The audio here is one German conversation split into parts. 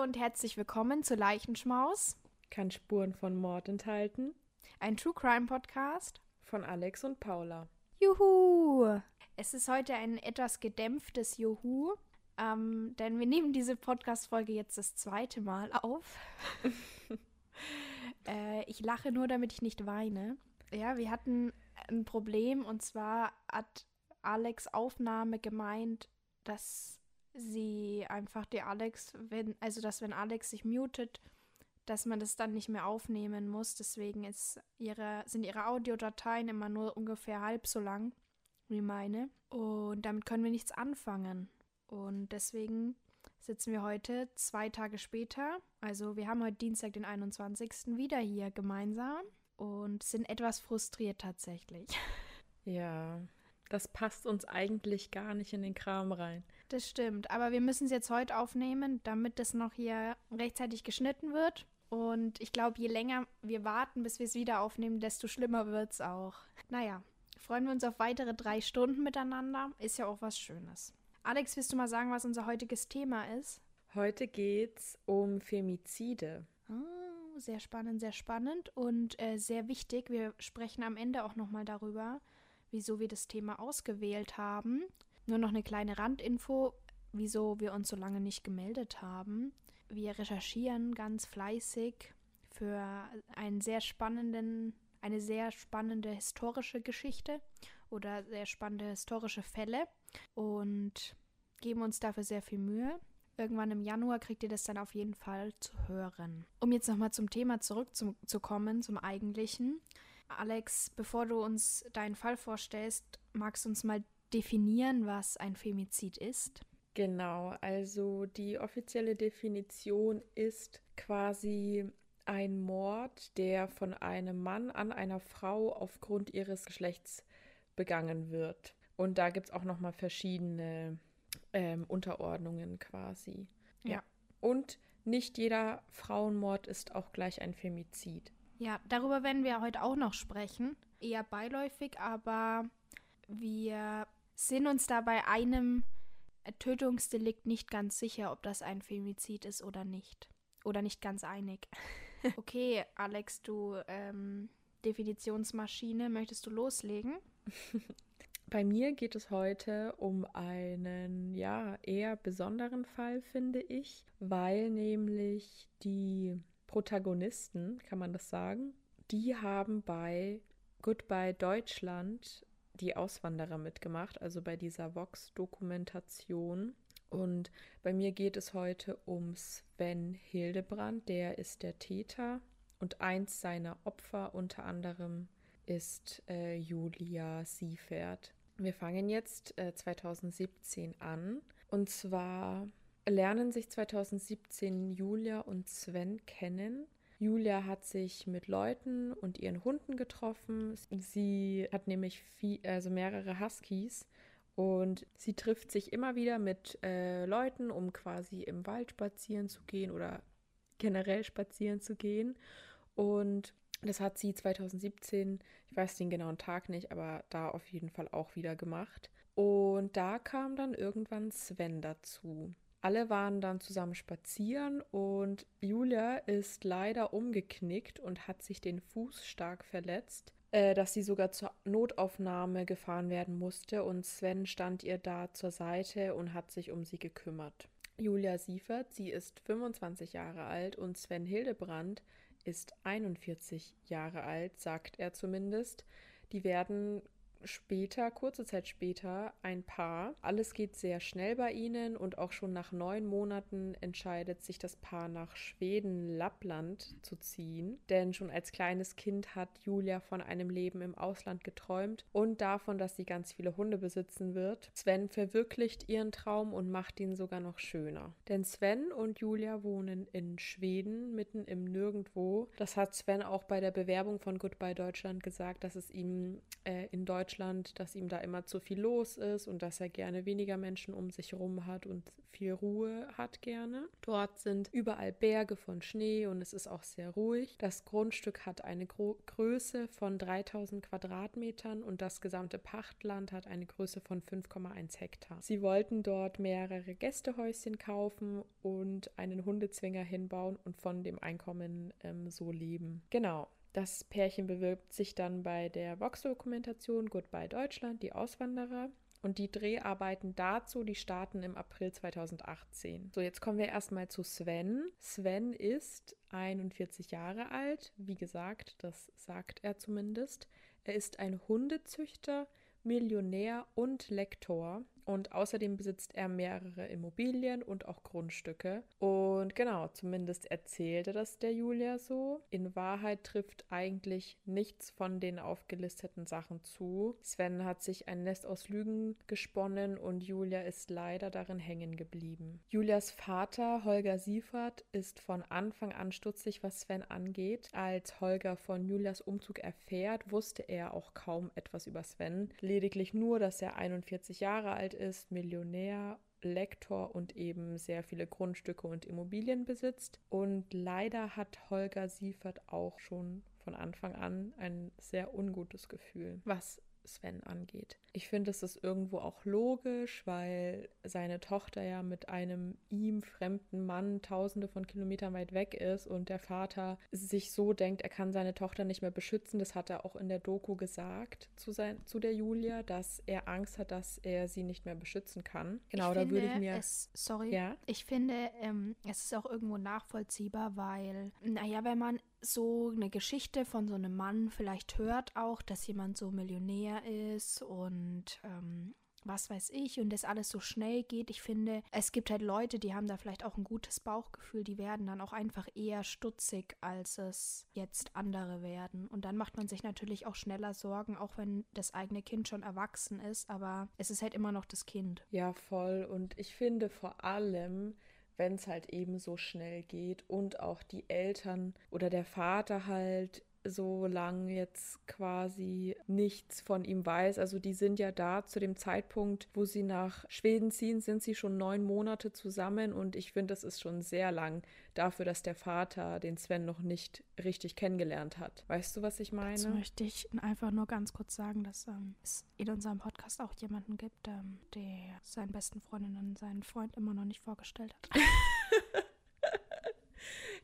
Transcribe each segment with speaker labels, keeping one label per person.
Speaker 1: Hallo und herzlich willkommen zu Leichenschmaus.
Speaker 2: Kann Spuren von Mord enthalten.
Speaker 1: Ein True Crime Podcast.
Speaker 2: Von Alex und Paula.
Speaker 1: Juhu! Es ist heute ein etwas gedämpftes Juhu, ähm, denn wir nehmen diese Podcast-Folge jetzt das zweite Mal auf. äh, ich lache nur, damit ich nicht weine. Ja, wir hatten ein Problem und zwar hat Alex Aufnahme gemeint, dass sie einfach die Alex, wenn, also dass wenn Alex sich mutet, dass man das dann nicht mehr aufnehmen muss. Deswegen ist ihre, sind ihre Audiodateien immer nur ungefähr halb so lang wie meine. Und damit können wir nichts anfangen. Und deswegen sitzen wir heute zwei Tage später. Also wir haben heute Dienstag, den 21. wieder hier gemeinsam und sind etwas frustriert tatsächlich.
Speaker 2: Ja, das passt uns eigentlich gar nicht in den Kram rein.
Speaker 1: Das stimmt, aber wir müssen es jetzt heute aufnehmen, damit es noch hier rechtzeitig geschnitten wird. Und ich glaube, je länger wir warten, bis wir es wieder aufnehmen, desto schlimmer wird es auch. Naja, freuen wir uns auf weitere drei Stunden miteinander. Ist ja auch was Schönes. Alex, willst du mal sagen, was unser heutiges Thema ist?
Speaker 2: Heute geht's um Femizide.
Speaker 1: Oh, sehr spannend, sehr spannend und äh, sehr wichtig. Wir sprechen am Ende auch nochmal darüber, wieso wir das Thema ausgewählt haben. Nur noch eine kleine Randinfo, wieso wir uns so lange nicht gemeldet haben. Wir recherchieren ganz fleißig für einen sehr spannenden, eine sehr spannende historische Geschichte oder sehr spannende historische Fälle und geben uns dafür sehr viel Mühe. Irgendwann im Januar kriegt ihr das dann auf jeden Fall zu hören. Um jetzt nochmal zum Thema zurückzukommen, zum eigentlichen. Alex, bevor du uns deinen Fall vorstellst, magst du uns mal definieren, was ein Femizid ist?
Speaker 2: Genau, also die offizielle Definition ist quasi ein Mord, der von einem Mann an einer Frau aufgrund ihres Geschlechts begangen wird. Und da gibt es auch nochmal verschiedene ähm, Unterordnungen quasi.
Speaker 1: Ja. ja.
Speaker 2: Und nicht jeder Frauenmord ist auch gleich ein Femizid.
Speaker 1: Ja, darüber werden wir heute auch noch sprechen. Eher beiläufig, aber wir sind uns da bei einem Tötungsdelikt nicht ganz sicher, ob das ein Femizid ist oder nicht. Oder nicht ganz einig. okay, Alex, du ähm, Definitionsmaschine, möchtest du loslegen?
Speaker 2: Bei mir geht es heute um einen, ja, eher besonderen Fall, finde ich, weil nämlich die Protagonisten, kann man das sagen, die haben bei Goodbye Deutschland die Auswanderer mitgemacht, also bei dieser Vox-Dokumentation. Und bei mir geht es heute um Sven Hildebrand, der ist der Täter. Und eins seiner Opfer unter anderem ist äh, Julia Siefert. Wir fangen jetzt äh, 2017 an. Und zwar lernen sich 2017 Julia und Sven kennen. Julia hat sich mit Leuten und ihren Hunden getroffen. Sie hat nämlich viel, also mehrere Huskies und sie trifft sich immer wieder mit äh, Leuten, um quasi im Wald spazieren zu gehen oder generell spazieren zu gehen. Und das hat sie 2017, ich weiß den genauen Tag nicht, aber da auf jeden Fall auch wieder gemacht. Und da kam dann irgendwann Sven dazu. Alle waren dann zusammen spazieren und Julia ist leider umgeknickt und hat sich den Fuß stark verletzt, äh, dass sie sogar zur Notaufnahme gefahren werden musste und Sven stand ihr da zur Seite und hat sich um sie gekümmert. Julia Siefert, sie ist 25 Jahre alt und Sven Hildebrand ist 41 Jahre alt, sagt er zumindest. Die werden später, kurze Zeit später, ein Paar. Alles geht sehr schnell bei ihnen und auch schon nach neun Monaten entscheidet sich das Paar nach Schweden, Lappland zu ziehen. Denn schon als kleines Kind hat Julia von einem Leben im Ausland geträumt und davon, dass sie ganz viele Hunde besitzen wird. Sven verwirklicht ihren Traum und macht ihn sogar noch schöner. Denn Sven und Julia wohnen in Schweden, mitten im Nirgendwo. Das hat Sven auch bei der Bewerbung von Goodbye Deutschland gesagt, dass es ihm äh, in Deutschland Deutschland, dass ihm da immer zu viel los ist und dass er gerne weniger Menschen um sich herum hat und viel Ruhe hat gerne. Dort sind überall Berge von Schnee und es ist auch sehr ruhig. Das Grundstück hat eine Gro Größe von 3000 Quadratmetern und das gesamte Pachtland hat eine Größe von 5,1 Hektar. Sie wollten dort mehrere Gästehäuschen kaufen und einen Hundezwinger hinbauen und von dem Einkommen ähm, so leben. Genau. Das Pärchen bewirbt sich dann bei der Vox-Dokumentation Goodbye Deutschland, die Auswanderer. Und die Dreharbeiten dazu, die starten im April 2018. So, jetzt kommen wir erstmal zu Sven. Sven ist 41 Jahre alt. Wie gesagt, das sagt er zumindest. Er ist ein Hundezüchter, Millionär und Lektor und außerdem besitzt er mehrere Immobilien und auch Grundstücke. Und genau, zumindest erzählte das der Julia so. In Wahrheit trifft eigentlich nichts von den aufgelisteten Sachen zu. Sven hat sich ein Nest aus Lügen gesponnen und Julia ist leider darin hängen geblieben. Julias Vater, Holger Siefert, ist von Anfang an stutzig, was Sven angeht. Als Holger von Julias Umzug erfährt, wusste er auch kaum etwas über Sven. Lediglich nur, dass er 41 Jahre alt ist, Millionär, Lektor und eben sehr viele Grundstücke und Immobilien besitzt. Und leider hat Holger Siefert auch schon von Anfang an ein sehr ungutes Gefühl, was Sven angeht. Ich finde, es ist irgendwo auch logisch, weil seine Tochter ja mit einem ihm fremden Mann tausende von Kilometern weit weg ist und der Vater sich so denkt, er kann seine Tochter nicht mehr beschützen. Das hat er auch in der Doku gesagt zu, sein, zu der Julia, dass er Angst hat, dass er sie nicht mehr beschützen kann. Genau,
Speaker 1: ich
Speaker 2: da
Speaker 1: finde
Speaker 2: würde ich mir.
Speaker 1: Es, sorry.
Speaker 2: Ja?
Speaker 1: Ich finde, ähm, es ist auch irgendwo nachvollziehbar, weil, naja, wenn man so eine Geschichte von so einem Mann vielleicht hört auch, dass jemand so Millionär ist und ähm, was weiß ich und das alles so schnell geht. Ich finde, es gibt halt Leute, die haben da vielleicht auch ein gutes Bauchgefühl, die werden dann auch einfach eher stutzig, als es jetzt andere werden. Und dann macht man sich natürlich auch schneller Sorgen, auch wenn das eigene Kind schon erwachsen ist, aber es ist halt immer noch das Kind.
Speaker 2: Ja, voll. Und ich finde vor allem, wenn es halt eben so schnell geht und auch die Eltern oder der Vater halt so lang jetzt quasi nichts von ihm weiß. Also die sind ja da zu dem Zeitpunkt, wo sie nach Schweden ziehen, sind sie schon neun Monate zusammen und ich finde, das ist schon sehr lang dafür, dass der Vater den Sven noch nicht richtig kennengelernt hat. Weißt du, was ich meine?
Speaker 1: Dazu möchte ich einfach nur ganz kurz sagen, dass ähm, es in unserem Podcast auch jemanden gibt, ähm, der seinen besten Freundinnen seinen Freund immer noch nicht vorgestellt hat.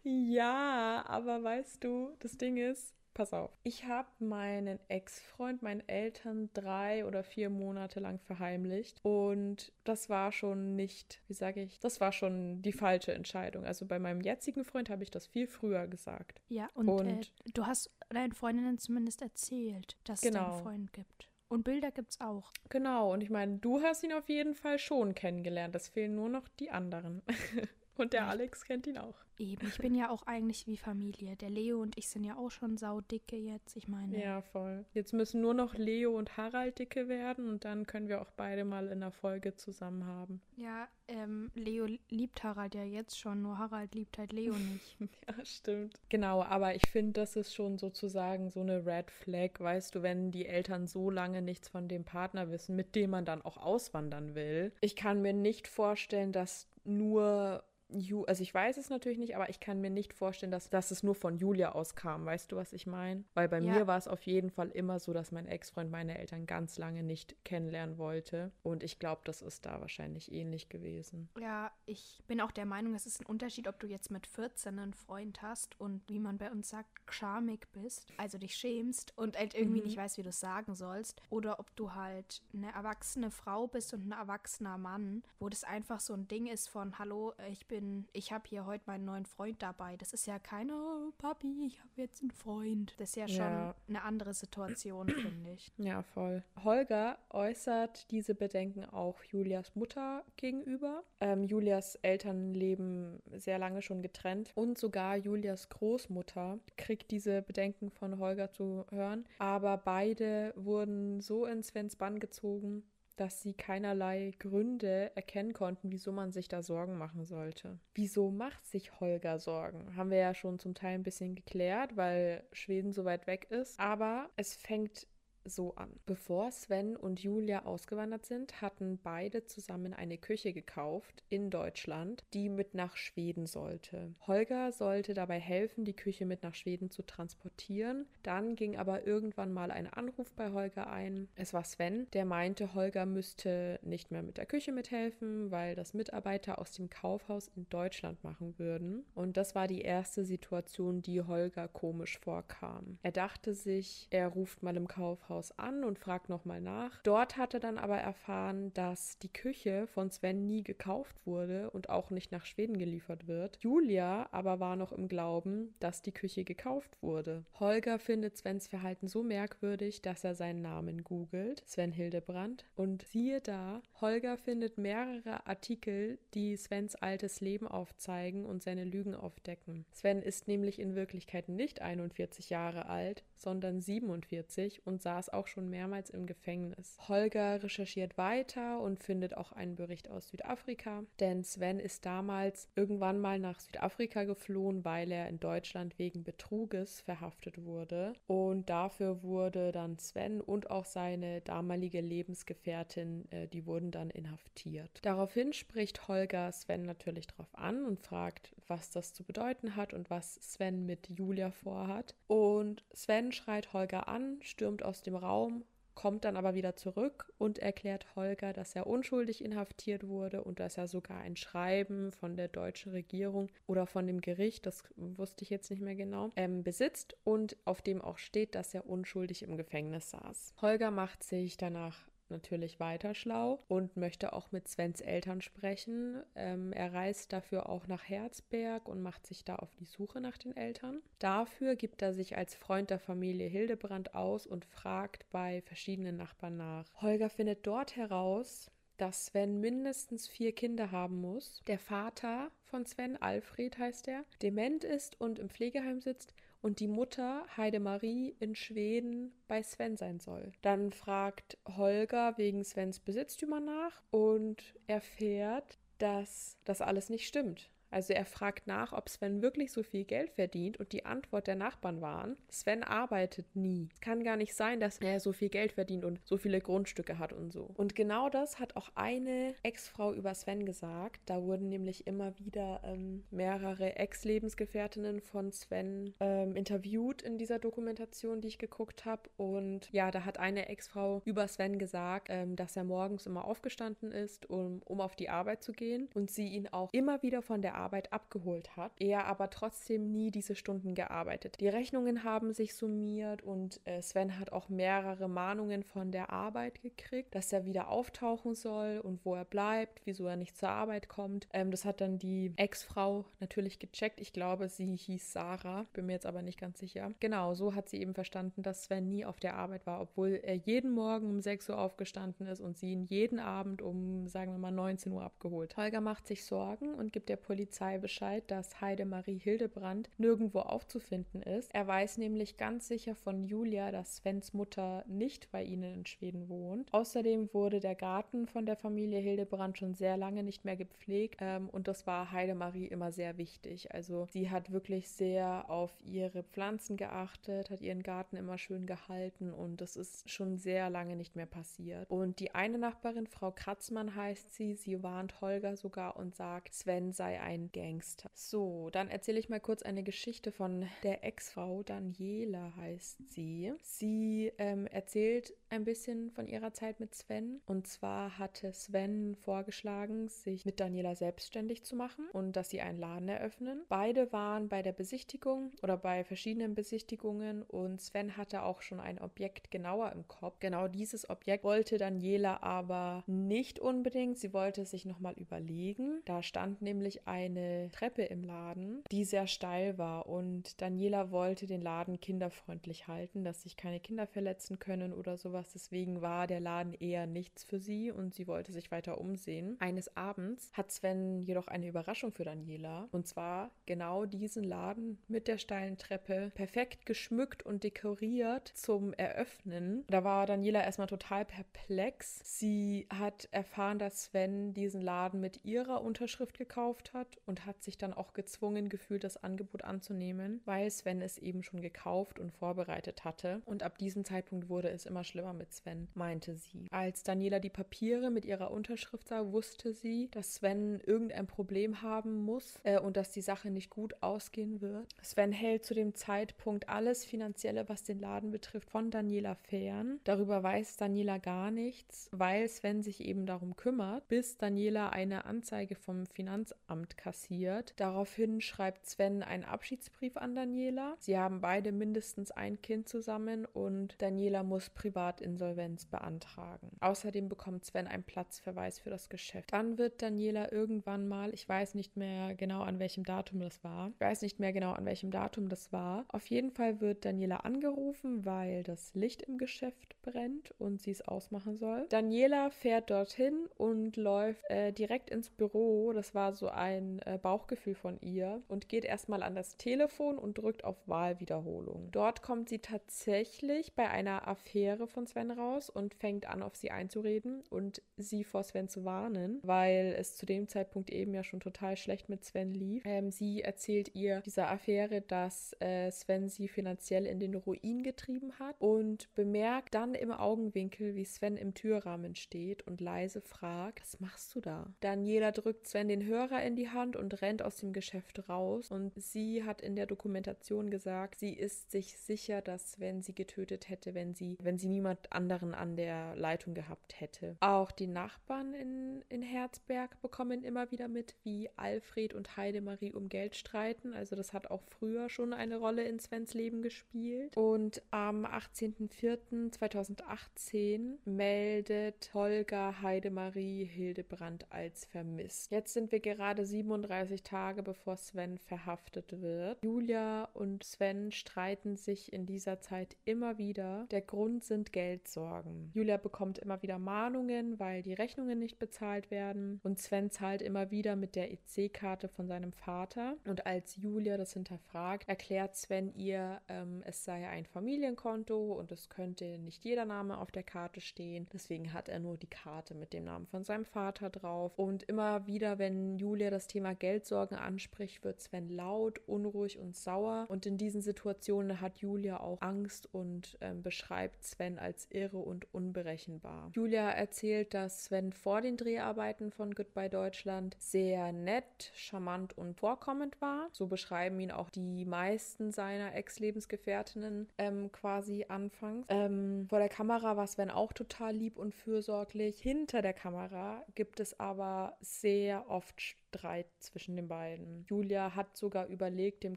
Speaker 2: Ja, aber weißt du, das Ding ist, pass auf, ich habe meinen Ex-Freund meinen Eltern drei oder vier Monate lang verheimlicht und das war schon nicht, wie sage ich, das war schon die falsche Entscheidung. Also bei meinem jetzigen Freund habe ich das viel früher gesagt.
Speaker 1: Ja, und,
Speaker 2: Und-
Speaker 1: äh, du hast deinen Freundinnen zumindest erzählt, dass es
Speaker 2: Genau.
Speaker 1: einen Freund gibt. Und Bilder gibt's auch.
Speaker 2: Genau, und ich meine, du hast ihn auf jeden Fall schon kennengelernt. Es fehlen nur noch die anderen. und der. Alex kennt ihn auch.
Speaker 1: Eben, ich bin ja auch eigentlich wie Familie. Der Leo und ich sind ja auch schon saudicke jetzt. Ich meine,
Speaker 2: Ja, voll. Jetzt müssen nur noch Leo und Harald dicke werden und dann können wir auch beide mal in der Folge zusammen haben.
Speaker 1: ja ähm, Leo liebt Harald ja jetzt schon, nur Harald liebt halt Leo nicht.
Speaker 2: Ja, stimmt. Genau, aber ich finde, das ist schon sozusagen so eine Red Flag, weißt du, wenn die Eltern so lange nichts von dem Partner wissen, mit dem man dann auch auswandern will. Ich kann mir nicht vorstellen, dass nur Ju, also ich weiß es natürlich nicht, aber ich kann mir nicht vorstellen, dass, dass es nur von Julia auskam. Weißt du, was ich meine? Weil bei
Speaker 1: Ja.
Speaker 2: mir war es auf jeden Fall immer so, dass mein Ex-Freund meine Eltern ganz lange nicht kennenlernen wollte. Und ich glaube, das ist da wahrscheinlich ähnlich gewesen.
Speaker 1: Ja, ich bin auch der Meinung, es ist ein Unterschied, ob du jetzt mit 14 einen Freund hast und wie man bei uns sagt, schamig bist, also dich schämst und halt irgendwie
Speaker 2: Mhm.
Speaker 1: nicht weißt, wie du es sagen sollst, oder ob du halt eine erwachsene Frau bist und ein erwachsener Mann, wo das einfach so ein Ding ist von, hallo, ich bin, ich habe hier heute meinen neuen Freund dabei. Das ist ja kein, oh, Papi, ich habe jetzt einen Freund. Das ist ja schon
Speaker 2: Ja.
Speaker 1: eine andere Situation, finde ich.
Speaker 2: Ja, voll. Holger äußert diese Bedenken auch Julias Mutter gegenüber. Ähm, Julias Eltern leben sehr lange schon getrennt und sogar Julias Großmutter kriegt diese Bedenken von Holger zu hören. Aber beide wurden so in Svens Bann gezogen, dass sie keinerlei Gründe erkennen konnten, wieso man sich da Sorgen machen sollte. Wieso macht sich Holger Sorgen? Haben wir ja schon zum Teil ein bisschen geklärt, weil Schweden so weit weg ist. Aber es fängt so an. Bevor Sven und Julia ausgewandert sind, hatten beide zusammen eine Küche gekauft in Deutschland, die mit nach Schweden sollte. Holger sollte dabei helfen, die Küche mit nach Schweden zu transportieren. Dann ging aber irgendwann mal ein Anruf bei Holger ein. Es war Sven, der meinte, Holger müsste nicht mehr mit der Küche mithelfen, weil das Mitarbeiter aus dem Kaufhaus in Deutschland machen würden. Und das war die erste Situation, die Holger komisch vorkam. Er dachte sich, er ruft mal im Kaufhaus an und fragt nochmal nach. Dort hat er dann aber erfahren, dass die Küche von Sven nie gekauft wurde und auch nicht nach Schweden geliefert wird. Julia aber war noch im Glauben, dass die Küche gekauft wurde. Holger findet Svens Verhalten so merkwürdig, dass er seinen Namen googelt, Sven Hildebrand, und siehe da, Holger findet mehrere Artikel, die Svens altes Leben aufzeigen und seine Lügen aufdecken. Sven ist nämlich in Wirklichkeit nicht 41 Jahre alt, sondern 47 und saß auch schon mehrmals im Gefängnis. Holger recherchiert weiter und findet auch einen Bericht aus Südafrika, denn Sven ist damals irgendwann mal nach Südafrika geflohen, weil er in Deutschland wegen Betruges verhaftet wurde und dafür wurde dann Sven und auch seine damalige Lebensgefährtin, äh, die wurden dann inhaftiert. Daraufhin spricht Holger Sven natürlich darauf an und fragt, was das zu bedeuten hat und was Sven mit Julia vorhat. Und Sven schreit Holger an, stürmt aus dem Raum, kommt dann aber wieder zurück und erklärt Holger, dass er unschuldig inhaftiert wurde und dass er sogar ein Schreiben von der deutschen Regierung oder von dem Gericht, das wusste ich jetzt nicht mehr genau, ähm, besitzt und auf dem auch steht, dass er unschuldig im Gefängnis saß. Holger macht sich danach natürlich weiter schlau und möchte auch mit Svens Eltern sprechen. Ähm, er reist dafür auch nach Herzberg und macht sich da auf die Suche nach den Eltern. Dafür gibt er sich als Freund der Familie Hildebrand aus und fragt bei verschiedenen Nachbarn nach. Holger findet dort heraus, dass Sven mindestens vier Kinder haben muss. Der Vater von Sven, Alfred heißt er, dement ist und im Pflegeheim sitzt und die Mutter Heidemarie in Schweden bei Sven sein soll. Dann fragt Holger wegen Svens Besitztümer nach und erfährt, dass das alles nicht stimmt. Also er fragt nach, ob Sven wirklich so viel Geld verdient und die Antwort der Nachbarn waren, Sven arbeitet nie. Es kann gar nicht sein, dass er so viel Geld verdient und so viele Grundstücke hat und so. Und genau das hat auch eine Ex-Frau über Sven gesagt. Da wurden nämlich immer wieder ähm, mehrere Ex-Lebensgefährtinnen von Sven ähm, interviewt in dieser Dokumentation, die ich geguckt habe. Und ja, da hat eine Ex-Frau über Sven gesagt, ähm, dass er morgens immer aufgestanden ist, um, um auf die Arbeit zu gehen und sie ihn auch immer wieder von der Arbeit abgeholt hat, er aber trotzdem nie diese Stunden gearbeitet. Die Rechnungen haben sich summiert und äh, Sven hat auch mehrere Mahnungen von der Arbeit gekriegt, dass er wieder auftauchen soll und wo er bleibt, wieso er nicht zur Arbeit kommt. Ähm, das hat dann die Ex-Frau natürlich gecheckt. Ich glaube, sie hieß Sarah, bin mir jetzt aber nicht ganz sicher. Genau, so hat sie eben verstanden, dass Sven nie auf der Arbeit war, obwohl er jeden Morgen um 6 Uhr aufgestanden ist und sie ihn jeden Abend um, sagen wir mal, 19 Uhr abgeholt. Holger macht sich Sorgen und gibt der Polizei Polizei Bescheid, dass Heidemarie Hildebrand nirgendwo aufzufinden ist. Er weiß nämlich ganz sicher von Julia, dass Svens Mutter nicht bei ihnen in Schweden wohnt. Außerdem wurde der Garten von der Familie Hildebrand schon sehr lange nicht mehr gepflegt ähm, und das war Heidemarie immer sehr wichtig. Also sie hat wirklich sehr auf ihre Pflanzen geachtet, hat ihren Garten immer schön gehalten und das ist schon sehr lange nicht mehr passiert. Und die eine Nachbarin, Frau Kratzmann heißt sie, sie warnt Holger sogar und sagt, Sven sei ein ein Gangster. So, dann erzähle ich mal kurz eine Geschichte von der Ex-Frau. Daniela heißt sie. Sie ähm, erzählt ein bisschen von ihrer Zeit mit Sven. Und zwar hatte Sven vorgeschlagen, sich mit Daniela selbstständig zu machen und dass sie einen Laden eröffnen. Beide waren bei der Besichtigung oder bei verschiedenen Besichtigungen und Sven hatte auch schon ein Objekt genauer im Kopf. Genau dieses Objekt wollte Daniela aber nicht unbedingt. Sie wollte sich nochmal überlegen. Da stand nämlich ein eine Treppe im Laden, die sehr steil war und Daniela wollte den Laden kinderfreundlich halten, dass sich keine Kinder verletzen können oder sowas. Deswegen war der Laden eher nichts für sie und sie wollte sich weiter umsehen. Eines Abends hat Sven jedoch eine Überraschung für Daniela. Und zwar genau diesen Laden mit der steilen Treppe perfekt geschmückt und dekoriert zum Eröffnen. Da war Daniela erstmal total perplex. Sie hat erfahren, dass Sven diesen Laden mit ihrer Unterschrift gekauft hat und hat sich dann auch gezwungen gefühlt, das Angebot anzunehmen, weil Sven es eben schon gekauft und vorbereitet hatte. Und ab diesem Zeitpunkt wurde es immer schlimmer mit Sven, meinte sie. Als Daniela die Papiere mit ihrer Unterschrift sah, wusste sie, dass Sven irgendein Problem haben muss äh, und dass die Sache nicht gut ausgehen wird. Sven hält zu dem Zeitpunkt alles Finanzielle, was den Laden betrifft, von Daniela fern. Darüber weiß Daniela gar nichts, weil Sven sich eben darum kümmert, bis Daniela eine Anzeige vom Finanzamt kassiert. Daraufhin schreibt Sven einen Abschiedsbrief an Daniela. Sie haben beide mindestens ein Kind zusammen und Daniela muss Privatinsolvenz beantragen. Außerdem bekommt Sven einen Platzverweis für das Geschäft. Dann wird Daniela irgendwann mal, ich weiß nicht mehr genau an welchem Datum das war, ich weiß nicht mehr genau an welchem Datum das war. Auf jeden Fall wird Daniela angerufen, weil das Licht im Geschäft brennt und sie es ausmachen soll. Daniela fährt dorthin und läuft äh, direkt ins Büro. Das war so ein äh, Bauchgefühl von ihr und geht erstmal an das Telefon und drückt auf Wahlwiederholung. Dort kommt sie tatsächlich bei einer Affäre von Sven raus und fängt an, auf sie einzureden und sie vor Sven zu warnen, weil es zu dem Zeitpunkt eben ja schon total schlecht mit Sven lief. Ähm, sie erzählt ihr dieser Affäre, dass äh, Sven sie finanziell in den Ruin getrieben hat und bemerkt dann im Augenwinkel, wie Sven im Türrahmen steht und leise fragt, was machst du da? Daniela drückt Sven den Hörer in die Hand und rennt aus dem Geschäft raus und sie hat in der Dokumentation gesagt, sie ist sich sicher, dass Sven sie getötet hätte, wenn sie, wenn sie niemand anderen an der Leitung gehabt hätte. Auch die Nachbarn in, in Herzberg bekommen immer wieder mit, wie Alfred und Heidemarie um Geld streiten. Also das hat auch früher schon eine Rolle in Svens Leben gespielt. Und am 18.04.2018 meldet Holger Heidemarie Hildebrand als vermisst. Jetzt sind wir gerade 37 Tage bevor Sven verhaftet wird. Julia und Sven streiten sich in dieser Zeit immer wieder. Der Grund sind Geldsorgen. Julia bekommt immer wieder Mahnungen, weil die Rechnungen nicht bezahlt werden. Und Sven zahlt immer wieder mit der EC-Karte von seinem Vater. Und als Julia das hinterfragt, erklärt Sven ihr, ähm, es sei ein Familienkonto und es könnte nicht jeder Name auf der Karte stehen. Deswegen hat er nur die Karte mit dem Namen von seinem Vater drauf. Und immer wieder, wenn Julia das Thema Geldsorgen anspricht, wird Sven laut, unruhig und sauer. Und in diesen Situationen hat Julia auch Angst und ähm, beschreibt Sven als irre und unberechenbar. Julia erzählt, dass Sven vor den Dreharbeiten von Goodbye Deutschland sehr nett, charmant und vorkommend war. So beschreiben ihn auch die meisten seiner Ex-Lebensgefährtinnen ähm, quasi anfangs. Ähm, vor der Kamera war Sven auch total lieb und fürsorglich. Hinter der Kamera gibt es aber sehr oft Streit zwischen den beiden. Julia hat sogar überlegt, dem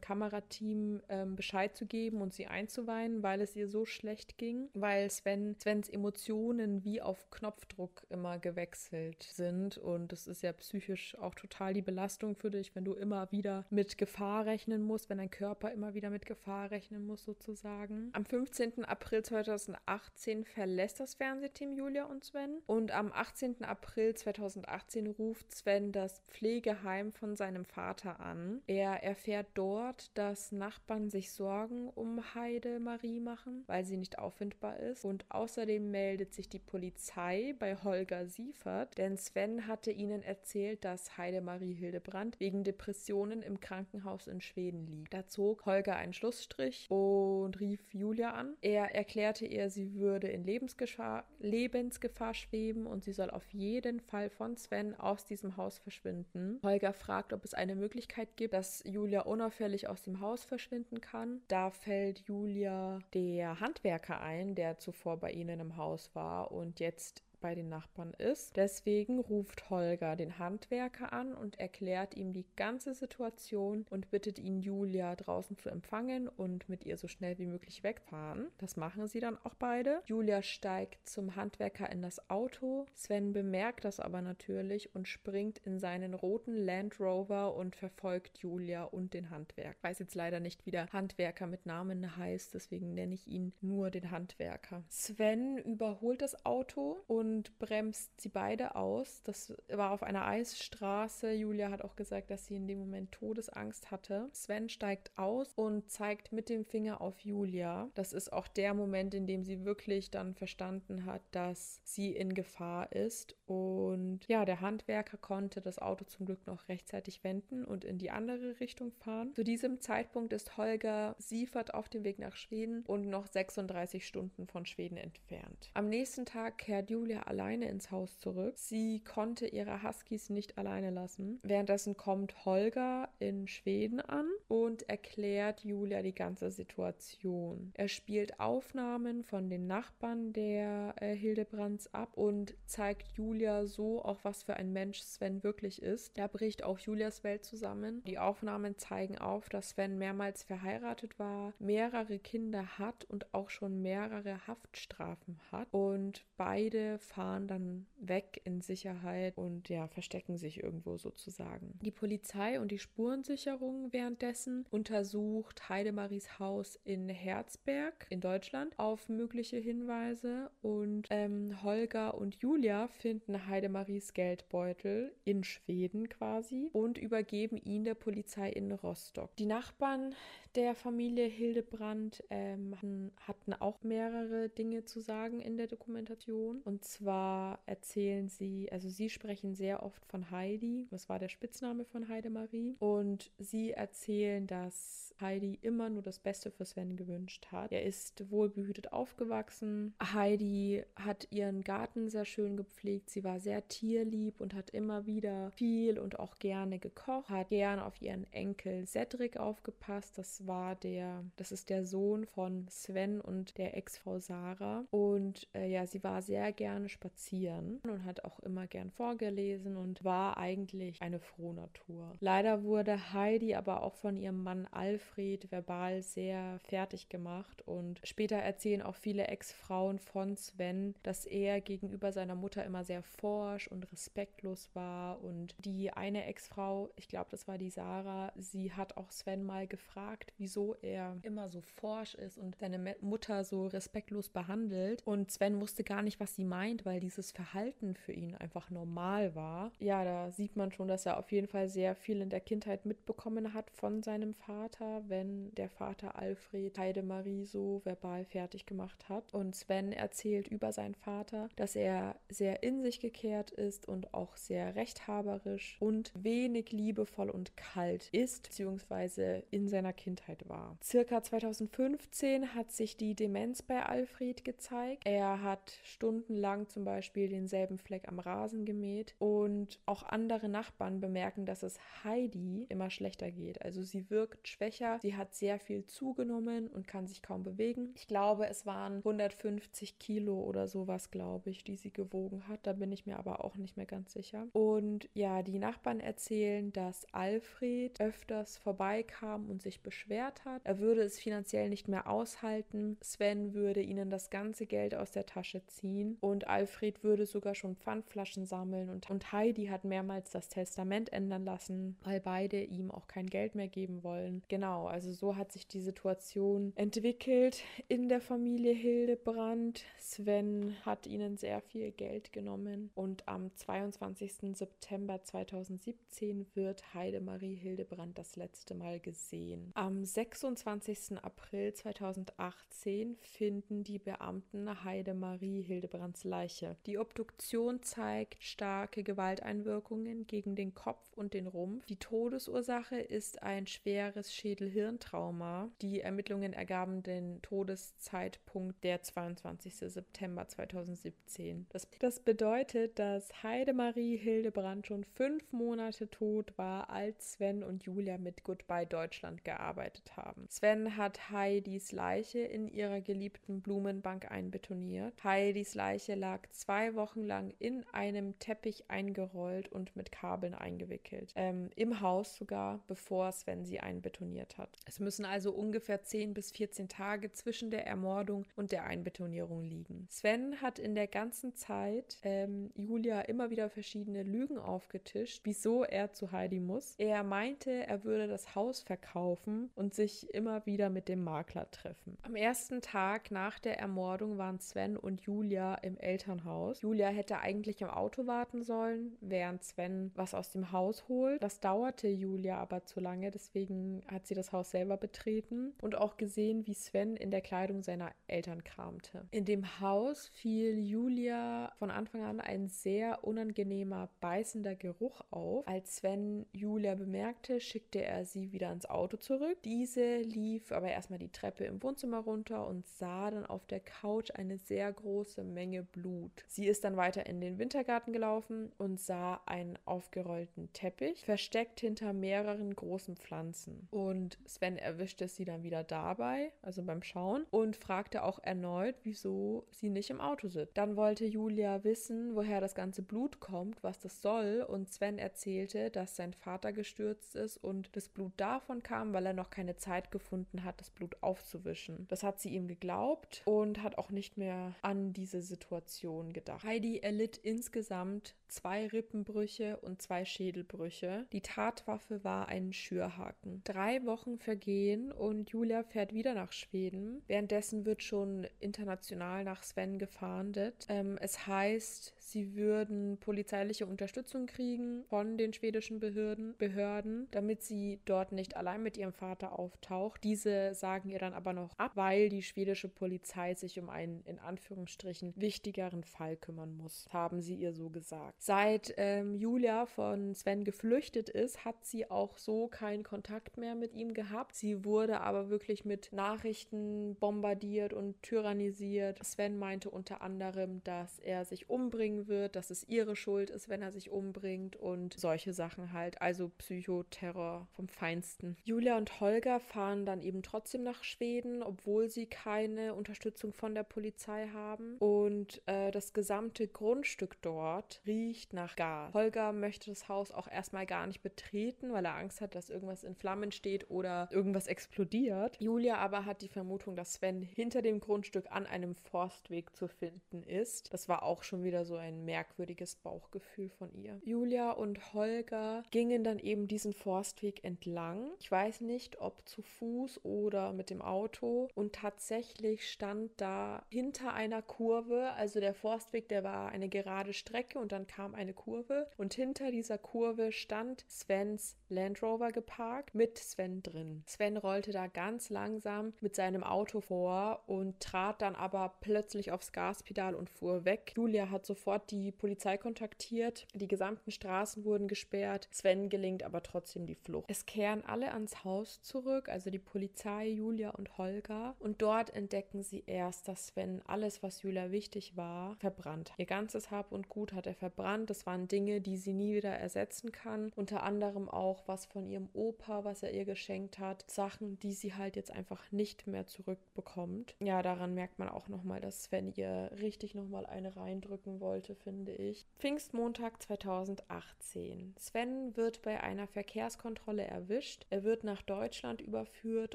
Speaker 2: Kamerateam ähm, Bescheid zu geben und sie einzuweinen, weil es ihr so schlecht ging, weil Sven, Svens Emotionen wie auf Knopfdruck immer gewechselt sind und das ist ja psychisch auch total die Belastung für dich, wenn du immer wieder mit Gefahr rechnen musst, wenn dein Körper immer wieder mit Gefahr rechnen muss sozusagen. Am 15. April 2018 verlässt das Fernsehteam Julia und Sven und am 18. April 2018 ruft Sven das Pflege Pflegeheim von seinem Vater an. Er erfährt dort, dass Nachbarn sich Sorgen um Heide Marie machen, weil sie nicht auffindbar ist. Und außerdem meldet sich die Polizei bei Holger Siefert, denn Sven hatte ihnen erzählt, dass Heide Marie Hildebrand wegen Depressionen im Krankenhaus in Schweden liegt. Da zog Holger einen Schlussstrich und rief Julia an. Er erklärte ihr, sie würde in Lebensgefahr, Lebensgefahr schweben und sie soll auf jeden Fall von Sven aus diesem Haus verschwinden. Holger fragt, ob es eine Möglichkeit gibt, dass Julia unauffällig aus dem Haus verschwinden kann. Da fällt Julia der Handwerker ein, der zuvor bei ihnen im Haus war und jetzt bei den Nachbarn ist. Deswegen ruft Holger den Handwerker an und erklärt ihm die ganze Situation und bittet ihn, Julia draußen zu empfangen und mit ihr so schnell wie möglich wegfahren. Das machen sie dann auch beide. Julia steigt zum Handwerker in das Auto. Sven bemerkt das aber natürlich und springt in seinen roten Land Rover und verfolgt Julia und den Handwerker. Ich weiß jetzt leider nicht, wie der Handwerker mit Namen heißt, deswegen nenne ich ihn nur den Handwerker. Sven überholt das Auto und bremst sie beide aus. Das war auf einer Eisstraße. Julia hat auch gesagt, dass sie in dem Moment Todesangst hatte. Sven steigt aus und zeigt mit dem Finger auf Julia. Das ist auch der Moment, in dem sie wirklich dann verstanden hat, dass sie in Gefahr ist. Und ja, der Handwerker konnte das Auto zum Glück noch rechtzeitig wenden und in die andere Richtung fahren. Zu diesem Zeitpunkt ist Holger Siefert auf dem Weg nach Schweden und noch 36 Stunden von Schweden entfernt. Am nächsten Tag kehrt Julia alleine ins Haus zurück. Sie konnte ihre Huskies nicht alleine lassen. Währenddessen kommt Holger in Schweden an und erklärt Julia die ganze Situation. Er spielt Aufnahmen von den Nachbarn der äh, Hildebrands ab und zeigt Julia so auch, was für ein Mensch Sven wirklich ist. Da bricht auch Julias Welt zusammen. Die Aufnahmen zeigen auf, dass Sven mehrmals verheiratet war, mehrere Kinder hat und auch schon mehrere Haftstrafen hat. Und beide fahren dann weg in Sicherheit und ja, verstecken sich irgendwo sozusagen. Die Polizei und die Spurensicherung währenddessen untersucht Heidemaries Haus in Herzberg in Deutschland auf mögliche Hinweise und ähm, Holger und Julia finden Heidemaries Geldbeutel in Schweden quasi und übergeben ihn der Polizei in Rostock. Die Nachbarn der Familie Hildebrand ähm, hatten auch mehrere Dinge zu sagen in der Dokumentation. Und zwar erzählen sie, also sie sprechen sehr oft von Heidi. Das war der Spitzname von Heidemarie. Und sie erzählen, dass Heidi immer nur das Beste für Sven gewünscht hat. Er ist wohlbehütet aufgewachsen. Heidi hat ihren Garten sehr schön gepflegt. Sie war sehr tierlieb und hat immer wieder viel und auch gerne gekocht, hat gern auf ihren Enkel Cedric aufgepasst. Das war der, das ist der Sohn von Sven und der Ex-Frau Sarah. Und äh, ja, sie war sehr gerne spazieren und hat auch immer gern vorgelesen und war eigentlich eine Frohnatur. Leider wurde Heidi aber auch von ihrem Mann Alfred verbal sehr fertig gemacht und später erzählen auch viele Ex-Frauen von Sven, dass er gegenüber seiner Mutter immer sehr forsch und respektlos war und die eine Ex-Frau, ich glaube, das war die Sarah, sie hat auch Sven mal gefragt, wieso er immer so forsch ist und seine Mutter so respektlos behandelt. Und Sven wusste gar nicht, was sie meint, weil dieses Verhalten für ihn einfach normal war. Ja, da sieht man schon, dass er auf jeden Fall sehr viel in der Kindheit mitbekommen hat von seinem Vater, wenn der Vater Alfred Heidemarie so verbal fertig gemacht hat. Und Sven erzählt über seinen Vater, dass er sehr in sich gekehrt ist und auch sehr rechthaberisch und wenig liebevoll und kalt ist, beziehungsweise in seiner Kindheit Kindheit war. Circa 2015 hat sich die Demenz bei Alfred gezeigt. Er hat stundenlang zum Beispiel denselben Fleck am Rasen gemäht und auch andere Nachbarn bemerken, dass es Heidi immer schlechter geht. Also sie wirkt schwächer, sie hat sehr viel zugenommen und kann sich kaum bewegen. Ich glaube, es waren 150 Kilo oder sowas, glaube ich, die sie gewogen hat. Da bin ich mir aber auch nicht mehr ganz sicher. Und ja, die Nachbarn erzählen, dass Alfred öfters vorbeikam und sich beschwert hat. Er würde es finanziell nicht mehr aushalten. Sven würde ihnen das ganze Geld aus der Tasche ziehen und Alfred würde sogar schon Pfandflaschen sammeln und, und Heidi hat mehrmals das Testament ändern lassen, weil beide ihm auch kein Geld mehr geben wollen. Genau, also so hat sich die Situation entwickelt in der Familie Hildebrand. Sven hat ihnen sehr viel Geld genommen und am 22. September 2017 wird Heidemarie Hildebrand das letzte Mal gesehen. Am 26. April 2018 finden die Beamten Heidemarie Hildebrands Leiche. Die Obduktion zeigt starke Gewalteinwirkungen gegen den Kopf und den Rumpf. Die Todesursache ist ein schweres Schädel-Hirntrauma. Die Ermittlungen ergaben den Todeszeitpunkt der 22. September 2017. Das, das bedeutet, dass Heidemarie Hildebrand schon fünf Monate tot war, als Sven und Julia mit Goodbye Deutschland gearbeitet haben. Sven hat Heidis Leiche in ihrer geliebten Blumenbank einbetoniert. Heidis Leiche lag lag zwei Wochen lang in einem Teppich eingerollt und mit Kabeln eingewickelt. Ähm, Im Haus sogar, bevor Sven sie einbetoniert hat. Es müssen also ungefähr 10 bis 14 Tage zwischen der Ermordung und der Einbetonierung liegen. Sven hat in der ganzen Zeit ähm, Julia immer wieder verschiedene Lügen aufgetischt, wieso er zu Heidi muss. Er meinte, er würde das Haus verkaufen und sich immer wieder mit dem Makler treffen. Am ersten Tag nach der Ermordung waren Sven und Julia im Elternhaus. Julia hätte eigentlich im Auto warten sollen, während Sven was aus dem Haus holt. Das dauerte Julia aber zu lange, deswegen hat sie das Haus selber betreten und auch gesehen, wie Sven in der Kleidung seiner Eltern kramte. In dem Haus fiel Julia von Anfang an ein sehr unangenehmer, beißender Geruch auf. Als Sven Julia bemerkte, schickte er sie wieder ins Auto zurück. Diese lief aber erstmal die Treppe im Wohnzimmer runter und sah dann auf der Couch eine sehr große Menge Blut. Sie ist dann weiter in den Wintergarten gelaufen und sah einen aufgerollten Teppich, versteckt hinter mehreren großen Pflanzen. Und Sven erwischte sie dann wieder dabei, also beim Schauen, und fragte auch erneut, wieso sie nicht im Auto sitzt. Dann wollte Julia wissen, woher das ganze Blut kommt, was das soll, und Sven erzählte, dass sein Vater gestürzt ist und das Blut davon kam, weil er noch keine Zeit gefunden hat, das Blut aufzuwischen. Das hat sie ihm geglaubt und hat auch nicht mehr an diese Situation gedacht. Heidi erlitt insgesamt zwei Rippenbrüche und zwei Schädelbrüche. Die Tatwaffe war ein Schürhaken. Drei Wochen vergehen und Julia fährt wieder nach Schweden. Währenddessen wird schon international nach Sven gefahndet. Ähm, es heißt, sie würden polizeiliche Unterstützung kriegen von den schwedischen Behörden, Behörden, damit sie dort nicht allein mit ihrem Vater auftaucht. Diese sagen ihr dann aber noch ab, weil die schwedische Polizei sich um einen in Anführungsstrichen wichtigeren Fall kümmern muss, haben sie ihr so gesagt. Seit ähm, Julia von Sven geflüchtet ist, hat sie auch so keinen Kontakt mehr mit ihm gehabt. Sie wurde aber wirklich mit Nachrichten bombardiert und tyrannisiert. Sven meinte unter anderem, dass er sich umbringen wird, dass es ihre Schuld ist, wenn er sich umbringt und solche Sachen halt. Also Psychoterror vom Feinsten. Julia und Holger fahren dann eben trotzdem nach Schweden, obwohl sie keine Unterstützung von der Polizei haben. Und äh, das gesamte Grundstück dort riecht riecht nach Gas. Holger möchte das Haus auch erstmal gar nicht betreten, weil er Angst hat, dass irgendwas in Flammen steht oder irgendwas explodiert. Julia aber hat die Vermutung, dass Sven hinter dem Grundstück an einem Forstweg zu finden ist. Das war auch schon wieder so ein merkwürdiges Bauchgefühl von ihr. Julia und Holger gingen dann eben diesen Forstweg entlang. Ich weiß nicht, ob zu Fuß oder mit dem Auto. Und tatsächlich stand da hinter einer Kurve, also der Forstweg, der war eine gerade Strecke und dann kam kam eine Kurve und hinter dieser Kurve stand Svens Land Rover geparkt mit Sven drin. Sven rollte da ganz langsam mit seinem Auto vor und trat dann aber plötzlich aufs Gaspedal und fuhr weg. Julia hat sofort die Polizei kontaktiert. Die gesamten Straßen wurden gesperrt. Sven gelingt aber trotzdem die Flucht. Es kehren alle ans Haus zurück, also die Polizei, Julia und Holger. Und dort entdecken sie erst, dass Sven alles, was Julia wichtig war, verbrannt. Ihr ganzes Hab und Gut hat er verbrannt verbrannt. Das waren Dinge, die sie nie wieder ersetzen kann. Unter anderem auch was von ihrem Opa, was er ihr geschenkt hat. Sachen, die sie halt jetzt einfach nicht mehr zurückbekommt. Ja, daran merkt man auch nochmal, dass Sven ihr richtig nochmal eine reindrücken wollte, finde ich. Pfingstmontag 2018. Sven wird bei einer Verkehrskontrolle erwischt. Er wird nach Deutschland überführt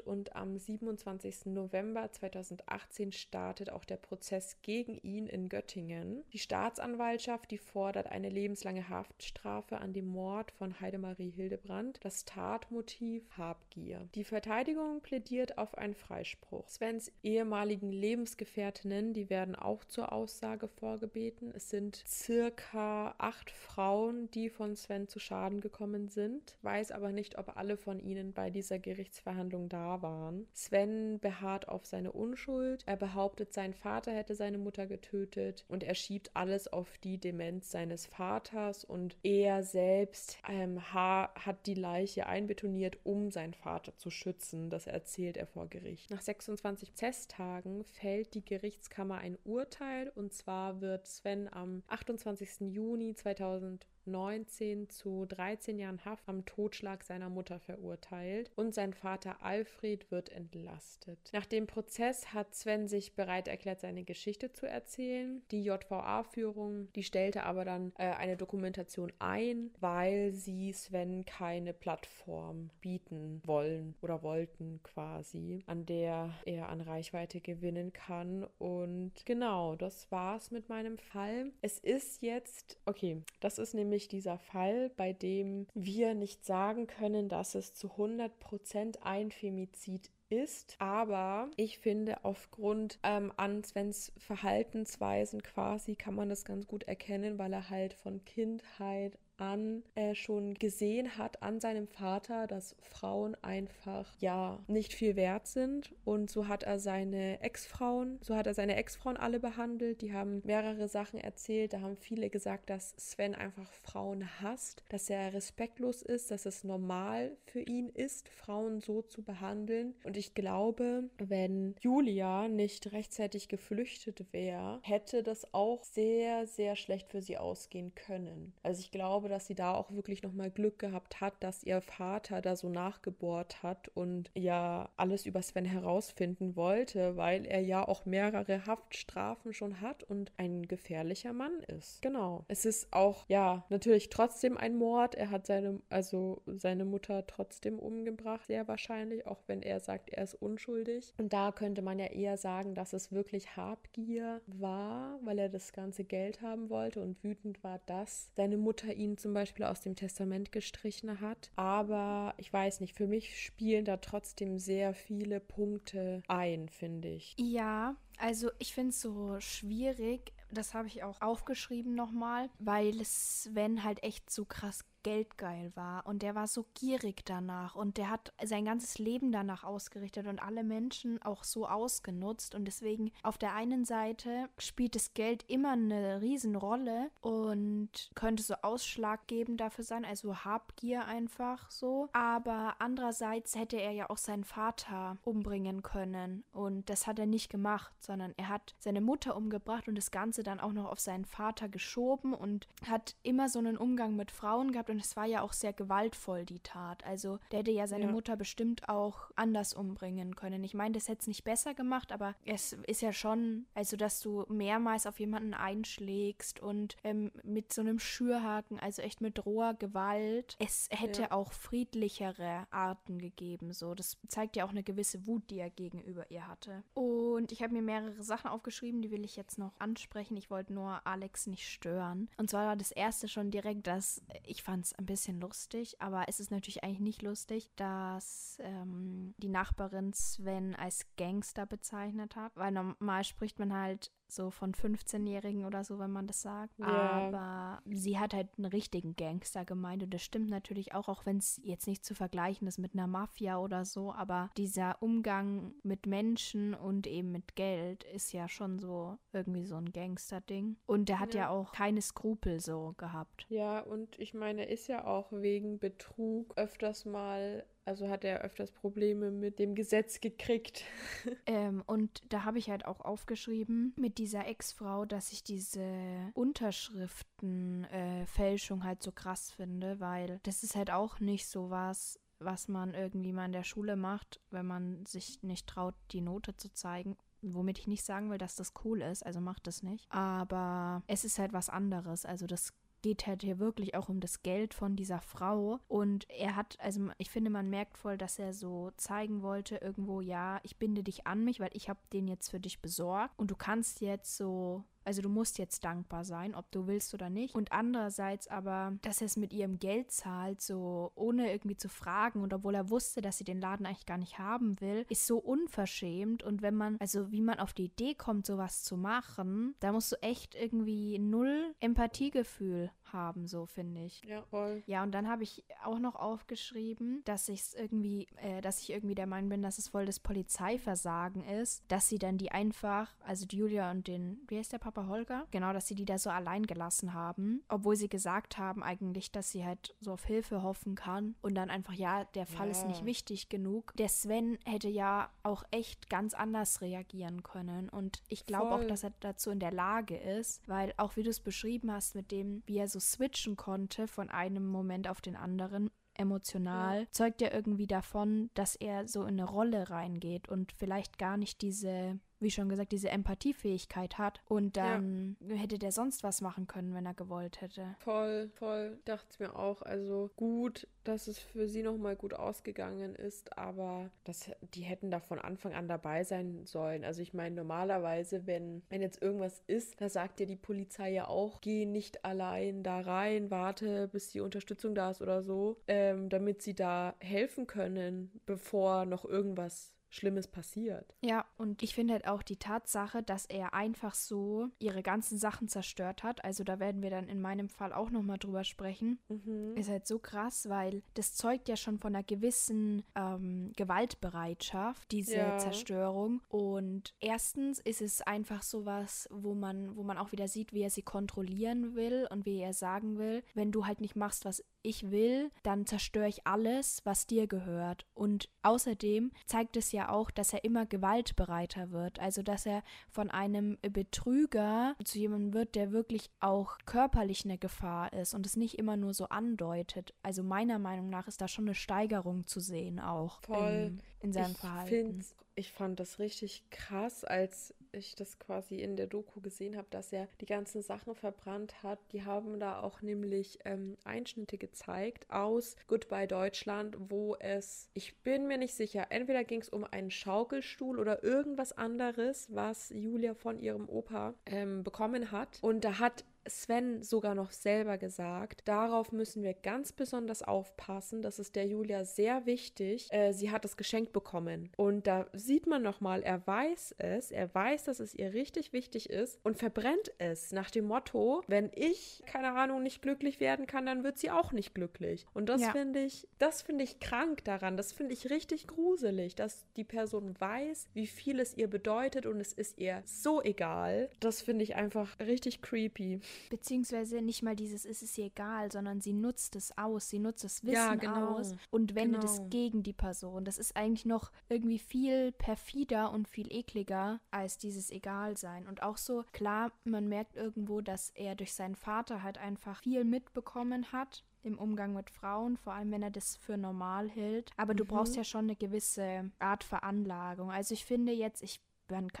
Speaker 2: und am 27. November 2018 startet auch der Prozess gegen ihn in Göttingen. Die Staatsanwaltschaft, die fordert eine lebenslange Haftstrafe an dem Mord von Heidemarie Hildebrand. Das Tatmotiv Habgier. Die Verteidigung plädiert auf einen Freispruch. Svens ehemaligen Lebensgefährtinnen, die werden auch zur Aussage vorgebeten. Es sind circa acht Frauen, die von Sven zu Schaden gekommen sind. Weiß aber nicht, ob alle von ihnen bei dieser Gerichtsverhandlung da waren. Sven beharrt auf seine Unschuld. Er behauptet, sein Vater hätte seine Mutter getötet und er schiebt alles auf die Demenz seines Vaters und er selbst ähm, hat die Leiche einbetoniert, um seinen Vater zu schützen. Das erzählt er vor Gericht. Nach 26 Prozesstagen fällt die Gerichtskammer ein Urteil und zwar wird Sven am 28. Juni 2000 19 zu 13 Jahren Haft am Totschlag seiner Mutter verurteilt und sein Vater Alfred wird entlastet. Nach dem Prozess hat Sven sich bereit erklärt, seine Geschichte zu erzählen. Die JVA-Führung, die stellte aber dann äh, eine Dokumentation ein, weil sie Sven keine Plattform bieten wollen oder wollten quasi, an der er an Reichweite gewinnen kann. Und genau, das war's mit meinem Fall. Es ist jetzt, okay, das ist nämlich dieser Fall, bei dem wir nicht sagen können, dass es zu 100% ein Femizid ist. Aber ich finde, aufgrund ähm, an Svens Verhaltensweisen quasi kann man das ganz gut erkennen, weil er halt von Kindheit an äh, schon gesehen hat an seinem Vater, dass Frauen einfach ja nicht viel wert sind. Und so hat er seine Ex-Frauen, so hat er seine Ex-Frauen alle behandelt, die haben mehrere Sachen erzählt, da haben viele gesagt, dass Sven einfach Frauen hasst, dass er respektlos ist, dass es normal für ihn ist, Frauen so zu behandeln. Und ich glaube, wenn Julia nicht rechtzeitig geflüchtet wäre, hätte das auch sehr sehr schlecht für sie ausgehen können. Also ich glaube, glaube, dass sie da auch wirklich nochmal Glück gehabt hat, dass ihr Vater da so nachgebohrt hat und ja alles über Sven herausfinden wollte, weil er ja auch mehrere Haftstrafen schon hat und ein gefährlicher Mann ist. Genau. Es ist auch, ja, natürlich trotzdem ein Mord. Er hat seine, also seine Mutter trotzdem umgebracht, sehr wahrscheinlich, auch wenn er sagt, er ist unschuldig. Und da könnte man ja eher sagen, dass es wirklich Habgier war, weil er das ganze Geld haben wollte und wütend war, dass seine Mutter ihn zum Beispiel aus dem Testament gestrichen hat. Aber ich weiß nicht, für mich spielen da trotzdem sehr viele Punkte ein, finde ich.
Speaker 1: Ja, also ich finde es so schwierig. Das habe ich auch aufgeschrieben nochmal, weil Sven halt echt so krass geldgeil war und der war so gierig danach und der hat sein ganzes Leben danach ausgerichtet und alle Menschen auch so ausgenutzt und deswegen auf der einen Seite spielt das Geld immer eine Riesenrolle und könnte so ausschlaggebend dafür sein, also Habgier einfach so, aber andererseits hätte er ja auch seinen Vater umbringen können und das hat er nicht gemacht, sondern er hat seine Mutter umgebracht und das Ganze dann auch noch auf seinen Vater geschoben und hat immer so einen Umgang mit Frauen gehabt und und es war ja auch sehr gewaltvoll, die Tat. Also der hätte ja seine ja. Mutter bestimmt auch anders umbringen können. Ich meine, das hätte es nicht besser gemacht, aber es ist ja schon, also dass du mehrmals auf jemanden einschlägst und ähm, mit so einem Schürhaken, also echt mit roher Gewalt. Es hätte ja. auch friedlichere Arten gegeben. So, das zeigt ja auch eine gewisse Wut, die er gegenüber ihr hatte. Und ich habe mir mehrere Sachen aufgeschrieben, die will ich jetzt noch ansprechen. Ich wollte nur Alex nicht stören. Und zwar war das erste schon direkt, dass ich fand es ein bisschen lustig, aber es ist natürlich eigentlich nicht lustig, dass ähm, die Nachbarin Sven als Gangster bezeichnet hat, weil normal spricht man halt so von 15-Jährigen oder so, wenn man das sagt. Ja. Aber sie hat halt einen richtigen Gangster gemeint und das stimmt natürlich auch, auch wenn es jetzt nicht zu vergleichen ist mit einer Mafia oder so, aber dieser Umgang mit Menschen und eben mit Geld ist ja schon so irgendwie so ein Gangster-Ding. Und der hat ja. ja auch keine Skrupel so gehabt.
Speaker 2: Ja, und ich meine, er ist ja auch wegen Betrug öfters mal also hat er öfters Probleme mit dem Gesetz gekriegt.
Speaker 1: ähm, und da habe ich halt auch aufgeschrieben mit dieser Ex-Frau, dass ich diese Unterschriftenfälschung äh, halt so krass finde, weil das ist halt auch nicht so was, was man irgendwie mal in der Schule macht, wenn man sich nicht traut, die Note zu zeigen. Womit ich nicht sagen will, dass das cool ist, also macht das nicht. Aber es ist halt was anderes. Also das geht halt hier wirklich auch um das Geld von dieser Frau. Und er hat, also ich finde, man merkt voll, dass er so zeigen wollte, irgendwo, ja, ich binde dich an mich, weil ich habe den jetzt für dich besorgt. Und du kannst jetzt so also du musst jetzt dankbar sein, ob du willst oder nicht. Und andererseits aber, dass er es mit ihrem Geld zahlt, so ohne irgendwie zu fragen und obwohl er wusste, dass sie den Laden eigentlich gar nicht haben will, ist so unverschämt. Und wenn man, also wie man auf die Idee kommt, sowas zu machen, da musst du echt irgendwie null Empathiegefühl haben, so finde ich.
Speaker 2: Ja, voll.
Speaker 1: Ja, und dann habe ich auch noch aufgeschrieben, dass ich es irgendwie, äh, dass ich irgendwie der Meinung bin, dass es voll das Polizeiversagen ist, dass sie dann die einfach, also Julia und den, wie heißt der Papa Holger? Genau, dass sie die da so allein gelassen haben, obwohl sie gesagt haben eigentlich, dass sie halt so auf Hilfe hoffen kann und dann einfach, ja, der Fall ja. ist nicht wichtig genug. Der Sven hätte ja auch echt ganz anders reagieren können und ich glaube auch, dass er dazu in der Lage ist, weil auch wie du es beschrieben hast mit dem, wie er so switchen konnte von einem Moment auf den anderen emotional, ja. zeugt ja irgendwie davon, dass er so in eine Rolle reingeht und vielleicht gar nicht diese wie schon gesagt, diese Empathiefähigkeit hat. Und dann ja. hätte der sonst was machen können, wenn er gewollt hätte.
Speaker 2: Voll, voll. Dachte es mir auch. Also gut, dass es für sie nochmal gut ausgegangen ist, aber das, die hätten da von Anfang an dabei sein sollen. Also ich meine, normalerweise, wenn, wenn jetzt irgendwas ist, da sagt ja die Polizei ja auch, geh nicht allein da rein, warte, bis die Unterstützung da ist oder so, ähm, damit sie da helfen können, bevor noch irgendwas Schlimmes passiert.
Speaker 1: Ja, und ich finde halt auch die Tatsache, dass er einfach so ihre ganzen Sachen zerstört hat, also da werden wir dann in meinem Fall auch nochmal drüber sprechen, mhm. ist halt so krass, weil das zeugt ja schon von einer gewissen ähm, Gewaltbereitschaft, diese ja. Zerstörung. Und erstens ist es einfach so was, wo man, wo man auch wieder sieht, wie er sie kontrollieren will und wie er sagen will, wenn du halt nicht machst, was ich will, dann zerstöre ich alles, was dir gehört. Und außerdem zeigt es ja auch, dass er immer gewaltbereiter wird. Also, dass er von einem Betrüger zu jemandem wird, der wirklich auch körperlich eine Gefahr ist und es nicht immer nur so andeutet. Also, meiner Meinung nach ist da schon eine Steigerung zu sehen auch
Speaker 2: Voll.
Speaker 1: In, in seinem ich Verhalten.
Speaker 2: Ich fand das richtig krass, als ich das quasi in der Doku gesehen habe, dass er die ganzen Sachen verbrannt hat. Die haben da auch nämlich ähm, Einschnitte gezeigt aus Goodbye Deutschland, wo es, ich bin mir nicht sicher, entweder ging es um einen Schaukelstuhl oder irgendwas anderes, was Julia von ihrem Opa ähm, bekommen hat. Und da hat Sven sogar noch selber gesagt, darauf müssen wir ganz besonders aufpassen. Das ist der Julia sehr wichtig. Äh, sie hat es geschenkt bekommen. Und da sieht man nochmal, er weiß es, er weiß, dass es ihr richtig wichtig ist und verbrennt es nach dem Motto, wenn ich, keine Ahnung, nicht glücklich werden kann, dann wird sie auch nicht glücklich. Und das ja. finde ich, das finde ich krank daran. Das finde ich richtig gruselig, dass die Person weiß, wie viel es ihr bedeutet und es ist ihr so egal. Das finde ich einfach richtig creepy.
Speaker 1: Beziehungsweise nicht mal dieses ist es ihr egal, sondern sie nutzt es aus, sie nutzt das Wissen ja, genau. aus und wendet genau. es gegen die Person. Das ist eigentlich noch irgendwie viel perfider und viel ekliger als dieses Egalsein. Und auch so, klar, man merkt irgendwo, dass er durch seinen Vater halt einfach viel mitbekommen hat im Umgang mit Frauen, vor allem wenn er das für normal hält. Aber du mhm. brauchst ja schon eine gewisse Art Veranlagung. Also ich finde jetzt, ich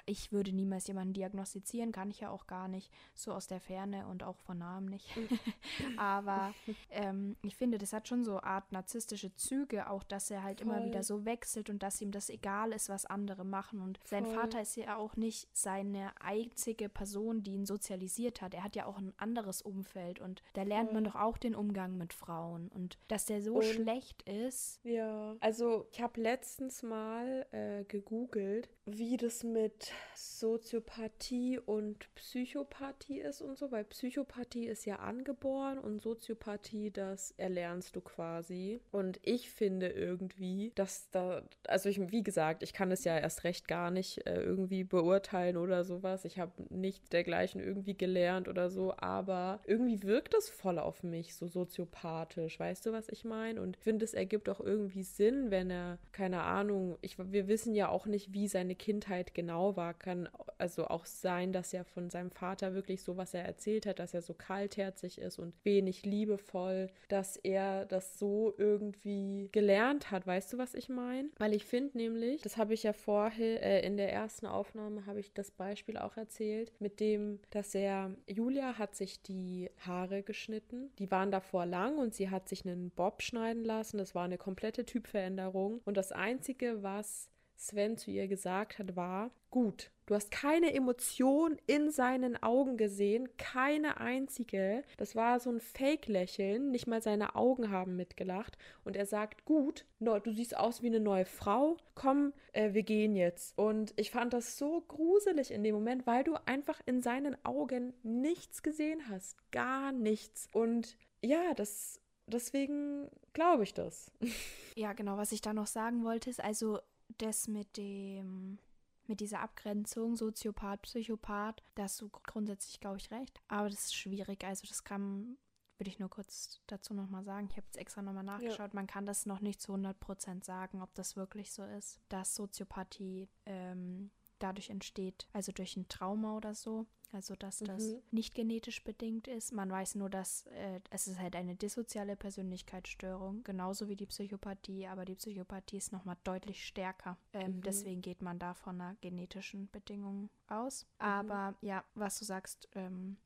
Speaker 1: ich würde niemals jemanden diagnostizieren, kann ich ja auch gar nicht, so aus der Ferne und auch von Namen nicht. Mhm. Aber ähm, ich finde, das hat schon so Art narzisstische Züge, auch dass er halt Voll. immer wieder so wechselt und dass ihm das egal ist, was andere machen. Und Voll. sein Vater ist ja auch nicht seine einzige Person, die ihn sozialisiert hat. Er hat ja auch ein anderes Umfeld und da lernt Voll. man doch auch den Umgang mit Frauen. Und dass der so und, schlecht ist.
Speaker 2: Ja, also ich habe letztens mal äh, gegoogelt, wie das mit Soziopathie und Psychopathie ist und so, weil Psychopathie ist ja angeboren und Soziopathie, das erlernst du quasi. Und ich finde irgendwie, dass da, also ich, wie gesagt, ich kann es ja erst recht gar nicht äh, irgendwie beurteilen oder sowas. Ich habe nichts dergleichen irgendwie gelernt oder so, aber irgendwie wirkt das voll auf mich, so soziopathisch. Weißt du, was ich meine? Und ich finde, es ergibt auch irgendwie Sinn, wenn er, keine Ahnung, ich, wir wissen ja auch nicht, wie seine Kindheit genau war. Kann also auch sein, dass er von seinem Vater wirklich so, was er erzählt hat, dass er so kaltherzig ist und wenig liebevoll, dass er das so irgendwie gelernt hat. Weißt du, was ich meine? Weil ich finde nämlich, das habe ich ja vorher äh, in der ersten Aufnahme habe ich das Beispiel auch erzählt, mit dem, dass er Julia hat sich die Haare geschnitten. Die waren davor lang und sie hat sich einen Bob schneiden lassen. Das war eine komplette Typveränderung. Und das Einzige, was Sven zu ihr gesagt hat, war, gut, du hast keine Emotion in seinen Augen gesehen, keine einzige. Das war so ein Fake-Lächeln, nicht mal seine Augen haben mitgelacht. Und er sagt, gut, du siehst aus wie eine neue Frau, komm, äh, wir gehen jetzt. Und ich fand das so gruselig in dem Moment, weil du einfach in seinen Augen nichts gesehen hast, gar nichts. Und ja, das deswegen glaube ich das.
Speaker 1: Ja, genau, was ich da noch sagen wollte, ist also das mit dem mit dieser Abgrenzung Soziopath, Psychopath, da hast du grundsätzlich, glaube ich, recht. Aber das ist schwierig. Also das kann, würde ich nur kurz dazu nochmal sagen. Ich habe jetzt extra nochmal nachgeschaut. Ja. Man kann das noch nicht zu 100% sagen, ob das wirklich so ist, dass Soziopathie ähm, dadurch entsteht, also durch ein Trauma oder so. Also, dass das mhm. nicht genetisch bedingt ist. Man weiß nur, dass äh, es ist halt eine dissoziale Persönlichkeitsstörung, genauso wie die Psychopathie, aber die Psychopathie ist nochmal deutlich stärker. Ähm, mhm. Deswegen geht man da von einer genetischen Bedingung aus. Mhm. Aber ja, was du sagst, ähm,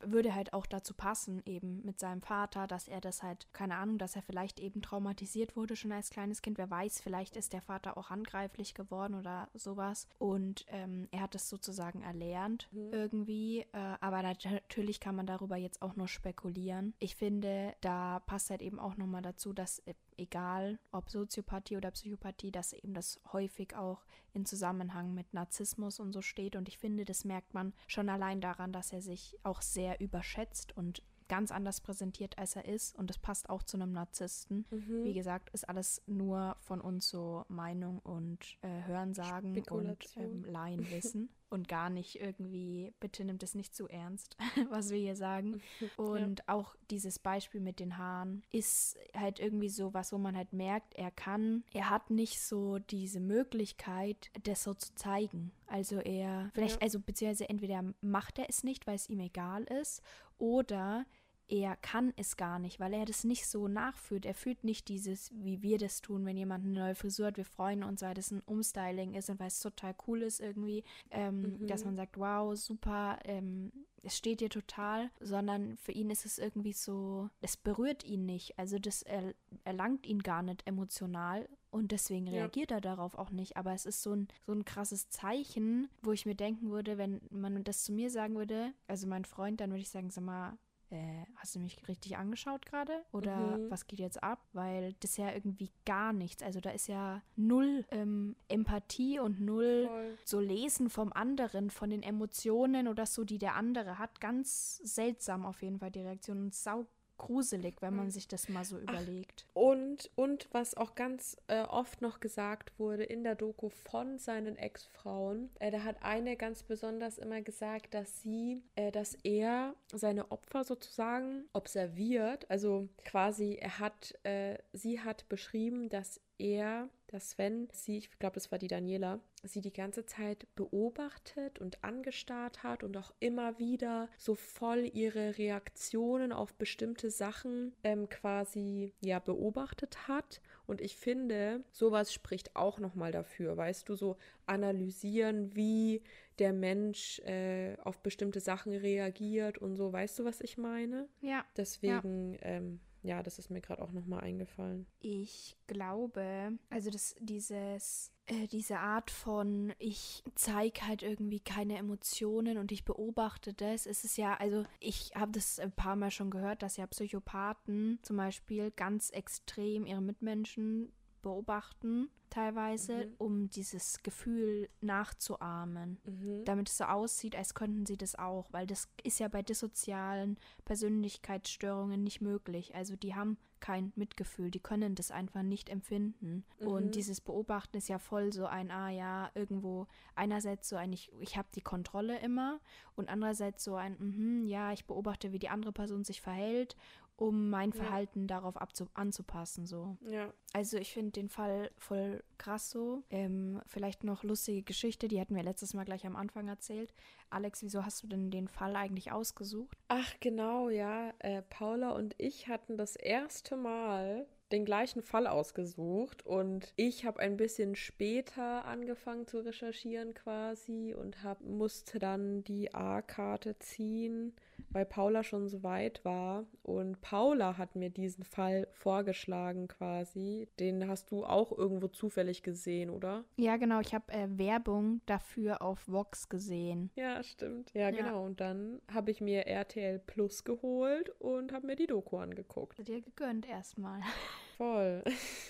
Speaker 1: würde halt auch dazu passen, eben mit seinem Vater, dass er das halt, keine Ahnung, dass er vielleicht eben traumatisiert wurde schon als kleines Kind. Wer weiß, vielleicht ist der Vater auch handgreiflich geworden oder sowas. Und ähm, er hat es sozusagen erlernt mhm. irgendwie. Äh, aber natürlich kann man darüber jetzt auch nur spekulieren. Ich finde, da passt halt eben auch nochmal dazu, dass äh, egal ob Soziopathie oder Psychopathie, dass eben das häufig auch in Zusammenhang mit Narzissmus und so steht. Und ich finde, das merkt man schon allein daran, dass er sich auch sehr überschätzt und ganz anders präsentiert, als er ist. Und das passt auch zu einem Narzissten. Mhm. Wie gesagt, ist alles nur von uns so Meinung und äh, Hörensagen und ähm, Laienwissen. Und gar nicht irgendwie, bitte nimmt es nicht zu ernst, was wir hier sagen. Und ja. auch dieses Beispiel mit den Haaren ist halt irgendwie so was, wo man halt merkt, er kann, er hat nicht so diese Möglichkeit, das so zu zeigen. Also er, vielleicht, ja. also beziehungsweise entweder macht er es nicht, weil es ihm egal ist, oder er kann es gar nicht, weil er das nicht so nachfühlt. Er fühlt nicht dieses, wie wir das tun, wenn jemand eine neue Frisur hat. Wir freuen uns, weil das ein Umstyling ist und weil es total cool ist irgendwie, ähm, mhm. dass man sagt, wow, super, ähm, es steht dir total, sondern für ihn ist es irgendwie so, es berührt ihn nicht. Also das er, erlangt ihn gar nicht emotional und deswegen reagiert ja. er darauf auch nicht. Aber es ist so ein, so ein krasses Zeichen, wo ich mir denken würde, wenn man das zu mir sagen würde, also mein Freund, dann würde ich sagen, sag mal, äh, hast du mich richtig angeschaut gerade? Oder mhm. was geht jetzt ab? Weil das ja irgendwie gar nichts. Also da ist ja null ähm, Empathie und null Voll. so Lesen vom anderen, von den Emotionen oder so, die der andere hat. Ganz seltsam auf jeden Fall die Reaktion und sau gruselig, wenn man hm. sich das mal so überlegt.
Speaker 2: Ach, und, und was auch ganz äh, oft noch gesagt wurde in der Doku von seinen Ex-Frauen, äh, da hat eine ganz besonders immer gesagt, dass sie, äh, dass er seine Opfer sozusagen observiert. Also quasi, er hat, äh, sie hat beschrieben, dass er dass Sven sie, ich glaube, das war die Daniela, sie die ganze Zeit beobachtet und angestarrt hat und auch immer wieder so voll ihre Reaktionen auf bestimmte Sachen ähm, quasi ja beobachtet hat. Und ich finde, sowas spricht auch nochmal dafür, weißt du, so analysieren, wie der Mensch äh, auf bestimmte Sachen reagiert und so. Weißt du, was ich meine?
Speaker 1: Ja.
Speaker 2: Deswegen, ja. Ähm, ja, das ist mir gerade auch nochmal eingefallen.
Speaker 1: Ich glaube, also das, dieses, äh, diese Art von, ich zeige halt irgendwie keine Emotionen und ich beobachte das. Es ist ja, also ich habe das ein paar Mal schon gehört, dass ja Psychopathen zum Beispiel ganz extrem ihre Mitmenschen beobachten teilweise, mhm. um dieses Gefühl nachzuahmen, mhm. damit es so aussieht, als könnten sie das auch, weil das ist ja bei dissozialen Persönlichkeitsstörungen nicht möglich. Also die haben kein Mitgefühl, die können das einfach nicht empfinden. Mhm. Und dieses Beobachten ist ja voll so ein, ah ja, irgendwo einerseits so ein, ich, ich habe die Kontrolle immer und andererseits so ein, mh, ja, ich beobachte, wie die andere Person sich verhält um mein Verhalten ja. darauf anzupassen. So.
Speaker 2: Ja.
Speaker 1: Also ich finde den Fall voll krass so. Ähm, vielleicht noch lustige Geschichte, die hatten wir letztes Mal gleich am Anfang erzählt. Alex, wieso hast du denn den Fall eigentlich ausgesucht?
Speaker 2: Ach genau, ja. Äh, Paula und ich hatten das erste Mal den gleichen Fall ausgesucht und ich habe ein bisschen später angefangen zu recherchieren quasi und hab, musste dann die A-Karte ziehen weil Paula schon so weit war. Und Paula hat mir diesen Fall vorgeschlagen quasi. Den hast du auch irgendwo zufällig gesehen, oder?
Speaker 1: Ja, genau. Ich habe äh, Werbung dafür auf Vox gesehen.
Speaker 2: Ja, stimmt. Ja, ja. genau. Und dann habe ich mir RTL Plus geholt und habe mir die Doku angeguckt.
Speaker 1: Dir gegönnt erstmal.
Speaker 2: Voll.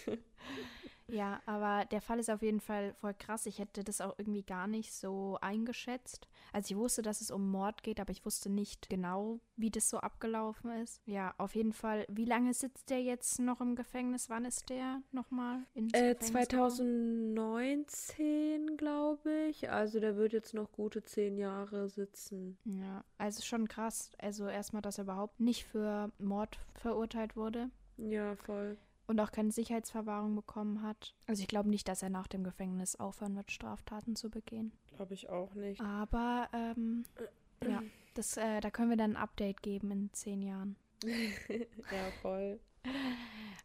Speaker 1: Ja, aber der Fall ist auf jeden Fall voll krass. Ich hätte das auch irgendwie gar nicht so eingeschätzt. Also ich wusste, dass es um Mord geht, aber ich wusste nicht genau, wie das so abgelaufen ist. Ja, auf jeden Fall. Wie lange sitzt der jetzt noch im Gefängnis? Wann ist der nochmal
Speaker 2: in äh, 2019, glaube ich. Also der wird jetzt noch gute zehn Jahre sitzen.
Speaker 1: Ja, also schon krass. Also erstmal, dass er überhaupt nicht für Mord verurteilt wurde.
Speaker 2: Ja, voll.
Speaker 1: Und auch keine Sicherheitsverwahrung bekommen hat. Also ich glaube nicht, dass er nach dem Gefängnis aufhören wird, Straftaten zu begehen.
Speaker 2: Glaube ich auch nicht.
Speaker 1: Aber ähm, ja, das, äh, da können wir dann ein Update geben in zehn Jahren.
Speaker 2: ja, voll.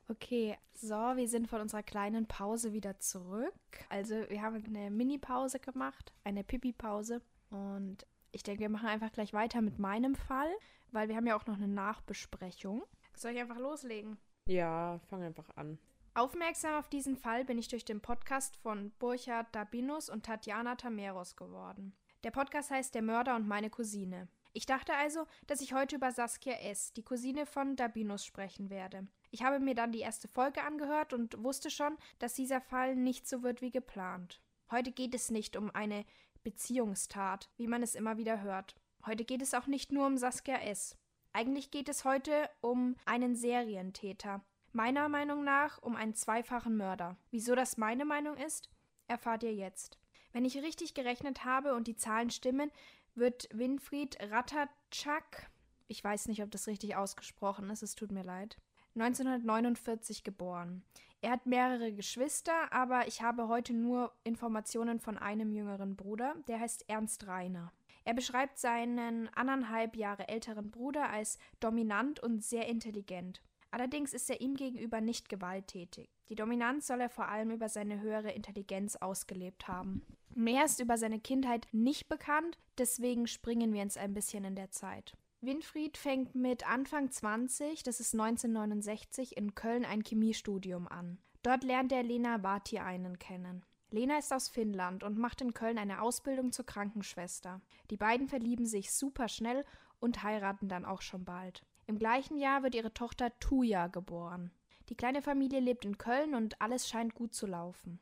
Speaker 1: Okay, so, wir sind von unserer kleinen Pause wieder zurück. Also wir haben eine Mini-Pause gemacht, eine Pipi-Pause. Und ich denke, wir machen einfach gleich weiter mit meinem Fall, weil wir haben ja auch noch eine Nachbesprechung. Soll ich einfach loslegen?
Speaker 2: Ja, fang einfach an.
Speaker 1: Aufmerksam auf diesen Fall bin ich durch den Podcast von Burchard Dabinus und Tatjana Tameros geworden. Der Podcast heißt Der Mörder und meine Cousine. Ich dachte also, dass ich heute über Saskia S., die Cousine von Dabinus, sprechen werde. Ich habe mir dann die erste Folge angehört und wusste schon, dass dieser Fall nicht so wird wie geplant. Heute geht es nicht um eine Beziehungstat, wie man es immer wieder hört. Heute geht es auch nicht nur um Saskia S. Eigentlich geht es heute um einen Serientäter. Meiner Meinung nach um einen zweifachen Mörder. Wieso das meine Meinung ist, erfahrt ihr jetzt. Wenn ich richtig gerechnet habe und die Zahlen stimmen, wird Winfried Rattatschak, ich weiß nicht, ob das richtig ausgesprochen ist, es tut mir leid, 1949 geboren. Er hat mehrere Geschwister, aber ich habe heute nur Informationen von einem jüngeren Bruder, der heißt Ernst Reiner. Er beschreibt seinen anderthalb Jahre älteren Bruder als dominant und sehr intelligent. Allerdings ist er ihm gegenüber nicht gewalttätig. Die Dominanz soll er vor allem über seine höhere Intelligenz ausgelebt haben. Mehr ist über seine Kindheit nicht bekannt, deswegen springen wir uns ein bisschen in der Zeit. Winfried fängt mit Anfang 20, das ist 1969, in Köln ein Chemiestudium an. Dort lernt er Lena Vartiainen kennen. Lena ist aus Finnland und macht in Köln eine Ausbildung zur Krankenschwester. Die beiden verlieben sich super schnell und heiraten dann auch schon bald. Im gleichen Jahr wird ihre Tochter Tuja geboren. Die kleine Familie lebt in Köln und alles scheint gut zu laufen.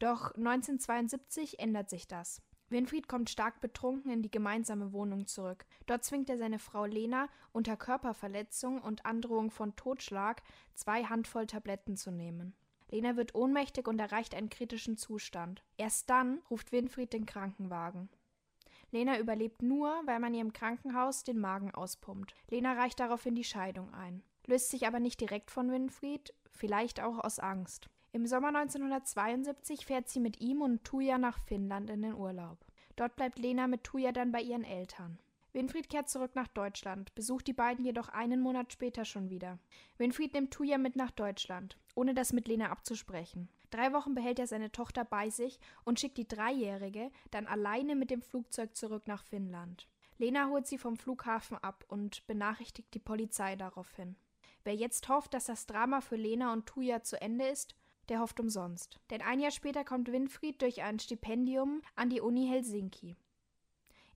Speaker 1: Doch 1972 ändert sich das. Winfried kommt stark betrunken in die gemeinsame Wohnung zurück. Dort zwingt er seine Frau Lena unter Körperverletzung und Androhung von Totschlag zwei Handvoll Tabletten zu nehmen. Lena wird ohnmächtig und erreicht einen kritischen Zustand. Erst dann ruft Winfried den Krankenwagen. Lena überlebt nur, weil man ihr im Krankenhaus den Magen auspumpt. Lena reicht daraufhin die Scheidung ein, löst sich aber nicht direkt von Winfried, vielleicht auch aus Angst. Im Sommer 1972 fährt sie mit ihm und Tuja nach Finnland in den Urlaub. Dort bleibt Lena mit Tuja dann bei ihren Eltern. Winfried kehrt zurück nach Deutschland, besucht die beiden jedoch einen Monat später schon wieder. Winfried nimmt Tuja mit nach Deutschland, ohne das mit Lena abzusprechen. Drei Wochen behält er seine Tochter bei sich und schickt die Dreijährige dann alleine mit dem Flugzeug zurück nach Finnland. Lena holt sie vom Flughafen ab und benachrichtigt die Polizei daraufhin. Wer jetzt hofft, dass das Drama für Lena und Tuja zu Ende ist, der hofft umsonst. Denn ein Jahr später kommt Winfried durch ein Stipendium an die Uni Helsinki.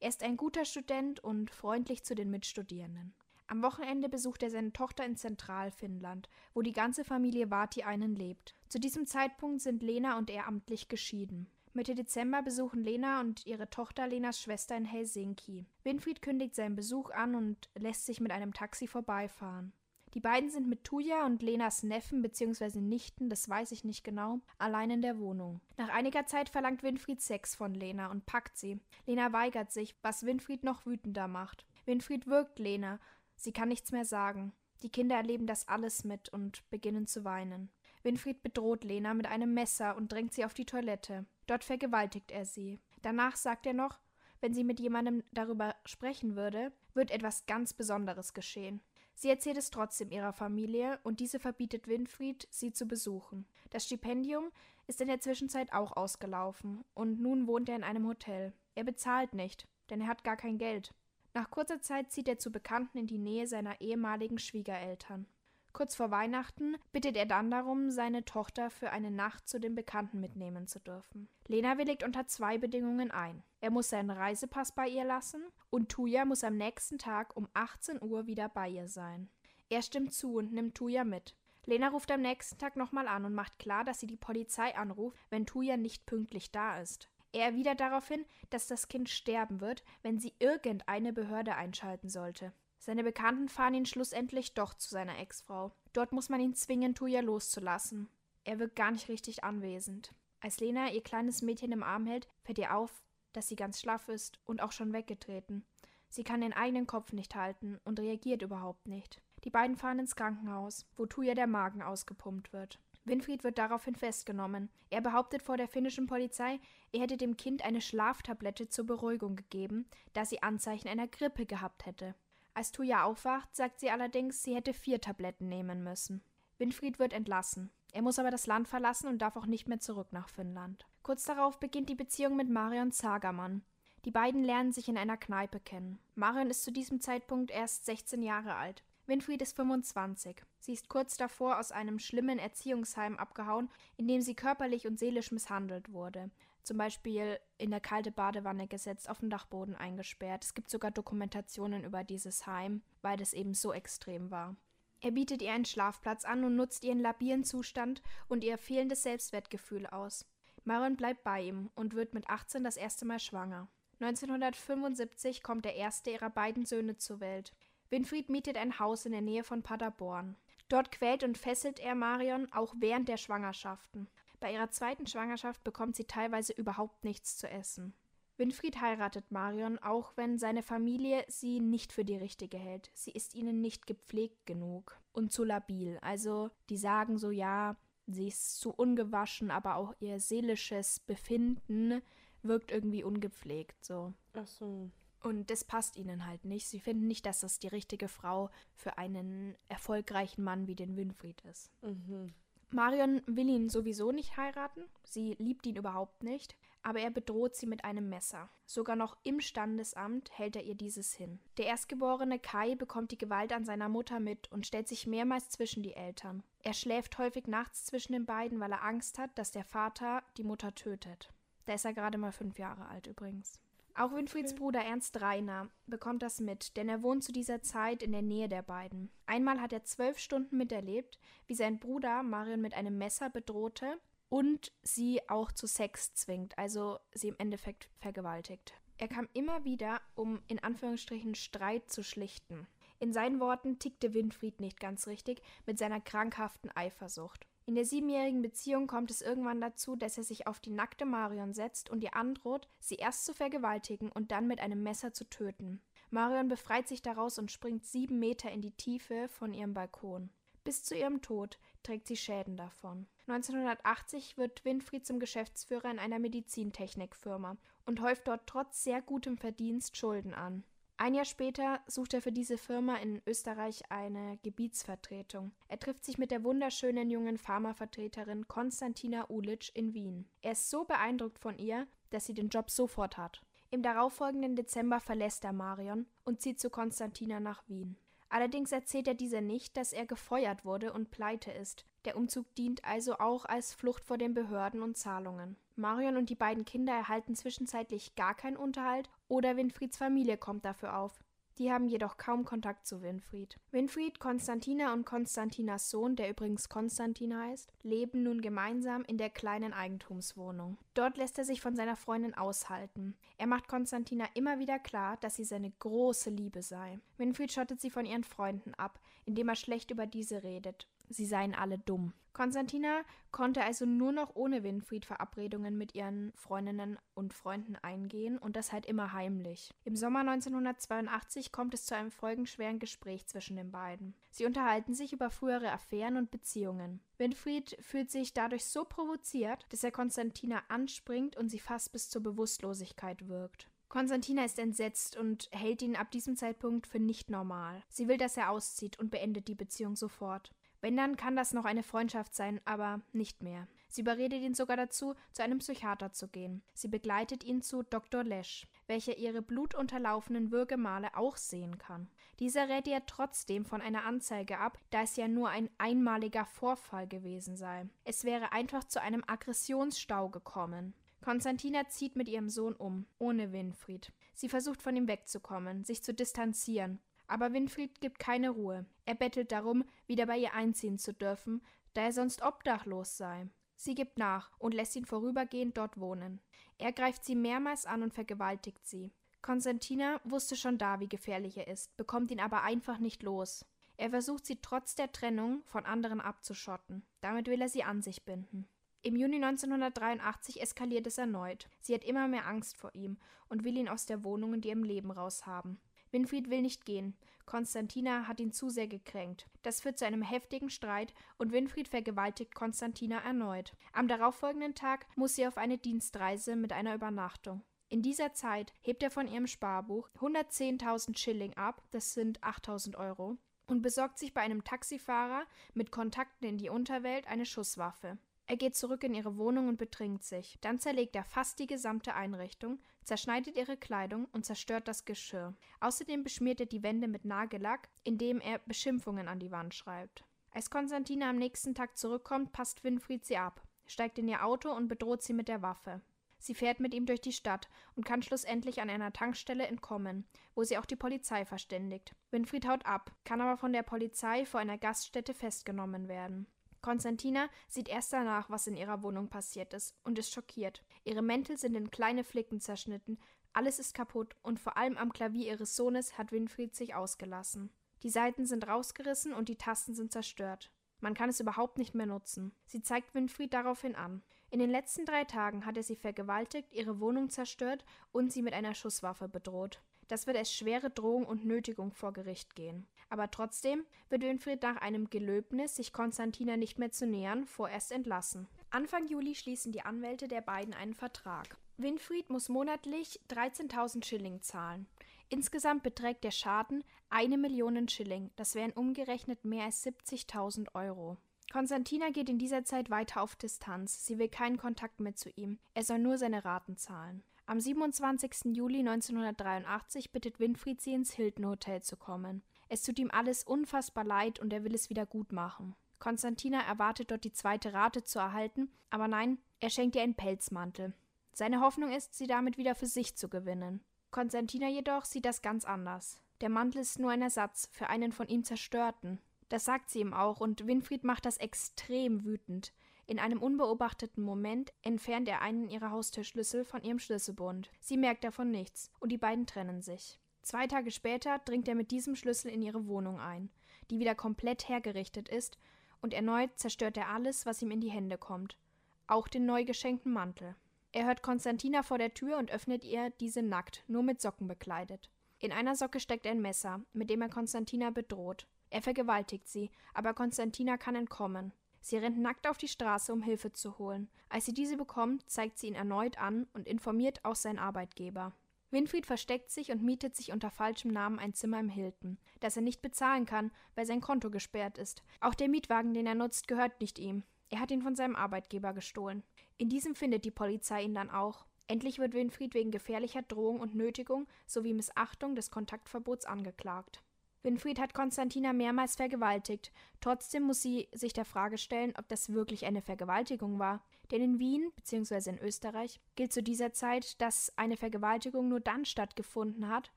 Speaker 1: Er ist ein guter Student und freundlich zu den Mitstudierenden. Am Wochenende besucht er seine Tochter in Zentralfinnland, wo die ganze Familie Vati einen lebt. Zu diesem Zeitpunkt sind Lena und er amtlich geschieden. Mitte Dezember besuchen Lena und ihre Tochter Lenas Schwester in Helsinki. Winfried kündigt seinen Besuch an und lässt sich mit einem Taxi vorbeifahren. Die beiden sind mit Tuja und Lenas Neffen bzw. Nichten, das weiß ich nicht genau, allein in der Wohnung. Nach einiger Zeit verlangt Winfried Sex von Lena und packt sie. Lena weigert sich, was Winfried noch wütender macht. Winfried wirkt Lena. Sie kann nichts mehr sagen. Die Kinder erleben das alles mit und beginnen zu weinen. Winfried bedroht Lena mit einem Messer und drängt sie auf die Toilette. Dort vergewaltigt er sie. Danach sagt er noch, wenn sie mit jemandem darüber sprechen würde, wird etwas ganz Besonderes geschehen. Sie erzählt es trotzdem ihrer Familie und diese verbietet Winfried, sie zu besuchen. Das Stipendium ist in der Zwischenzeit auch ausgelaufen und nun wohnt er in einem Hotel. Er bezahlt nicht, denn er hat gar kein Geld. Nach kurzer Zeit zieht er zu Bekannten in die Nähe seiner ehemaligen Schwiegereltern. Kurz vor Weihnachten bittet er dann darum, seine Tochter für eine Nacht zu den Bekannten mitnehmen zu dürfen. Lena willigt unter zwei Bedingungen ein. Er muss seinen Reisepass bei ihr lassen und Tuja muss am nächsten Tag um 18 Uhr wieder bei ihr sein. Er stimmt zu und nimmt Tuja mit. Lena ruft am nächsten Tag nochmal an und macht klar, dass sie die Polizei anruft, wenn Tuja nicht pünktlich da ist. Er erwidert daraufhin, dass das Kind sterben wird, wenn sie irgendeine Behörde einschalten sollte. Seine Bekannten fahren ihn schlussendlich doch zu seiner Ex-Frau. Dort muss man ihn zwingen, Tuja loszulassen. Er wirkt gar nicht richtig anwesend. Als Lena ihr kleines Mädchen im Arm hält, fällt ihr auf, dass sie ganz schlaff ist und auch schon weggetreten. Sie kann den eigenen Kopf nicht halten und reagiert überhaupt nicht. Die beiden fahren ins Krankenhaus, wo Tuya der Magen ausgepumpt wird. Winfried wird daraufhin festgenommen. Er behauptet vor der finnischen Polizei, er hätte dem Kind eine Schlaftablette zur Beruhigung gegeben, da sie Anzeichen einer Grippe gehabt hätte. Als Tuya aufwacht, sagt sie allerdings, sie hätte vier Tabletten nehmen müssen. Winfried wird entlassen. Er muss aber das Land verlassen und darf auch nicht mehr zurück nach Finnland. Kurz darauf beginnt die Beziehung mit Marion Zagermann. Die beiden lernen sich in einer Kneipe kennen. Marion ist zu diesem Zeitpunkt erst 16 Jahre alt. Winfried ist 25. Sie ist kurz davor aus einem schlimmen Erziehungsheim abgehauen, in dem sie körperlich und seelisch misshandelt wurde. Zum Beispiel in der kalte Badewanne gesetzt, auf dem Dachboden eingesperrt. Es gibt sogar Dokumentationen über dieses Heim, weil das eben so extrem war. Er bietet ihr einen Schlafplatz an und nutzt ihren labilen Zustand und ihr fehlendes Selbstwertgefühl aus. Marion bleibt bei ihm und wird mit 18 das erste Mal schwanger. 1975 kommt der erste ihrer beiden Söhne zur Welt. Winfried mietet ein Haus in der Nähe von Paderborn. Dort quält und fesselt er Marion auch während der Schwangerschaften. Bei ihrer zweiten Schwangerschaft bekommt sie teilweise überhaupt nichts zu essen. Winfried heiratet Marion, auch wenn seine Familie sie nicht für die richtige hält. Sie ist ihnen nicht gepflegt genug und zu labil. Also, die sagen so, ja, sie ist zu ungewaschen, aber auch ihr seelisches Befinden wirkt irgendwie ungepflegt, so.
Speaker 2: Ach so.
Speaker 1: Und das passt ihnen halt nicht. Sie finden nicht, dass das die richtige Frau für einen erfolgreichen Mann wie den Winfried ist.
Speaker 2: Mhm.
Speaker 1: Marion will ihn sowieso nicht heiraten. Sie liebt ihn überhaupt nicht. Aber er bedroht sie mit einem Messer. Sogar noch im Standesamt hält er ihr dieses hin. Der erstgeborene Kai bekommt die Gewalt an seiner Mutter mit und stellt sich mehrmals zwischen die Eltern. Er schläft häufig nachts zwischen den beiden, weil er Angst hat, dass der Vater die Mutter tötet. Da ist er gerade mal fünf Jahre alt übrigens. Auch Winfrieds okay. Bruder Ernst Reiner bekommt das mit, denn er wohnt zu dieser Zeit in der Nähe der beiden. Einmal hat er zwölf Stunden miterlebt, wie sein Bruder Marion mit einem Messer bedrohte und sie auch zu Sex zwingt, also sie im Endeffekt vergewaltigt. Er kam immer wieder, um in Anführungsstrichen Streit zu schlichten. In seinen Worten tickte Winfried nicht ganz richtig mit seiner krankhaften Eifersucht. In der siebenjährigen Beziehung kommt es irgendwann dazu, dass er sich auf die nackte Marion setzt und ihr androht, sie erst zu vergewaltigen und dann mit einem Messer zu töten. Marion befreit sich daraus und springt sieben Meter in die Tiefe von ihrem Balkon. Bis zu ihrem Tod trägt sie Schäden davon. 1980 wird Winfried zum Geschäftsführer in einer Medizintechnikfirma und häuft dort trotz sehr gutem Verdienst Schulden an. Ein Jahr später sucht er für diese Firma in Österreich eine Gebietsvertretung. Er trifft sich mit der wunderschönen jungen Pharmavertreterin Konstantina Ulic in Wien. Er ist so beeindruckt von ihr, dass sie den Job sofort hat. Im darauffolgenden Dezember verlässt er Marion und zieht zu Konstantina nach Wien. Allerdings erzählt er dieser nicht, dass er gefeuert wurde und pleite ist. Der Umzug dient also auch als Flucht vor den Behörden und Zahlungen. Marion und die beiden Kinder erhalten zwischenzeitlich gar keinen Unterhalt oder Winfrieds Familie kommt dafür auf. Die haben jedoch kaum Kontakt zu Winfried. Winfried, Konstantina und Konstantinas Sohn, der übrigens Konstantin heißt, leben nun gemeinsam in der kleinen Eigentumswohnung. Dort lässt er sich von seiner Freundin aushalten. Er macht Konstantina immer wieder klar, dass sie seine große Liebe sei. Winfried schottet sie von ihren Freunden ab, indem er schlecht über diese redet sie seien alle dumm. Konstantina konnte also nur noch ohne Winfried Verabredungen mit ihren Freundinnen und Freunden eingehen und das halt immer heimlich. Im Sommer 1982 kommt es zu einem folgenschweren Gespräch zwischen den beiden. Sie unterhalten sich über frühere Affären und Beziehungen. Winfried fühlt sich dadurch so provoziert, dass er Konstantina anspringt und sie fast bis zur Bewusstlosigkeit wirkt. Konstantina ist entsetzt und hält ihn ab diesem Zeitpunkt für nicht normal. Sie will, dass er auszieht und beendet die Beziehung sofort. Wenn dann kann das noch eine Freundschaft sein, aber nicht mehr. Sie überredet ihn sogar dazu, zu einem Psychiater zu gehen. Sie begleitet ihn zu Dr. Lesch, welcher ihre blutunterlaufenen Würgemale auch sehen kann. Dieser rät ihr trotzdem von einer Anzeige ab, da es ja nur ein einmaliger Vorfall gewesen sei. Es wäre einfach zu einem Aggressionsstau gekommen. Konstantina zieht mit ihrem Sohn um, ohne Winfried. Sie versucht von ihm wegzukommen, sich zu distanzieren, aber Winfried gibt keine Ruhe. Er bettelt darum, wieder bei ihr einziehen zu dürfen, da er sonst obdachlos sei. Sie gibt nach und lässt ihn vorübergehend dort wohnen. Er greift sie mehrmals an und vergewaltigt sie. Konstantina wusste schon da, wie gefährlich er ist, bekommt ihn aber einfach nicht los. Er versucht sie trotz der Trennung von anderen abzuschotten. Damit will er sie an sich binden. Im Juni 1983 eskaliert es erneut. Sie hat immer mehr Angst vor ihm und will ihn aus der Wohnung und ihrem Leben raushaben. Winfried will nicht gehen. Konstantina hat ihn zu sehr gekränkt. Das führt zu einem heftigen Streit und Winfried vergewaltigt Konstantina erneut. Am darauffolgenden Tag muss sie auf eine Dienstreise mit einer Übernachtung. In dieser Zeit hebt er von ihrem Sparbuch 110.000 Schilling ab, das sind 8.000 Euro, und besorgt sich bei einem Taxifahrer mit Kontakten in die Unterwelt eine Schusswaffe. Er geht zurück in ihre Wohnung und betrinkt sich. Dann zerlegt er fast die gesamte Einrichtung, zerschneidet ihre Kleidung und zerstört das Geschirr. Außerdem beschmiert er die Wände mit Nagellack, indem er Beschimpfungen an die Wand schreibt. Als Konstantina am nächsten Tag zurückkommt, passt Winfried sie ab, steigt in ihr Auto und bedroht sie mit der Waffe. Sie fährt mit ihm durch die Stadt und kann schlussendlich an einer Tankstelle entkommen, wo sie auch die Polizei verständigt. Winfried haut ab, kann aber von der Polizei vor einer Gaststätte festgenommen werden. Konstantina sieht erst danach, was in ihrer Wohnung passiert ist, und ist schockiert. Ihre Mäntel sind in kleine Flicken zerschnitten, alles ist kaputt und vor allem am Klavier ihres Sohnes hat Winfried sich ausgelassen. Die Saiten sind rausgerissen und die Tasten sind zerstört. Man kann es überhaupt nicht mehr nutzen. Sie zeigt Winfried daraufhin an. In den letzten drei Tagen hat er sie vergewaltigt, ihre Wohnung zerstört und sie mit einer Schusswaffe bedroht. Das wird als schwere Drohung und Nötigung vor Gericht gehen. Aber trotzdem wird Winfried nach einem Gelöbnis, sich Konstantina nicht mehr zu nähern, vorerst entlassen. Anfang Juli schließen die Anwälte der beiden einen Vertrag. Winfried muss monatlich 13.000 Schilling zahlen. Insgesamt beträgt der Schaden eine Million Schilling, das wären umgerechnet mehr als 70.000 Euro. Konstantina geht in dieser Zeit weiter auf Distanz. Sie will keinen Kontakt mehr zu ihm. Er soll nur seine Raten zahlen. Am 27. Juli 1983 bittet Winfried sie ins Hilton Hotel zu kommen. Es tut ihm alles unfassbar leid und er will es wieder gut machen. Konstantina erwartet dort die zweite Rate zu erhalten, aber nein, er schenkt ihr einen Pelzmantel. Seine Hoffnung ist, sie damit wieder für sich zu gewinnen. Konstantina jedoch sieht das ganz anders. Der Mantel ist nur ein Ersatz für einen von ihm zerstörten. Das sagt sie ihm auch, und Winfried macht das extrem wütend. In einem unbeobachteten Moment entfernt er einen ihrer Haustürschlüssel von ihrem Schlüsselbund. Sie merkt davon nichts, und die beiden trennen sich. Zwei Tage später dringt er mit diesem Schlüssel in ihre Wohnung ein, die wieder komplett hergerichtet ist, und erneut zerstört er alles, was ihm in die Hände kommt, auch den neu geschenkten Mantel. Er hört Konstantina vor der Tür und öffnet ihr diese nackt, nur mit Socken bekleidet. In einer Socke steckt ein Messer, mit dem er Konstantina bedroht. Er vergewaltigt sie, aber Konstantina kann entkommen. Sie rennt nackt auf die Straße, um Hilfe zu holen. Als sie diese bekommt, zeigt sie ihn erneut an und informiert auch seinen Arbeitgeber. Winfried versteckt sich und mietet sich unter falschem Namen ein Zimmer im Hilton, das er nicht bezahlen kann, weil sein Konto gesperrt ist. Auch der Mietwagen, den er nutzt, gehört nicht ihm. Er hat ihn von seinem Arbeitgeber gestohlen. In diesem findet die Polizei ihn dann auch. Endlich wird Winfried wegen gefährlicher Drohung und Nötigung sowie Missachtung des Kontaktverbots angeklagt. Winfried hat Konstantina mehrmals vergewaltigt. Trotzdem muss sie sich der Frage stellen, ob das wirklich eine Vergewaltigung war. Denn in Wien bzw. in Österreich gilt zu dieser Zeit, dass eine Vergewaltigung nur dann stattgefunden hat,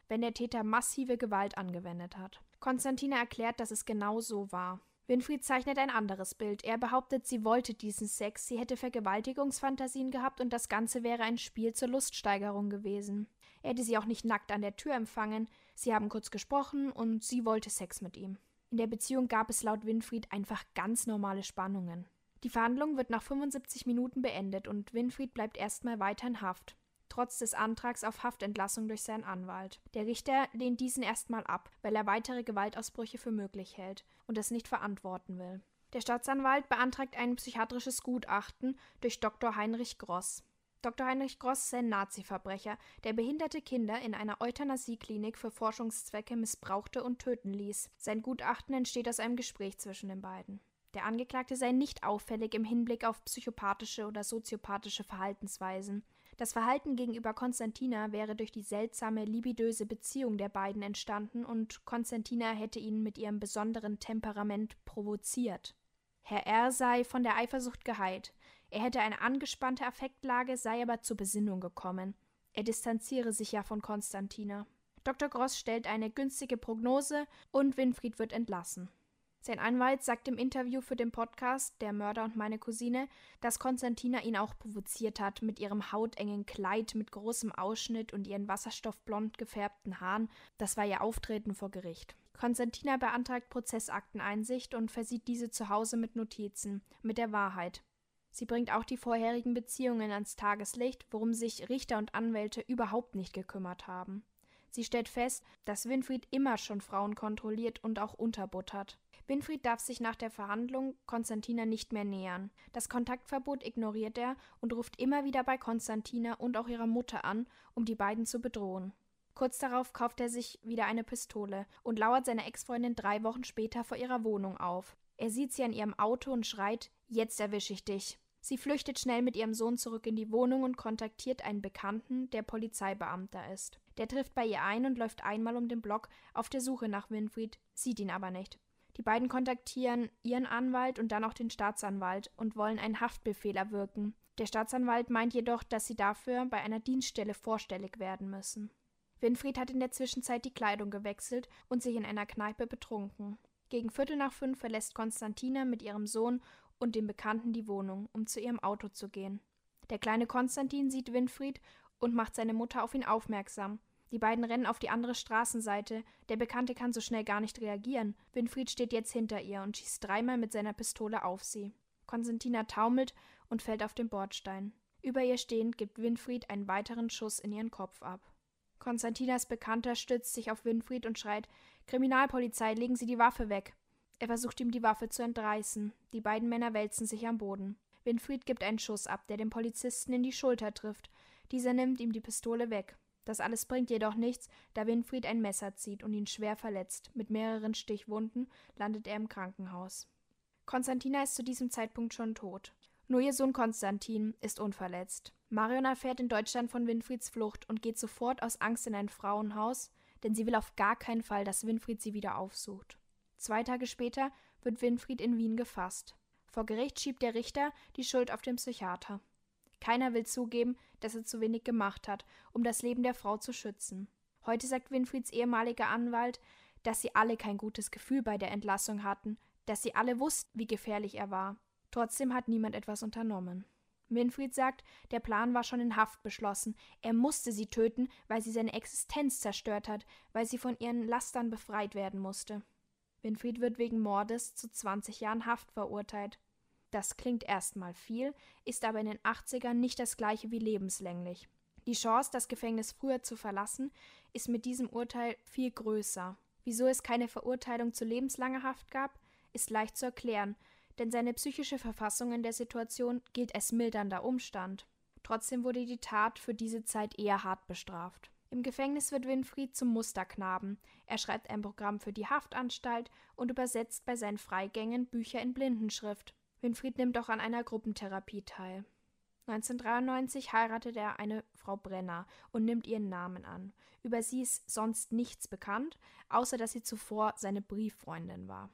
Speaker 1: wenn der Täter massive Gewalt angewendet hat. Konstantina erklärt, dass es genau so war. Winfried zeichnet ein anderes Bild. Er behauptet, sie wollte diesen Sex, sie hätte Vergewaltigungsfantasien gehabt und das Ganze wäre ein Spiel zur Luststeigerung gewesen. Er hätte sie auch nicht nackt an der Tür empfangen, Sie haben kurz gesprochen und sie wollte Sex mit ihm. In der Beziehung gab es laut Winfried einfach ganz normale Spannungen. Die Verhandlung wird nach 75 Minuten beendet und Winfried bleibt erstmal weiter in Haft, trotz des Antrags auf Haftentlassung durch seinen Anwalt. Der Richter lehnt diesen erstmal ab, weil er weitere Gewaltausbrüche für möglich hält und es nicht verantworten will. Der Staatsanwalt beantragt ein psychiatrisches Gutachten durch Dr. Heinrich Gross. Dr. Heinrich Gross ist ein Nazi-Verbrecher, der behinderte Kinder in einer Euthanasie-Klinik für Forschungszwecke missbrauchte und töten ließ. Sein Gutachten entsteht aus einem Gespräch zwischen den beiden. Der Angeklagte sei nicht auffällig im Hinblick auf psychopathische oder soziopathische Verhaltensweisen. Das Verhalten gegenüber Konstantina wäre durch die seltsame libidöse Beziehung der beiden entstanden und Konstantina hätte ihn mit ihrem besonderen Temperament provoziert. Herr R. sei von der Eifersucht geheilt. Er hätte eine angespannte Affektlage, sei aber zur Besinnung gekommen. Er distanziere sich ja von Konstantina. Dr. Gross stellt eine günstige Prognose und Winfried wird entlassen. Sein Anwalt sagt im Interview für den Podcast Der Mörder und meine Cousine, dass Konstantina ihn auch provoziert hat mit ihrem hautengen Kleid mit großem Ausschnitt und ihren wasserstoffblond gefärbten Haaren. Das war ihr Auftreten vor Gericht. Konstantina beantragt Prozessakteneinsicht und versieht diese zu Hause mit Notizen, mit der Wahrheit. Sie bringt auch die vorherigen Beziehungen ans Tageslicht, worum sich Richter und Anwälte überhaupt nicht gekümmert haben. Sie stellt fest, dass Winfried immer schon Frauen kontrolliert und auch unterbuttert. Winfried darf sich nach der Verhandlung Konstantina nicht mehr nähern. Das Kontaktverbot ignoriert er und ruft immer wieder bei Konstantina und auch ihrer Mutter an, um die beiden zu bedrohen. Kurz darauf kauft er sich wieder eine Pistole und lauert seiner Ex-Freundin drei Wochen später vor ihrer Wohnung auf. Er sieht sie an ihrem Auto und schreit: Jetzt erwische ich dich. Sie flüchtet schnell mit ihrem Sohn zurück in die Wohnung und kontaktiert einen Bekannten, der Polizeibeamter ist. Der trifft bei ihr ein und läuft einmal um den Block auf der Suche nach Winfried, sieht ihn aber nicht. Die beiden kontaktieren ihren Anwalt und dann auch den Staatsanwalt und wollen einen Haftbefehl erwirken. Der Staatsanwalt meint jedoch, dass sie dafür bei einer Dienststelle vorstellig werden müssen. Winfried hat in der Zwischenzeit die Kleidung gewechselt und sich in einer Kneipe betrunken. Gegen Viertel nach fünf verlässt Konstantina mit ihrem Sohn und dem Bekannten die Wohnung, um zu ihrem Auto zu gehen. Der kleine Konstantin sieht Winfried und macht seine Mutter auf ihn aufmerksam, die beiden rennen auf die andere Straßenseite. Der Bekannte kann so schnell gar nicht reagieren. Winfried steht jetzt hinter ihr und schießt dreimal mit seiner Pistole auf sie. Konstantina taumelt und fällt auf den Bordstein. Über ihr stehend gibt Winfried einen weiteren Schuss in ihren Kopf ab. Konstantinas Bekannter stützt sich auf Winfried und schreit: Kriminalpolizei, legen Sie die Waffe weg! Er versucht ihm die Waffe zu entreißen. Die beiden Männer wälzen sich am Boden. Winfried gibt einen Schuss ab, der den Polizisten in die Schulter trifft. Dieser nimmt ihm die Pistole weg. Das alles bringt jedoch nichts, da Winfried ein Messer zieht und ihn schwer verletzt. Mit mehreren Stichwunden landet er im Krankenhaus. Konstantina ist zu diesem Zeitpunkt schon tot. Nur ihr Sohn Konstantin ist unverletzt. Marion erfährt in Deutschland von Winfrieds Flucht und geht sofort aus Angst in ein Frauenhaus, denn sie will auf gar keinen Fall, dass Winfried sie wieder aufsucht. Zwei Tage später wird Winfried in Wien gefasst. Vor Gericht schiebt der Richter die Schuld auf den Psychiater. Keiner will zugeben, dass er zu wenig gemacht hat, um das Leben der Frau zu schützen. Heute sagt Winfrieds ehemaliger Anwalt, dass sie alle kein gutes Gefühl bei der Entlassung hatten, dass sie alle wussten, wie gefährlich er war. Trotzdem hat niemand etwas unternommen. Winfried sagt, der Plan war schon in Haft beschlossen. Er musste sie töten, weil sie seine Existenz zerstört hat, weil sie von ihren Lastern befreit werden musste. Winfried wird wegen Mordes zu 20 Jahren Haft verurteilt. Das klingt erstmal viel, ist aber in den 80ern nicht das gleiche wie lebenslänglich. Die Chance, das Gefängnis früher zu verlassen, ist mit diesem Urteil viel größer. Wieso es keine Verurteilung zu lebenslanger Haft gab, ist leicht zu erklären, denn seine psychische Verfassung in der Situation gilt als mildernder Umstand. Trotzdem wurde die Tat für diese Zeit eher hart bestraft. Im Gefängnis wird Winfried zum Musterknaben. Er schreibt ein Programm für die Haftanstalt und übersetzt bei seinen Freigängen Bücher in Blindenschrift. Winfried nimmt auch an einer Gruppentherapie teil. 1993 heiratet er eine Frau Brenner und nimmt ihren Namen an. Über sie ist sonst nichts bekannt, außer dass sie zuvor seine Brieffreundin war.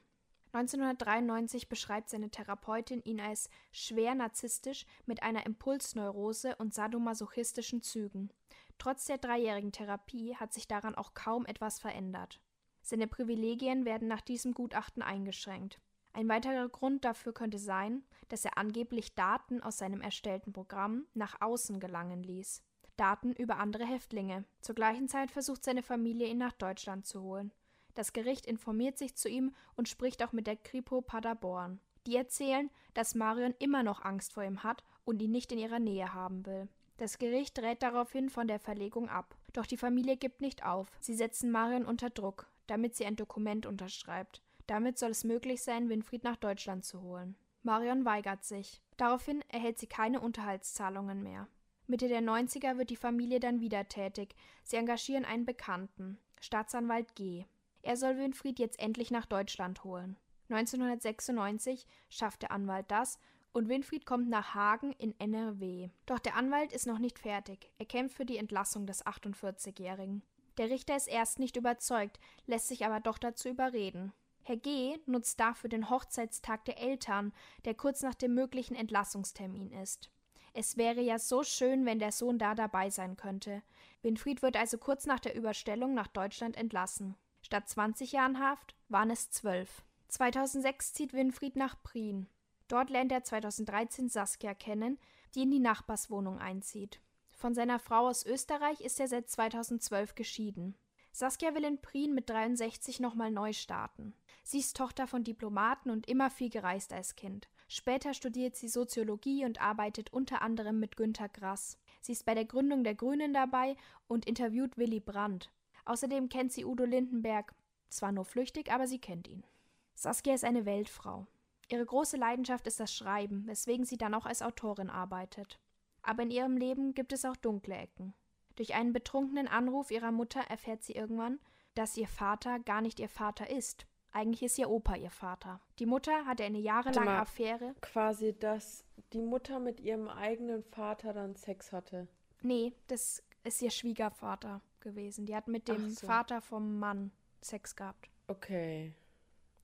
Speaker 1: 1993 beschreibt seine Therapeutin ihn als schwer narzisstisch mit einer Impulsneurose und sadomasochistischen Zügen. Trotz der dreijährigen Therapie hat sich daran auch kaum etwas verändert. Seine Privilegien werden nach diesem Gutachten eingeschränkt. Ein weiterer Grund dafür könnte sein, dass er angeblich Daten aus seinem erstellten Programm nach außen gelangen ließ. Daten über andere Häftlinge. Zur gleichen Zeit versucht seine Familie, ihn nach Deutschland zu holen. Das Gericht informiert sich zu ihm und spricht auch mit der Kripo Paderborn. Die erzählen, dass Marion immer noch Angst vor ihm hat und ihn nicht in ihrer Nähe haben will. Das Gericht rät daraufhin von der Verlegung ab. Doch die Familie gibt nicht auf. Sie setzen Marion unter Druck, damit sie ein Dokument unterschreibt. Damit soll es möglich sein, Winfried nach Deutschland zu holen. Marion weigert sich. Daraufhin erhält sie keine Unterhaltszahlungen mehr. Mitte der 90er wird die Familie dann wieder tätig. Sie engagieren einen Bekannten, Staatsanwalt G. Er soll Winfried jetzt endlich nach Deutschland holen. 1996 schafft der Anwalt das und Winfried kommt nach Hagen in NRW. Doch der Anwalt ist noch nicht fertig. Er kämpft für die Entlassung des 48-Jährigen. Der Richter ist erst nicht überzeugt, lässt sich aber doch dazu überreden. Herr G. nutzt dafür den Hochzeitstag der Eltern, der kurz nach dem möglichen Entlassungstermin ist. Es wäre ja so schön, wenn der Sohn da dabei sein könnte. Winfried wird also kurz nach der Überstellung nach Deutschland entlassen. Statt 20 Jahren Haft waren es 12. 2006 zieht Winfried nach Prien. Dort lernt er 2013 Saskia kennen, die in die Nachbarswohnung einzieht. Von seiner Frau aus Österreich ist er seit 2012 geschieden. Saskia will in Prien mit 63 nochmal neu starten. Sie ist Tochter von Diplomaten und immer viel gereist als Kind. Später studiert sie Soziologie und arbeitet unter anderem mit Günter Grass. Sie ist bei der Gründung der Grünen dabei und interviewt Willy Brandt. Außerdem kennt sie Udo Lindenberg zwar nur flüchtig, aber sie kennt ihn. Saskia ist eine Weltfrau. Ihre große Leidenschaft ist das Schreiben, weswegen sie dann auch als Autorin arbeitet. Aber in ihrem Leben gibt es auch dunkle Ecken. Durch einen betrunkenen Anruf ihrer Mutter erfährt sie irgendwann, dass ihr Vater gar nicht ihr Vater ist. Eigentlich ist ihr Opa ihr Vater. Die Mutter hatte eine jahrelange
Speaker 2: mal,
Speaker 1: Affäre.
Speaker 2: Quasi, dass die Mutter mit ihrem eigenen Vater dann Sex hatte.
Speaker 1: Nee, das ist ihr Schwiegervater gewesen. Die hat mit dem
Speaker 2: so.
Speaker 1: Vater vom Mann Sex gehabt.
Speaker 2: Okay.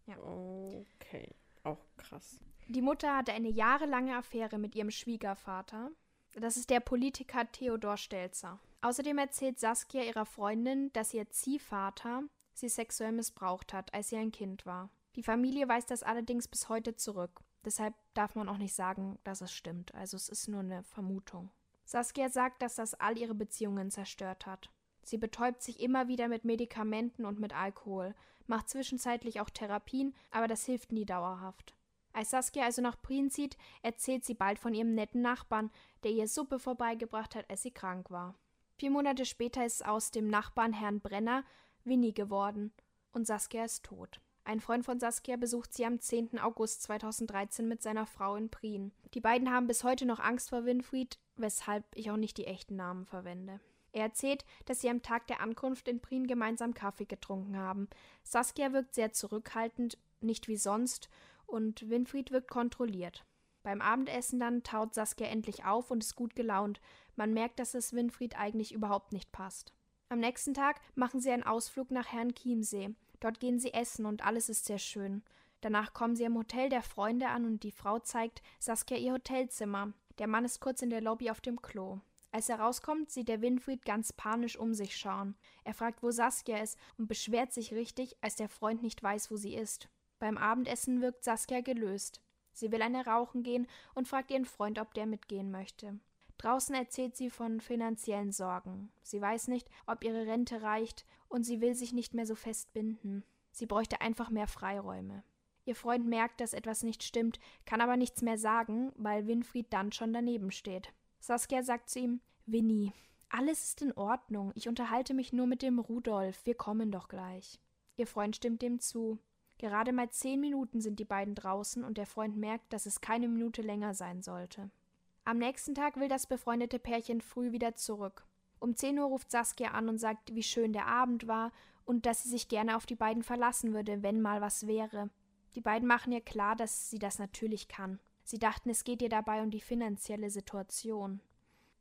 Speaker 1: Ja.
Speaker 2: Okay. Auch krass.
Speaker 1: Die Mutter hatte eine jahrelange Affäre mit ihrem Schwiegervater. Das ist der Politiker Theodor Stelzer. Außerdem erzählt Saskia ihrer Freundin, dass ihr Ziehvater sie sexuell missbraucht hat, als sie ein Kind war. Die Familie weist das allerdings bis heute zurück. Deshalb darf man auch nicht sagen, dass es stimmt. Also es ist nur eine Vermutung. Saskia sagt, dass das all ihre Beziehungen zerstört hat. Sie betäubt sich immer wieder mit Medikamenten und mit Alkohol, macht zwischenzeitlich auch Therapien, aber das hilft nie dauerhaft. Als Saskia also nach Prien zieht, erzählt sie bald von ihrem netten Nachbarn, der ihr Suppe vorbeigebracht hat, als sie krank war. Vier Monate später ist aus dem Nachbarn Herrn Brenner Winnie geworden und Saskia ist tot. Ein Freund von Saskia besucht sie am 10. August 2013 mit seiner Frau in Prien. Die beiden haben bis heute noch Angst vor Winfried, weshalb ich auch nicht die echten Namen verwende. Er erzählt, dass sie am Tag der Ankunft in Prien gemeinsam Kaffee getrunken haben. Saskia wirkt sehr zurückhaltend, nicht wie sonst, und Winfried wirkt kontrolliert. Beim Abendessen dann taut Saskia endlich auf und ist gut gelaunt. Man merkt, dass es Winfried eigentlich überhaupt nicht passt. Am nächsten Tag machen sie einen Ausflug nach Herrn Chiemsee. Dort gehen sie essen und alles ist sehr schön. Danach kommen sie am Hotel der Freunde an und die Frau zeigt Saskia ihr Hotelzimmer. Der Mann ist kurz in der Lobby auf dem Klo. Als er rauskommt, sieht der Winfried ganz panisch um sich schauen. Er fragt, wo Saskia ist und beschwert sich richtig, als der Freund nicht weiß, wo sie ist. Beim Abendessen wirkt Saskia gelöst. Sie will eine rauchen gehen und fragt ihren Freund, ob der mitgehen möchte. Draußen erzählt sie von finanziellen Sorgen. Sie weiß nicht, ob ihre Rente reicht und sie will sich nicht mehr so fest binden. Sie bräuchte einfach mehr Freiräume. Ihr Freund merkt, dass etwas nicht stimmt, kann aber nichts mehr sagen, weil Winfried dann schon daneben steht. Saskia sagt zu ihm: Winnie, alles ist in Ordnung. Ich unterhalte mich nur mit dem Rudolf. Wir kommen doch gleich. Ihr Freund stimmt dem zu. Gerade mal zehn Minuten sind die beiden draußen und der Freund merkt, dass es keine Minute länger sein sollte. Am nächsten Tag will das befreundete Pärchen früh wieder zurück. Um 10 Uhr ruft Saskia an und sagt, wie schön der Abend war und dass sie sich gerne auf die beiden verlassen würde, wenn mal was wäre. Die beiden machen ihr klar, dass sie das natürlich kann. Sie dachten, es geht ihr dabei um die finanzielle Situation.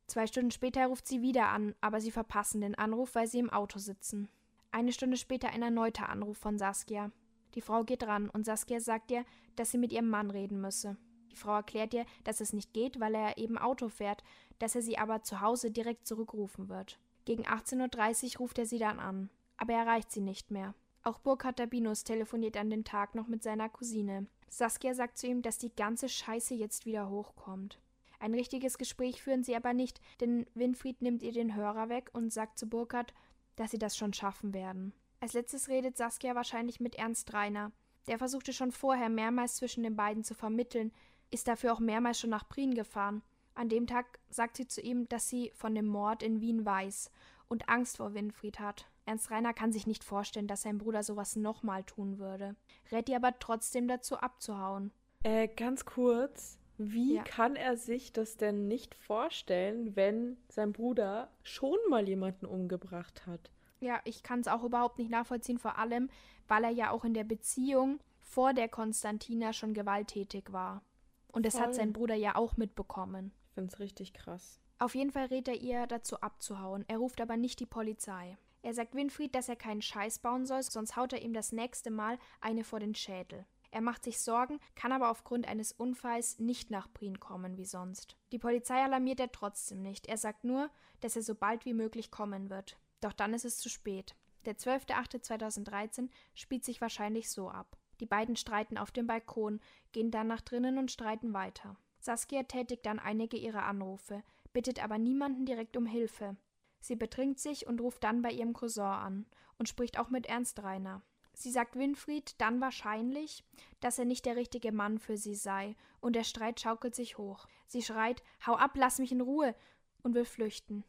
Speaker 1: Zwei Stunden später ruft sie wieder an, aber sie verpassen den Anruf, weil sie im Auto sitzen. Eine Stunde später ein erneuter Anruf von Saskia. Die Frau geht ran und Saskia sagt ihr, dass sie mit ihrem Mann reden müsse. Die Frau erklärt ihr, dass es nicht geht, weil er eben Auto fährt, dass er sie aber zu Hause direkt zurückrufen wird. Gegen 18.30 Uhr ruft er sie dann an. Aber er erreicht sie nicht mehr. Auch Burkhard Dabinus telefoniert an dem Tag noch mit seiner Cousine. Saskia sagt zu ihm, dass die ganze Scheiße jetzt wieder hochkommt. Ein richtiges Gespräch führen sie aber nicht, denn Winfried nimmt ihr den Hörer weg und sagt zu Burkhard, dass sie das schon schaffen werden. Als letztes redet Saskia wahrscheinlich mit Ernst Reiner. Der versuchte schon vorher mehrmals zwischen den beiden zu vermitteln, ist dafür auch mehrmals schon nach Prien gefahren. An dem Tag sagt sie zu ihm, dass sie von dem Mord in Wien weiß und Angst vor Winfried hat. Ernst Reiner kann sich nicht vorstellen, dass sein Bruder sowas nochmal tun würde. Rät ihr aber trotzdem dazu abzuhauen.
Speaker 2: Äh, ganz kurz. Wie
Speaker 1: Ja.
Speaker 2: kann er sich das denn nicht vorstellen, wenn sein Bruder schon mal jemanden umgebracht hat?
Speaker 1: Ja, ich kann es auch überhaupt nicht nachvollziehen, vor allem, weil er ja auch in der Beziehung vor der Konstantina schon gewalttätig war. Und das hat
Speaker 2: Voll.
Speaker 1: sein Bruder ja auch mitbekommen.
Speaker 2: Ich find's richtig krass.
Speaker 1: Auf jeden Fall rät er ihr dazu abzuhauen. Er ruft aber nicht die Polizei. Er sagt Winfried, dass er keinen Scheiß bauen soll, sonst haut er ihm das nächste Mal eine vor den Schädel. Er macht sich Sorgen, kann aber aufgrund eines Unfalls nicht nach Prien kommen wie sonst. Die Polizei alarmiert er trotzdem nicht. Er sagt nur, dass er so bald wie möglich kommen wird. Doch dann ist es zu spät. Der 12.08.2013 spielt sich wahrscheinlich so ab. Die beiden streiten auf dem Balkon, gehen dann nach drinnen und streiten weiter. Saskia tätigt dann einige ihrer Anrufe, bittet aber niemanden direkt um Hilfe. Sie betrinkt sich und ruft dann bei ihrem Cousin an und spricht auch mit Ernst Reiner. Sie sagt Winfried dann wahrscheinlich, dass er nicht der richtige Mann für sie sei, und der Streit schaukelt sich hoch. Sie schreit Hau ab, lass mich in Ruhe und will flüchten.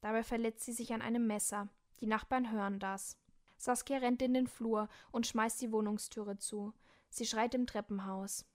Speaker 1: Dabei verletzt sie sich an einem Messer. Die Nachbarn hören das. Saskia rennt in den Flur und schmeißt die Wohnungstüre zu. Sie schreit im Treppenhaus.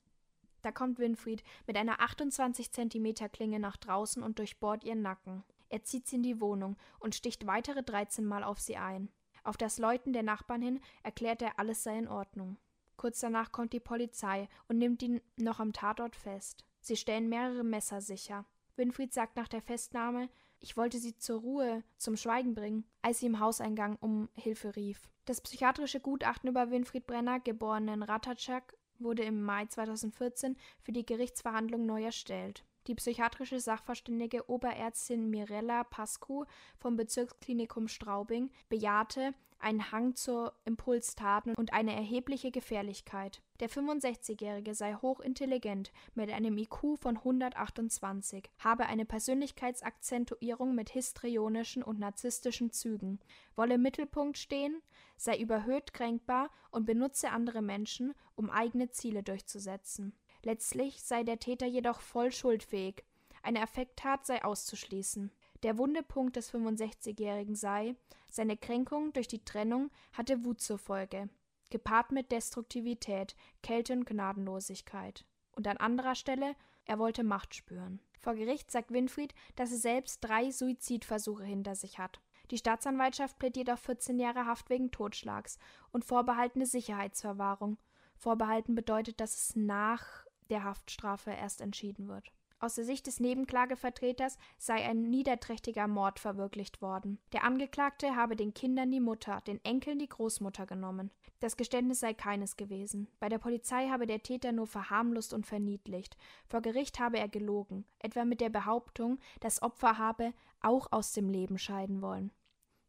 Speaker 1: Da kommt Winfried mit einer 28 Zentimeter Klinge nach draußen und durchbohrt ihren Nacken. Er zieht sie in die Wohnung und sticht weitere 13 Mal auf sie ein. Auf das Läuten der Nachbarn hin erklärt er, alles sei in Ordnung. Kurz danach kommt die Polizei und nimmt ihn noch am Tatort fest. Sie stellen mehrere Messer sicher. Winfried sagt nach der Festnahme, ich wollte sie zur Ruhe, zum Schweigen bringen, als sie im Hauseingang um Hilfe rief. Das psychiatrische Gutachten über Winfried Brenner, geborenen Ratatschak, wurde im Mai 2014 für die Gerichtsverhandlung neu erstellt. Die psychiatrische Sachverständige Oberärztin Mirella Pascu vom Bezirksklinikum Straubing bejahte einen Hang zu Impulstaten und eine erhebliche Gefährlichkeit. Der 65-Jährige sei hochintelligent mit einem IQ von 128, habe eine Persönlichkeitsakzentuierung mit histrionischen und narzisstischen Zügen, wolle im Mittelpunkt stehen, sei überhöht kränkbar und benutze andere Menschen, um eigene Ziele durchzusetzen. Letztlich sei der Täter jedoch voll schuldfähig. Eine Affekttat sei auszuschließen. Der wunde Punkt des 65-Jährigen sei, seine Kränkung durch die Trennung hatte Wut zur Folge, gepaart mit Destruktivität, Kälte und Gnadenlosigkeit. Und an anderer Stelle, er wollte Macht spüren. Vor Gericht sagt Winfried, dass er selbst drei Suizidversuche hinter sich hat. Die Staatsanwaltschaft plädiert auf 14 Jahre Haft wegen Totschlags und vorbehaltene Sicherheitsverwahrung. Vorbehalten bedeutet, dass es nach der Haftstrafe erst entschieden wird. Aus der Sicht des Nebenklagevertreters sei ein niederträchtiger Mord verwirklicht worden. Der Angeklagte habe den Kindern die Mutter, den Enkeln die Großmutter genommen. Das Geständnis sei keines gewesen. Bei der Polizei habe der Täter nur verharmlost und verniedlicht. Vor Gericht habe er gelogen, etwa mit der Behauptung, das Opfer habe auch aus dem Leben scheiden wollen.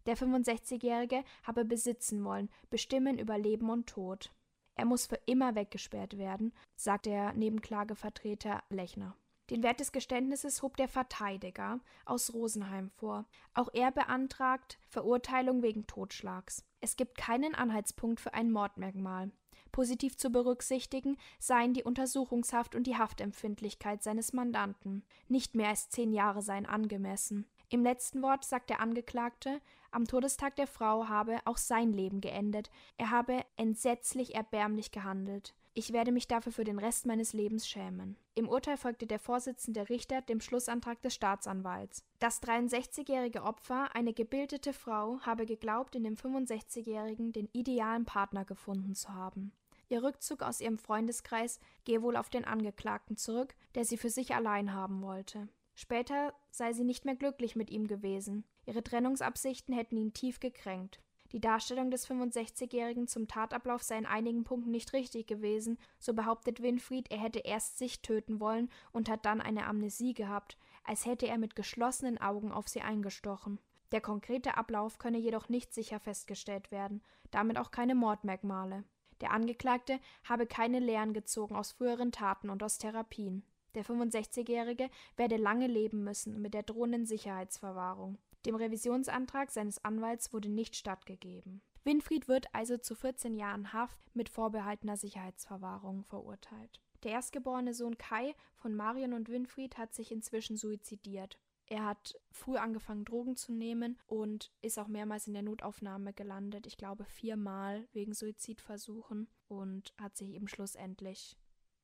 Speaker 1: Der 65-Jährige habe besitzen wollen, bestimmen über Leben und Tod. Er muss für immer weggesperrt werden, sagt der Nebenklagevertreter Lechner. Den Wert des Geständnisses hob der Verteidiger aus Rosenheim vor. Auch er beantragt Verurteilung wegen Totschlags. Es gibt keinen Anhaltspunkt für ein Mordmerkmal. Positiv zu berücksichtigen seien die Untersuchungshaft und die Haftempfindlichkeit seines Mandanten. Nicht mehr als zehn Jahre seien angemessen. Im letzten Wort sagt der Angeklagte, am Todestag der Frau habe auch sein Leben geendet. Er habe entsetzlich erbärmlich gehandelt. Ich werde mich dafür für den Rest meines Lebens schämen. Im Urteil folgte der Vorsitzende Richter dem Schlussantrag des Staatsanwalts. Das 63-jährige Opfer, eine gebildete Frau, habe geglaubt, in dem 65-jährigen den idealen Partner gefunden zu haben. Ihr Rückzug aus ihrem Freundeskreis gehe wohl auf den Angeklagten zurück, der sie für sich allein haben wollte. Später sei sie nicht mehr glücklich mit ihm gewesen. Ihre Trennungsabsichten hätten ihn tief gekränkt. Die Darstellung des 65-Jährigen zum Tatablauf sei in einigen Punkten nicht richtig gewesen, so behauptet Winfried, er hätte erst sich töten wollen und hat dann eine Amnesie gehabt, als hätte er mit geschlossenen Augen auf sie eingestochen. Der konkrete Ablauf könne jedoch nicht sicher festgestellt werden, damit auch keine Mordmerkmale. Der Angeklagte habe keine Lehren gezogen aus früheren Taten und aus Therapien. Der 65-Jährige werde lange leben müssen mit der drohenden Sicherheitsverwahrung. Dem Revisionsantrag seines Anwalts wurde nicht stattgegeben. Winfried wird also zu 14 Jahren Haft mit vorbehaltener Sicherheitsverwahrung verurteilt. Der erstgeborene Sohn Kai von Marion und Winfried hat sich inzwischen suizidiert. Er hat früh angefangen, Drogen zu nehmen und ist auch mehrmals in der Notaufnahme gelandet. Ich glaube viermal wegen Suizidversuchen und hat sich eben schlussendlich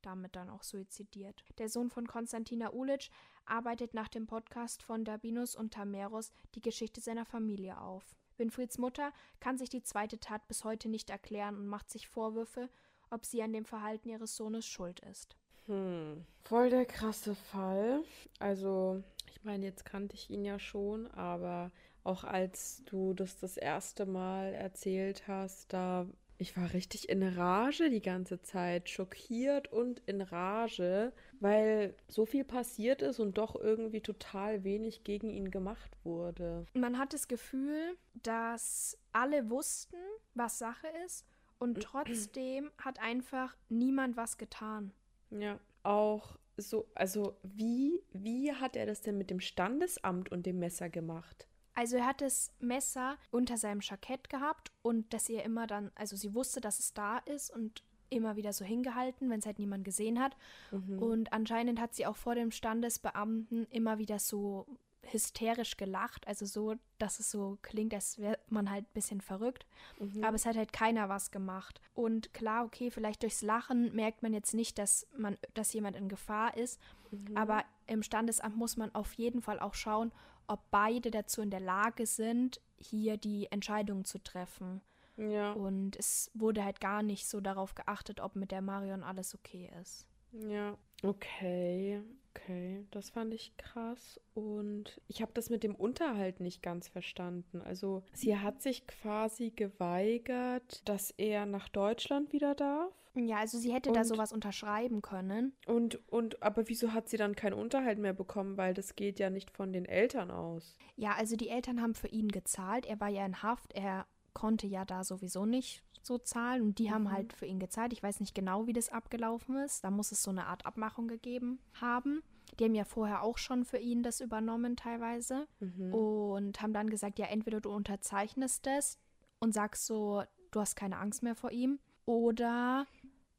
Speaker 1: damit dann auch suizidiert. Der Sohn von Konstantina Ulic arbeitet nach dem Podcast von Dabinus und Tameros die Geschichte seiner Familie auf. Winfrieds Mutter kann sich die zweite Tat bis heute nicht erklären und macht sich Vorwürfe, ob sie an dem Verhalten ihres Sohnes schuld ist.
Speaker 2: Hm, voll der krasse Fall. Also, ich meine, jetzt kannte ich ihn ja schon, aber auch als du das das erste Mal erzählt hast, da ich war richtig in Rage die ganze Zeit, schockiert und in Rage, weil so viel passiert ist und doch irgendwie total wenig gegen ihn gemacht wurde.
Speaker 1: Man hat das Gefühl, dass alle wussten, was Sache ist und trotzdem hat einfach niemand was getan.
Speaker 2: Ja, auch so, also wie, wie hat er das denn mit dem Standesamt und dem Messer gemacht?
Speaker 1: Also er hat das Messer unter seinem Jackett gehabt und dass ihr immer dann, also sie wusste, dass es da ist und immer wieder so hingehalten, wenn es halt niemand gesehen hat. Mhm. Und anscheinend hat sie auch vor dem Standesbeamten immer wieder so hysterisch gelacht, also so, dass es so klingt, als wäre man halt ein bisschen verrückt.
Speaker 2: Mhm.
Speaker 1: Aber es hat halt keiner was gemacht. Und klar, okay, vielleicht durchs Lachen merkt man jetzt nicht, dass man, dass jemand in Gefahr ist.
Speaker 2: Mhm.
Speaker 1: Aber im Standesamt muss man auf jeden Fall auch schauen, ob beide dazu in der Lage sind, hier die Entscheidung zu treffen.
Speaker 2: Ja,
Speaker 1: Und es wurde halt gar nicht so darauf geachtet, ob mit der Marion alles okay ist.
Speaker 2: ja. Okay, okay. Das fand ich krass. Und ich habe das mit dem Unterhalt nicht ganz verstanden. Also, sie hat sich quasi geweigert, dass er nach Deutschland wieder darf.
Speaker 1: Ja, also sie hätte da
Speaker 2: Und-
Speaker 1: sowas unterschreiben können.
Speaker 2: Und, und, aber wieso hat sie dann keinen Unterhalt mehr bekommen? Weil das geht ja nicht von den Eltern aus.
Speaker 1: Ja, also die Eltern haben für ihn gezahlt. Er war ja in Haft. Er konnte ja da sowieso nicht so zahlen und die haben
Speaker 2: Mhm.
Speaker 1: halt für ihn gezahlt. Ich weiß nicht genau, wie das abgelaufen ist. Da muss es so eine Art Abmachung gegeben haben. Die haben ja vorher auch schon für ihn das übernommen teilweise
Speaker 2: Mhm.
Speaker 1: und haben dann gesagt, ja, entweder du unterzeichnest das und sagst so, du hast keine Angst mehr vor ihm oder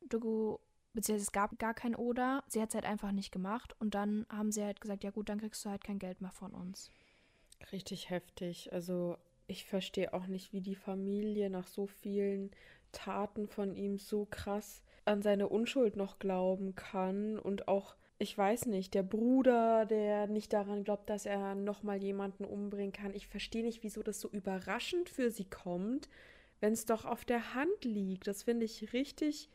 Speaker 1: du, beziehungsweise es gab gar kein oder, sie hat es halt einfach nicht gemacht und dann haben sie halt gesagt, ja gut, dann kriegst du halt kein Geld mehr von uns.
Speaker 2: Richtig heftig. Also ich verstehe auch nicht, wie die Familie nach so vielen Taten von ihm so krass an seine Unschuld noch glauben kann und auch ich weiß nicht, der Bruder, der nicht daran glaubt, dass er noch mal jemanden umbringen kann. Ich verstehe nicht, wieso das so überraschend für sie kommt, wenn es doch auf der Hand liegt. Das finde ich richtig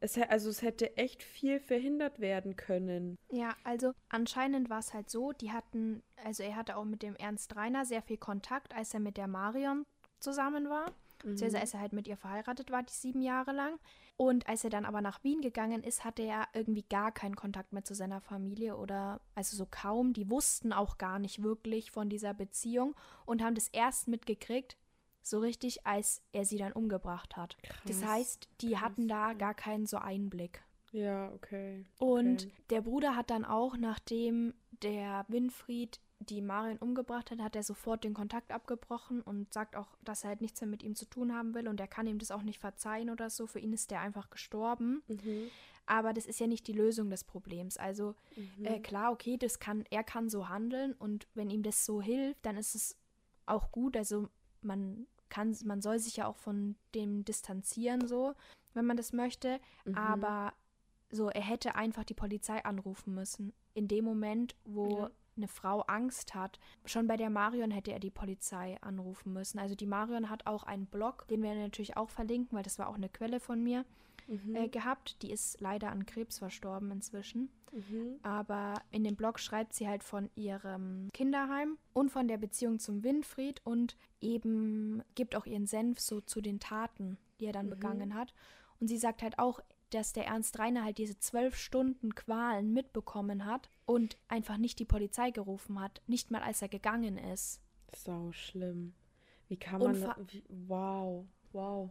Speaker 2: es, also es hätte echt viel verhindert werden können.
Speaker 1: Ja, also anscheinend war es halt so, die hatten, also er hatte auch mit dem Ernst Reiner sehr viel Kontakt, als er mit der Marion zusammen war. Beziehungsweise als er halt mit ihr verheiratet war, die sieben Jahre lang. Und als er dann aber nach Wien gegangen ist, hatte er irgendwie gar keinen Kontakt mehr zu seiner Familie oder also so kaum. Die wussten auch gar nicht wirklich von dieser Beziehung und haben das erst mitgekriegt, so richtig, als er sie dann umgebracht hat. Das
Speaker 2: Krass,
Speaker 1: heißt, die
Speaker 2: krass,
Speaker 1: hatten da gar keinen so Einblick.
Speaker 2: Ja, okay.
Speaker 1: Und
Speaker 2: okay.
Speaker 1: der Bruder hat dann auch, nachdem der Winfried die Marion umgebracht hat, hat er sofort den Kontakt abgebrochen und sagt auch, dass er halt nichts mehr mit ihm zu tun haben will und er kann ihm das auch nicht verzeihen oder so. Für ihn ist der einfach gestorben.
Speaker 2: Mhm.
Speaker 1: Aber das ist ja nicht die Lösung des Problems. Also
Speaker 2: Mhm.
Speaker 1: äh, klar, okay, das kann, er kann so handeln und wenn ihm das so hilft, dann ist es auch gut. Also man kann, man soll sich ja auch von dem distanzieren, so, wenn man das möchte.
Speaker 2: Mhm.
Speaker 1: Aber so, er hätte einfach die Polizei anrufen müssen. In dem Moment, wo
Speaker 2: Ja.
Speaker 1: Eine Frau Angst hat. Schon bei der Marion hätte er die Polizei anrufen müssen. Also die Marion hat auch einen Blog, den wir natürlich auch verlinken, weil das war auch eine Quelle von mir,
Speaker 2: Mhm.
Speaker 1: äh, gehabt. Die ist leider an Krebs verstorben inzwischen.
Speaker 2: Mhm.
Speaker 1: Aber in dem Blog schreibt sie halt von ihrem Kinderheim und von der Beziehung zum Winfried und eben gibt auch ihren Senf so zu den Taten, die er dann
Speaker 2: Mhm.
Speaker 1: begangen hat. Und sie sagt halt auch, dass der Ernst Reiner halt diese zwölf Stunden Qualen mitbekommen hat und einfach nicht die Polizei gerufen hat, nicht mal als er gegangen ist.
Speaker 2: Sau schlimm. Wie kann man.
Speaker 1: vor-
Speaker 2: Wie, wow, wow.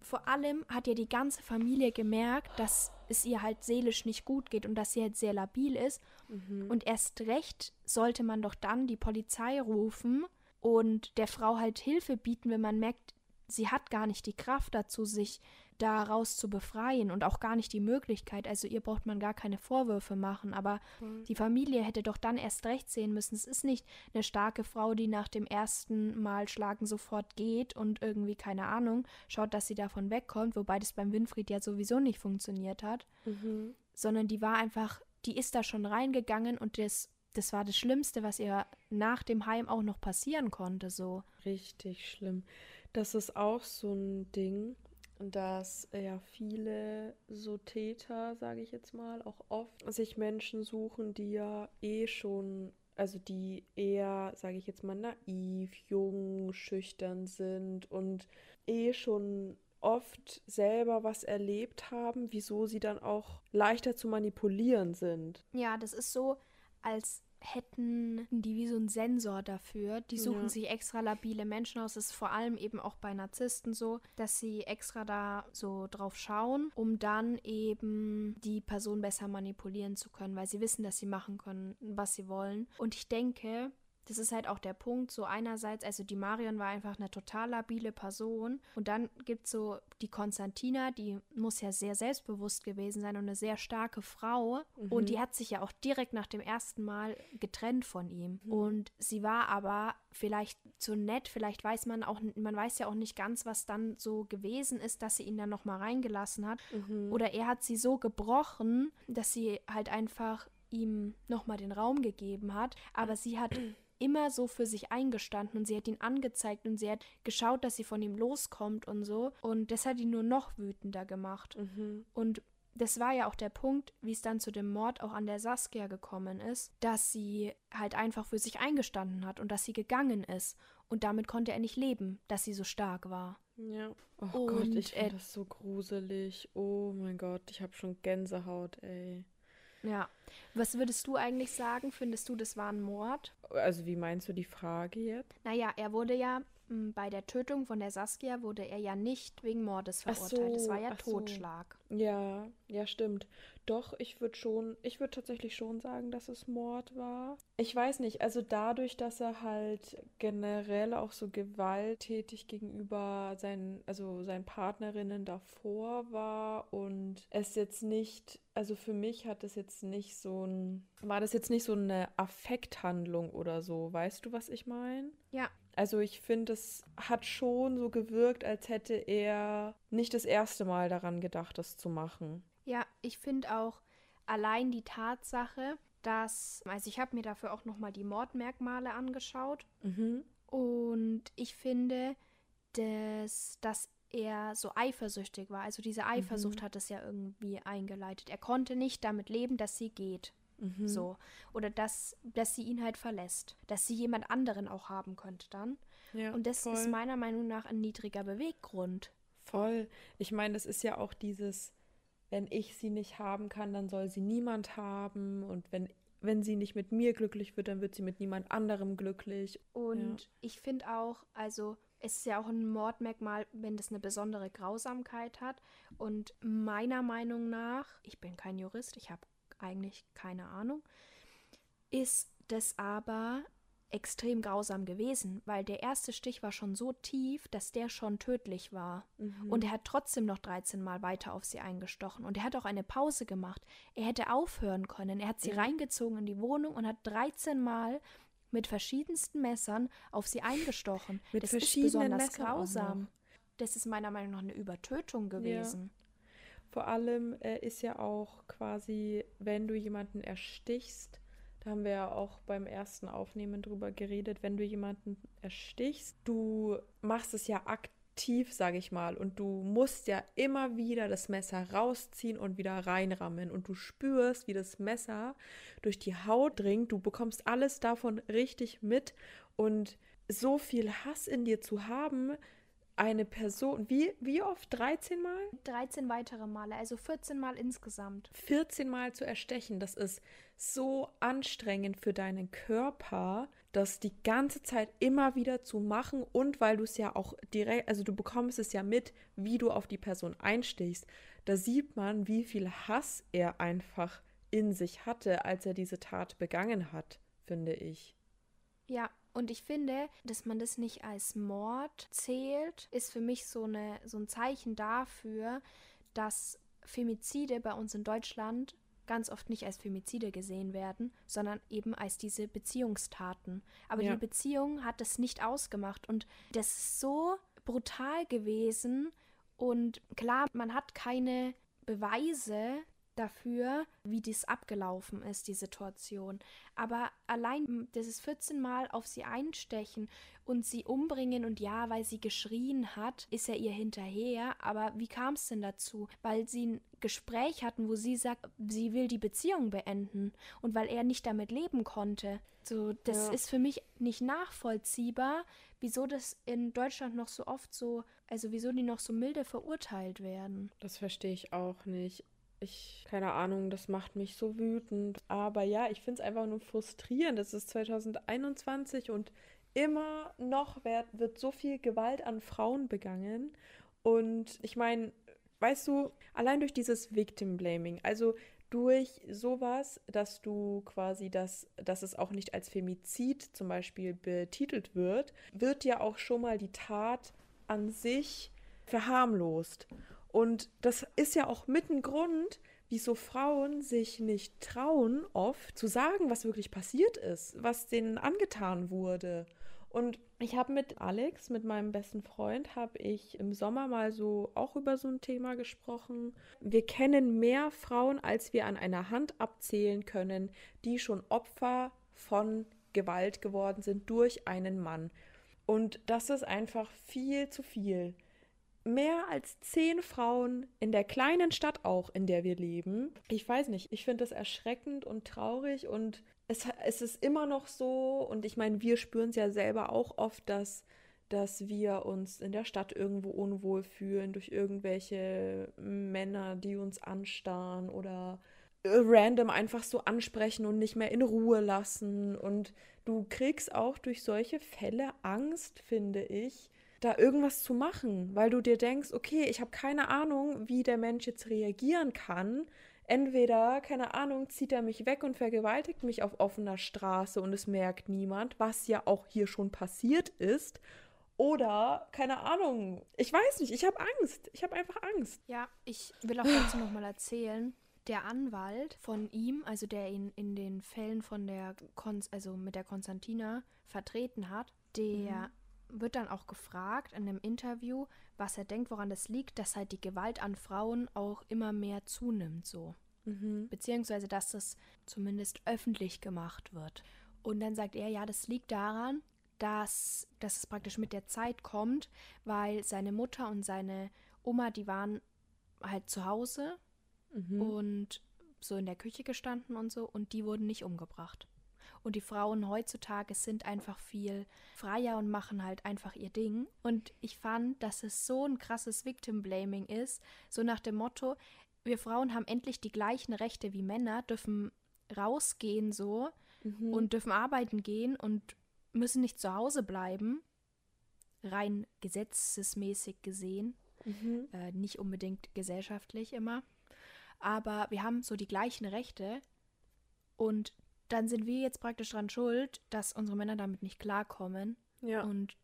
Speaker 1: Vor allem hat ja die ganze Familie gemerkt, dass es ihr halt seelisch nicht gut geht und dass sie halt sehr labil ist.
Speaker 2: Mhm.
Speaker 1: Und erst recht sollte man doch dann die Polizei rufen und der Frau halt Hilfe bieten, wenn man merkt, sie hat gar nicht die Kraft dazu, sich daraus zu befreien und auch gar nicht die Möglichkeit. Also ihr braucht man gar keine Vorwürfe machen, aber
Speaker 2: Voll.
Speaker 1: die Familie hätte doch dann erst recht sehen müssen. Es ist nicht eine starke Frau, die nach dem ersten Mal schlagen sofort geht und irgendwie, keine Ahnung, schaut, dass sie davon wegkommt, wobei das beim Winfried ja sowieso nicht funktioniert hat
Speaker 2: Mhm.
Speaker 1: sondern die war einfach, die ist da schon reingegangen und das, das war das Schlimmste, was ihr nach dem Heim auch noch passieren konnte, so.
Speaker 2: Richtig schlimm. Das ist auch so ein Ding, dass ja viele so Täter, sage ich jetzt mal, auch oft sich Menschen suchen, die ja eh schon, also die eher, sage ich jetzt mal, naiv, jung, schüchtern sind und eh schon oft selber was erlebt haben, wieso sie dann auch leichter zu manipulieren sind.
Speaker 1: Ja, das ist so, als hätten die wie so einen Sensor dafür. Die suchen
Speaker 2: Ja.
Speaker 1: sich extra labile Menschen aus. Das ist vor allem eben auch bei Narzissten so, dass sie extra da so drauf schauen, um dann eben die Person besser manipulieren zu können, weil sie wissen, dass sie machen können, was sie wollen. Und ich denke, das ist halt auch der Punkt, so einerseits, also die Marion war einfach eine total labile Person und dann gibt es so die Konstantina, die muss ja sehr selbstbewusst gewesen sein und eine sehr starke Frau mhm. und die hat sich ja auch direkt nach dem ersten Mal getrennt von ihm mhm. und sie war aber vielleicht zu nett, vielleicht weiß man auch, man weiß ja auch nicht ganz, was dann so gewesen ist, dass sie ihn dann nochmal reingelassen hat mhm. oder er hat sie so gebrochen, dass sie halt einfach ihm nochmal den Raum gegeben hat, aber sie hat immer so für sich eingestanden und sie hat ihn angezeigt und sie hat geschaut, dass sie von ihm loskommt und so. Und das hat ihn nur noch wütender gemacht. Mhm. Und das war ja auch der Punkt, wie es dann zu dem Mord auch an der Saskia gekommen ist, dass sie halt einfach für sich eingestanden hat und dass sie gegangen ist. Und damit konnte er nicht leben, dass sie so stark war.
Speaker 2: Ja. Oh und, Gott, ich finde das so gruselig. Oh mein Gott, ich habe schon Gänsehaut, ey.
Speaker 1: Ja. Was würdest du eigentlich sagen? Findest du, das war ein Mord?
Speaker 2: Also wie meinst du die Frage jetzt?
Speaker 1: Naja, er wurde ja bei der Tötung von der Saskia wurde er ja nicht wegen Mordes verurteilt. So, das war ja Totschlag.
Speaker 2: So. Ja, ja, stimmt. Doch, ich würde schon, ich würde tatsächlich schon sagen, dass es Mord war. Ich weiß nicht, also dadurch, dass er halt generell auch so gewalttätig gegenüber seinen, also seinen Partnerinnen davor war und es jetzt nicht, also für mich hat es jetzt nicht so ein, war das jetzt nicht so eine Affekthandlung oder so, weißt du, was ich meine?
Speaker 1: Ja,
Speaker 2: also ich finde, es hat schon so gewirkt, als hätte er nicht das erste Mal daran gedacht, das zu machen.
Speaker 1: Ja, ich finde auch allein die Tatsache, dass, also ich habe mir dafür auch nochmal die Mordmerkmale angeschaut. Mhm. Und ich finde, dass, dass er so eifersüchtig war. Also diese Eifersucht mhm. hat es ja irgendwie eingeleitet. Er konnte nicht damit leben, dass sie geht. Mhm. So. Oder dass, dass sie ihn halt verlässt. Dass sie jemand anderen auch haben könnte dann. Ja, Und das voll. ist meiner Meinung nach ein niedriger Beweggrund.
Speaker 2: Voll. Ich meine, das ist ja auch dieses, wenn ich sie nicht haben kann, dann soll sie niemand haben. Und wenn, wenn sie nicht mit mir glücklich wird, dann wird sie mit niemand anderem glücklich.
Speaker 1: Und ja. ich finde auch, also es ist ja auch ein Mordmerkmal, wenn das eine besondere Grausamkeit hat. Und meiner Meinung nach, ich bin kein Jurist, ich habe eigentlich keine Ahnung, ist das aber extrem grausam gewesen, weil der erste Stich war schon so tief, dass der schon tödlich war. Mhm. Und er hat trotzdem noch 13 Mal weiter auf sie eingestochen. Und er hat auch eine Pause gemacht. Er hätte aufhören können. Er hat sie ja. reingezogen in die Wohnung und hat 13 Mal mit verschiedensten Messern auf sie eingestochen. Mit das verschiedenen ist besonders Messer grausam. Das ist meiner Meinung nach eine Übertötung gewesen. Ja.
Speaker 2: Vor allem äh, ist ja auch quasi, wenn du jemanden erstichst, da haben wir ja auch beim ersten Aufnehmen drüber geredet, wenn du jemanden erstichst, du machst es ja aktiv, sage ich mal, und du musst ja immer wieder das Messer rausziehen und wieder reinrammen. Und du spürst, wie das Messer durch die Haut dringt, du bekommst alles davon richtig mit. Und so viel Hass in dir zu haben, eine Person, wie, wie oft? 13 Mal?
Speaker 1: 13 weitere Male, also 14 Mal insgesamt.
Speaker 2: 14 Mal zu erstechen, das ist so anstrengend für deinen Körper, das die ganze Zeit immer wieder zu machen und weil du es ja auch direkt, also du bekommst es ja mit, wie du auf die Person einstichst. Da sieht man, wie viel Hass er einfach in sich hatte, als er diese Tat begangen hat, finde ich.
Speaker 1: Ja, und ich finde, dass man das nicht als Mord zählt, ist für mich so, eine, so ein Zeichen dafür, dass Femizide bei uns in Deutschland ganz oft nicht als Femizide gesehen werden, sondern eben als diese Beziehungstaten. Aber ja. die Beziehung hat das nicht ausgemacht und das ist so brutal gewesen und klar, man hat keine Beweise dafür, wie dies abgelaufen ist, die Situation. Aber allein dieses 14 Mal auf sie einstechen und sie umbringen und ja, weil sie geschrien hat, ist er ihr hinterher. Aber wie kam es denn dazu? Weil sie ein Gespräch hatten, wo sie sagt, sie will die Beziehung beenden und weil er nicht damit leben konnte. So, das ja. ist für mich nicht nachvollziehbar, wieso das in Deutschland noch so oft so, also wieso die noch so milde verurteilt werden.
Speaker 2: Das verstehe ich auch nicht. Ich, keine Ahnung, das macht mich so wütend. Aber ja, ich finde es einfach nur frustrierend. Es ist 2021 und immer noch wird, wird so viel Gewalt an Frauen begangen. Und ich meine, weißt du, allein durch dieses Victim Blaming, also durch sowas, dass du quasi das, dass es auch nicht als Femizid zum Beispiel betitelt wird, wird ja auch schon mal die Tat an sich verharmlost. Und das ist ja auch mit ein Grund, wieso Frauen sich nicht trauen, oft zu sagen, was wirklich passiert ist, was denen angetan wurde. Und ich habe mit Alex, mit meinem besten Freund, habe ich im Sommer mal so auch über so ein Thema gesprochen. Wir kennen mehr Frauen, als wir an einer Hand abzählen können, die schon Opfer von Gewalt geworden sind durch einen Mann. Und das ist einfach viel zu viel. Mehr als zehn Frauen in der kleinen Stadt auch, in der wir leben. Ich weiß nicht, ich finde das erschreckend und traurig und es, es ist immer noch so, und ich meine, wir spüren es ja selber auch oft, dass, dass wir uns in der Stadt irgendwo unwohl fühlen durch irgendwelche Männer, die uns anstarren oder random einfach so ansprechen und nicht mehr in Ruhe lassen. Und du kriegst auch durch solche Fälle Angst, finde ich, da irgendwas zu machen, weil du dir denkst, okay, ich habe keine Ahnung, wie der Mensch jetzt reagieren kann entweder, keine Ahnung, zieht er mich weg und vergewaltigt mich auf offener Straße und es merkt niemand, was ja auch hier schon passiert ist. Oder, keine Ahnung, ich weiß nicht, ich habe Angst. Ich habe einfach Angst.
Speaker 1: Ja, ich will auch dazu nochmal erzählen. Der Anwalt von ihm, also der ihn in den Fällen von der, Kon also mit der Konstantina vertreten hat, der mhm. Wird dann auch gefragt in einem Interview, was er denkt, woran das liegt, dass halt die Gewalt an Frauen auch immer mehr zunimmt, so. Mhm. Beziehungsweise, dass das zumindest öffentlich gemacht wird. Und dann sagt er, ja, das liegt daran, dass, dass es praktisch mit der Zeit kommt, weil seine Mutter und seine Oma, die waren halt zu Hause mhm. und so in der Küche gestanden und so und die wurden nicht umgebracht. Und die Frauen heutzutage sind einfach viel freier und machen halt einfach ihr Ding. Und ich fand, dass es so ein krasses Victim-Blaming ist, so nach dem Motto, wir Frauen haben endlich die gleichen Rechte wie Männer, dürfen rausgehen so mhm. und dürfen arbeiten gehen und müssen nicht zu Hause bleiben, rein gesetzesmäßig gesehen, mhm. äh, nicht unbedingt gesellschaftlich immer. Aber wir haben so die gleichen Rechte und dann sind wir jetzt praktisch dran schuld, dass unsere Männer damit nicht klarkommen ja. und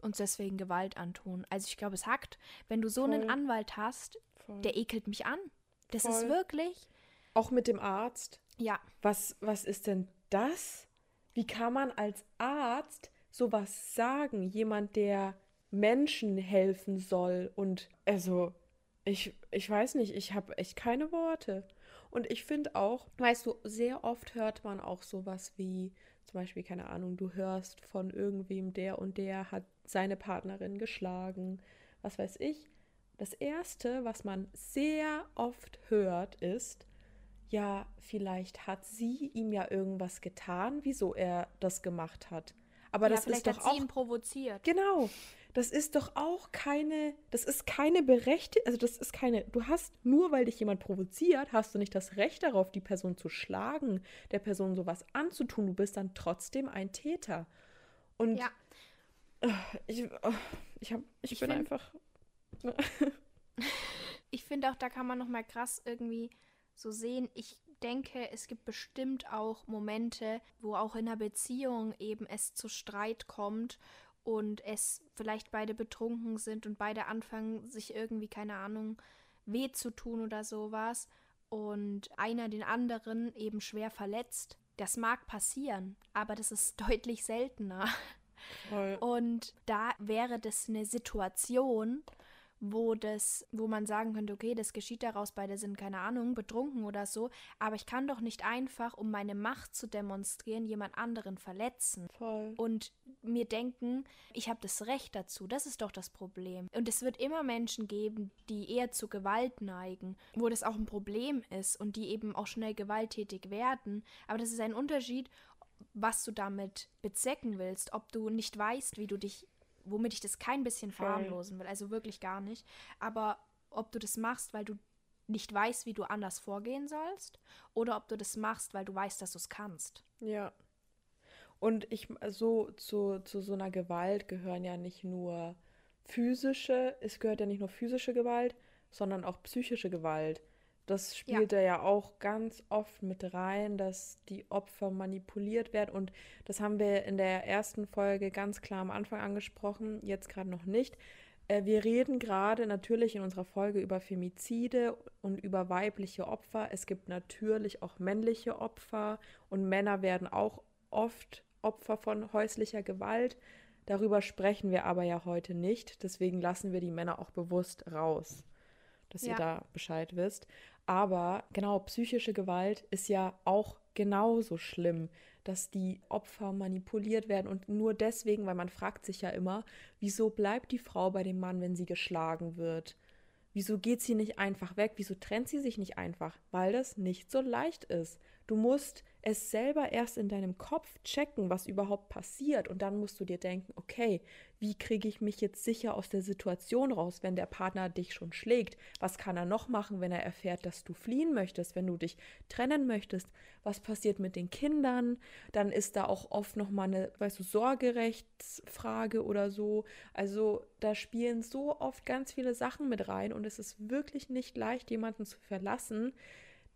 Speaker 1: uns deswegen Gewalt antun. Also ich glaube, es hackt, wenn du so Voll. einen Anwalt hast, Voll. der ekelt mich an. Das Voll. ist wirklich.
Speaker 2: Auch mit dem Arzt.
Speaker 1: Ja.
Speaker 2: Was, was ist denn das? Wie kann man als Arzt sowas sagen? Jemand, der Menschen helfen soll und also ich, ich weiß nicht, ich habe echt keine Worte. Und ich finde auch, weißt du, sehr oft hört man auch sowas wie, zum Beispiel, keine Ahnung, du hörst von irgendwem, der und der hat seine Partnerin geschlagen, was weiß ich. Das Erste, was man sehr oft hört, ist, ja, vielleicht hat sie ihm ja irgendwas getan, wieso er das gemacht hat. Aber ja, das ist doch auch
Speaker 1: provoziert.
Speaker 2: Genau. Das ist doch auch keine, das ist keine Berechtigung, also das ist keine, du hast, nur weil dich jemand provoziert, hast du nicht das Recht darauf, die Person zu schlagen, der Person sowas anzutun. Du bist dann trotzdem ein Täter. Und ja. Ich, ich, hab, ich, ich bin find, einfach.
Speaker 1: ich finde auch, da kann man nochmal krass irgendwie so sehen. Ich denke, es gibt bestimmt auch Momente, wo auch in einer Beziehung eben es zu Streit kommt und es vielleicht beide betrunken sind und beide anfangen, sich irgendwie, keine Ahnung, weh zu tun oder sowas und einer den anderen eben schwer verletzt. Das mag passieren, aber das ist deutlich seltener. Voll. Und da wäre das eine Situation, wo das, wo man sagen könnte, okay, das geschieht daraus, beide sind, keine Ahnung, betrunken oder so, aber ich kann doch nicht einfach, um meine Macht zu demonstrieren, jemand anderen verletzen.
Speaker 2: Voll.
Speaker 1: Und mir denken, ich habe das Recht dazu. Das ist doch das Problem. Und es wird immer Menschen geben, die eher zu Gewalt neigen, wo das auch ein Problem ist und die eben auch schnell gewalttätig werden. Aber das ist ein Unterschied, was du damit bezwecken willst, ob du nicht weißt, wie du dich womit ich das kein bisschen verharmlosen will, also wirklich gar nicht. Aber ob du das machst, weil du nicht weißt, wie du anders vorgehen sollst, oder ob du das machst, weil du weißt, dass du es kannst.
Speaker 2: Ja. Und ich so zu, zu so einer Gewalt gehören ja nicht nur physische, es gehört ja nicht nur physische Gewalt, sondern auch psychische Gewalt. Das spielt ja. da ja auch ganz oft mit rein, dass die Opfer manipuliert werden. Und das haben wir in der ersten Folge ganz klar am Anfang angesprochen, jetzt gerade noch nicht. Äh, wir reden gerade natürlich in unserer Folge über Femizide und über weibliche Opfer. Es gibt natürlich auch männliche Opfer und Männer werden auch oft Opfer von häuslicher Gewalt. Darüber sprechen wir aber ja heute nicht. Deswegen lassen wir die Männer auch bewusst raus, dass ja. ihr da Bescheid wisst. Aber genau, psychische Gewalt ist ja auch genauso schlimm, dass die Opfer manipuliert werden und nur deswegen, weil man fragt sich ja immer, wieso bleibt die Frau bei dem Mann, wenn sie geschlagen wird? Wieso geht sie nicht einfach weg? Wieso trennt sie sich nicht einfach? Weil das nicht so leicht ist. Du musst es selber erst in deinem Kopf checken, was überhaupt passiert. Und dann musst du dir denken, okay, wie kriege ich mich jetzt sicher aus der Situation raus, wenn der Partner dich schon schlägt? Was kann er noch machen, wenn er erfährt, dass du fliehen möchtest, wenn du dich trennen möchtest? Was passiert mit den Kindern? Dann ist da auch oft nochmal eine, weißt du, Sorgerechtsfrage oder so. Also da spielen so oft ganz viele Sachen mit rein und es ist wirklich nicht leicht, jemanden zu verlassen,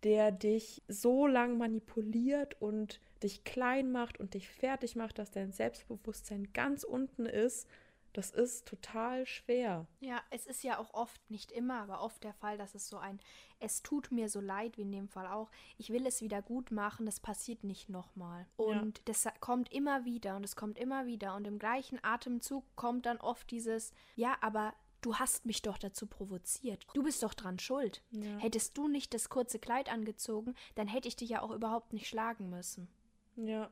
Speaker 2: der dich so lang manipuliert und dich klein macht und dich fertig macht, dass dein Selbstbewusstsein ganz unten ist, das ist total schwer.
Speaker 1: Ja, es ist ja auch oft, nicht immer, aber oft der Fall, dass es so ein, es tut mir so leid, wie in dem Fall auch, ich will es wieder gut machen, das passiert nicht nochmal. Und ja. das kommt immer wieder und es kommt immer wieder und im gleichen Atemzug kommt dann oft dieses, ja, aber Du hast mich doch dazu provoziert. Du bist doch dran schuld. Ja. Hättest du nicht das kurze Kleid angezogen, dann hätte ich dich ja auch überhaupt nicht schlagen müssen.
Speaker 2: Ja.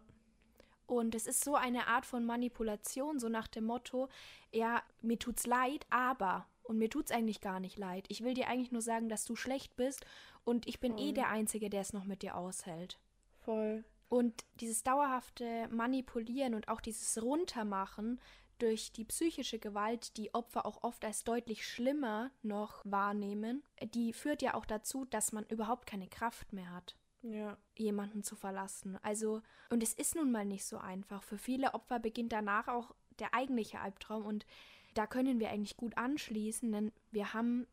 Speaker 1: Und es ist so eine Art von Manipulation, so nach dem Motto, ja, mir tut's leid, aber. Und mir tut's eigentlich gar nicht leid. Ich will dir eigentlich nur sagen, dass du schlecht bist und ich bin eh Voll. eh der Einzige, der es noch mit dir aushält.
Speaker 2: Voll.
Speaker 1: Und dieses dauerhafte Manipulieren und auch dieses Runtermachen durch die psychische Gewalt die Opfer auch oft als deutlich schlimmer noch wahrnehmen, die führt ja auch dazu, dass man überhaupt keine Kraft mehr hat.
Speaker 2: Ja.
Speaker 1: jemanden zu verlassen. Also, und es ist nun mal nicht so einfach. Für viele Opfer beginnt danach auch der eigentliche Albtraum und da können wir eigentlich gut anschließen, denn wir haben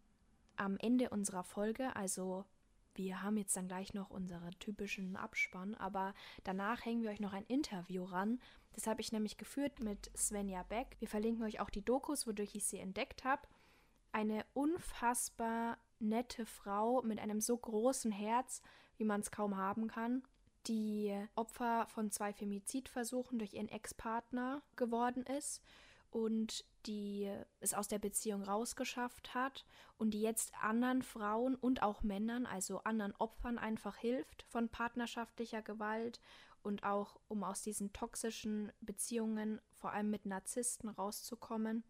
Speaker 1: am Ende unserer Folge, also wir haben jetzt dann gleich noch unseren typischen Abspann, aber danach hängen wir euch noch ein Interview ran, das habe ich nämlich geführt mit Svenja Beck. Wir verlinken euch auch die Dokus, wodurch ich sie entdeckt habe. Eine unfassbar nette Frau mit einem so großen Herz, wie man es kaum haben kann, die Opfer von zwei Femizidversuchen durch ihren Ex-Partner geworden ist und die es aus der Beziehung rausgeschafft hat und die jetzt anderen Frauen und auch Männern, also anderen Opfern einfach hilft von partnerschaftlicher Gewalt und auch um aus diesen toxischen Beziehungen, vor allem mit Narzissten, rauszukommen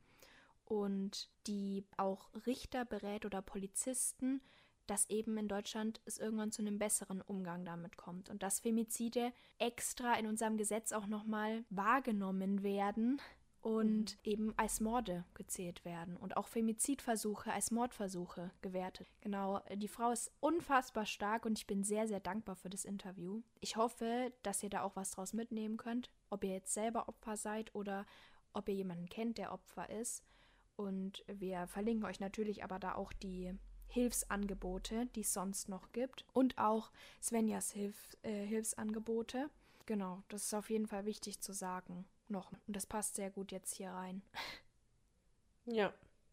Speaker 1: und die auch Richter berät oder Polizisten, dass eben in Deutschland es irgendwann zu einem besseren Umgang damit kommt und dass Femizide extra in unserem Gesetz auch nochmal wahrgenommen werden, und mhm. eben als Morde gezählt werden und auch Femizidversuche als Mordversuche gewertet. Genau, die Frau ist unfassbar stark und ich bin sehr, sehr dankbar für das Interview. Ich hoffe, dass ihr da auch was draus mitnehmen könnt, ob ihr jetzt selber Opfer seid oder ob ihr jemanden kennt, der Opfer ist. Und wir verlinken euch natürlich aber da auch die Hilfsangebote, die es sonst noch gibt und auch Svenjas Hilf äh, Hilfsangebote. Genau, das ist auf jeden Fall wichtig zu sagen noch. Und das passt sehr gut jetzt hier rein.
Speaker 2: Ja,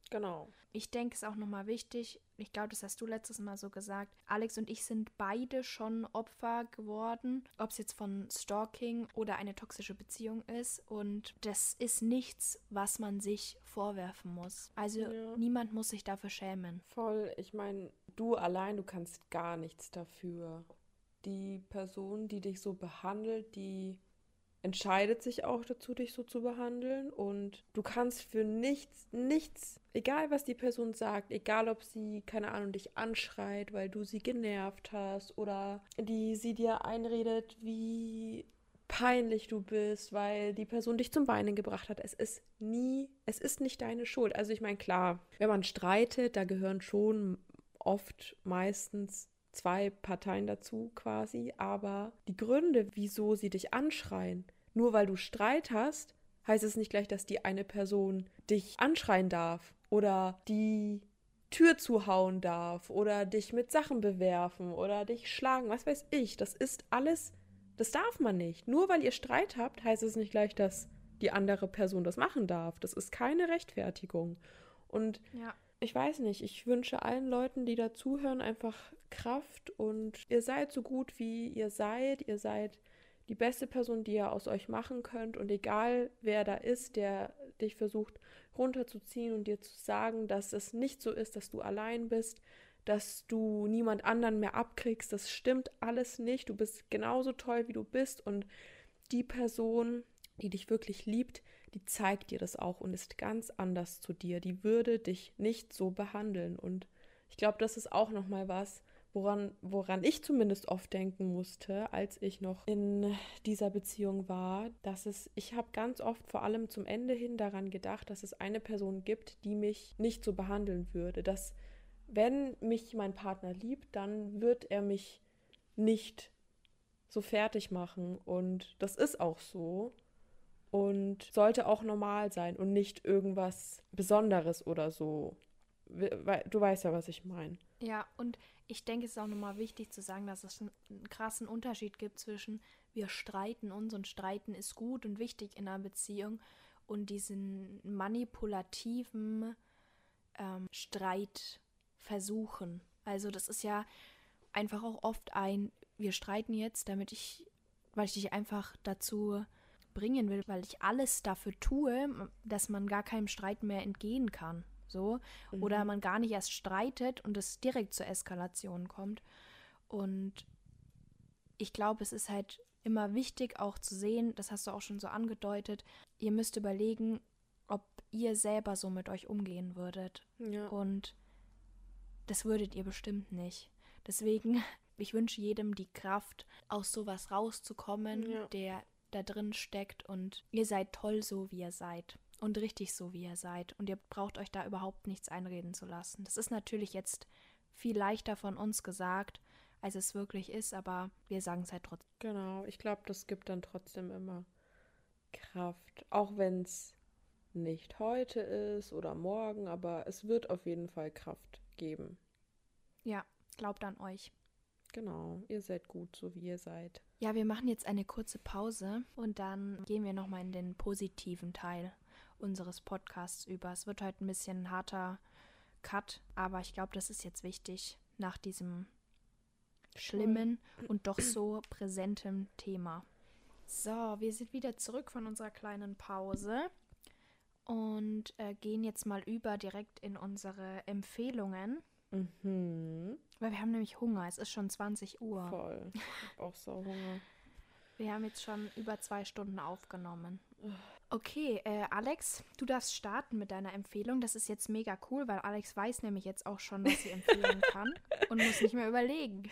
Speaker 2: genau.
Speaker 1: Ich denke, es ist auch nochmal wichtig, ich glaube, das hast du letztes Mal so gesagt, Alex und ich sind beide schon Opfer geworden, ob es jetzt von Stalking oder eine toxische Beziehung ist. Und das ist nichts, was man sich vorwerfen muss. Also ja. niemand muss sich dafür schämen.
Speaker 2: Voll, ich meine, du allein, du kannst gar nichts dafür. Die Person, die dich so behandelt, die entscheidet sich auch dazu, dich so zu behandeln. Und du kannst für nichts, nichts, egal was die Person sagt, egal ob sie, keine Ahnung, dich anschreit, weil du sie genervt hast oder die sie dir einredet, wie peinlich du bist, weil die Person dich zum Weinen gebracht hat. Es ist nie, es ist nicht deine Schuld. Also ich meine, klar, wenn man streitet, da gehören schon oft meistens zwei Parteien dazu quasi, aber die Gründe, wieso sie dich anschreien, nur weil du Streit hast, heißt es nicht gleich, dass die eine Person dich anschreien darf oder die Tür zuhauen darf oder dich mit Sachen bewerfen oder dich schlagen, was weiß ich. Das ist alles, das darf man nicht. Nur weil ihr Streit habt, heißt es nicht gleich, dass die andere Person das machen darf. Das ist keine Rechtfertigung. Und ja. ich weiß nicht, ich wünsche allen Leuten, die da zuhören, einfach Kraft und ihr seid so gut, wie ihr seid. Ihr seid die beste Person, die ihr aus euch machen könnt. Und egal wer da ist, der dich versucht runterzuziehen und dir zu sagen, dass es nicht so ist, dass du allein bist, dass du niemand anderen mehr abkriegst. Das stimmt alles nicht. Du bist genauso toll, wie du bist. Und die Person, die dich wirklich liebt, die zeigt dir das auch und ist ganz anders zu dir. Die würde dich nicht so behandeln. Und ich glaube, das ist auch nochmal was, woran, woran ich zumindest oft denken musste, als ich noch in dieser Beziehung war, dass es, ich habe ganz oft vor allem zum Ende hin daran gedacht, dass es eine Person gibt, die mich nicht so behandeln würde. Dass wenn mich mein Partner liebt, dann wird er mich nicht so fertig machen. Und das ist auch so. Und sollte auch normal sein und nicht irgendwas Besonderes oder so. Du weißt ja, was ich meine.
Speaker 1: Ja, und ich denke, es ist auch nochmal wichtig zu sagen, dass es einen krassen Unterschied gibt zwischen wir streiten uns und streiten ist gut und wichtig in einer Beziehung und diesen manipulativen ähm, Streitversuchen. Also das ist ja einfach auch oft ein, wir streiten jetzt, damit ich, weil ich dich einfach dazu bringen will, weil ich alles dafür tue, dass man gar keinem Streit mehr entgehen kann so. Mhm. Oder man gar nicht erst streitet und es direkt zur Eskalation kommt. Und ich glaube, es ist halt immer wichtig auch zu sehen, das hast du auch schon so angedeutet, ihr müsst überlegen, ob ihr selber so mit euch umgehen würdet. Ja. Und das würdet ihr bestimmt nicht. Deswegen, ich wünsche jedem die Kraft, aus sowas rauszukommen, ja. der da drin steckt und ihr seid toll so, wie ihr seid und richtig so, wie ihr seid. Und ihr braucht euch da überhaupt nichts einreden zu lassen. Das ist natürlich jetzt viel leichter von uns gesagt, als es wirklich ist, aber wir sagen es halt trotzdem.
Speaker 2: Genau, ich glaube, das gibt dann trotzdem immer Kraft. Auch wenn es nicht heute ist oder morgen, aber es wird auf jeden Fall Kraft geben.
Speaker 1: Ja, glaubt an euch.
Speaker 2: Genau, ihr seid gut, so wie ihr seid.
Speaker 1: Ja, wir machen jetzt eine kurze Pause und dann gehen wir nochmal in den positiven Teil unseres Podcasts über. Es wird heute ein bisschen ein harter Cut, aber ich glaube, das ist jetzt wichtig nach diesem schlimmen und doch so präsentem Thema. So, wir sind wieder zurück von unserer kleinen Pause und äh, gehen jetzt mal über direkt in unsere Empfehlungen. Mhm. Weil wir haben nämlich Hunger. Es ist schon 20 Uhr.
Speaker 2: Voll. Ich habe auch so Hunger.
Speaker 1: Wir haben jetzt schon über zwei Stunden aufgenommen. Okay, äh, Alex, du darfst starten mit deiner Empfehlung. Das ist jetzt mega cool, weil Alex weiß nämlich jetzt auch schon, was sie empfehlen kann und muss nicht mehr überlegen.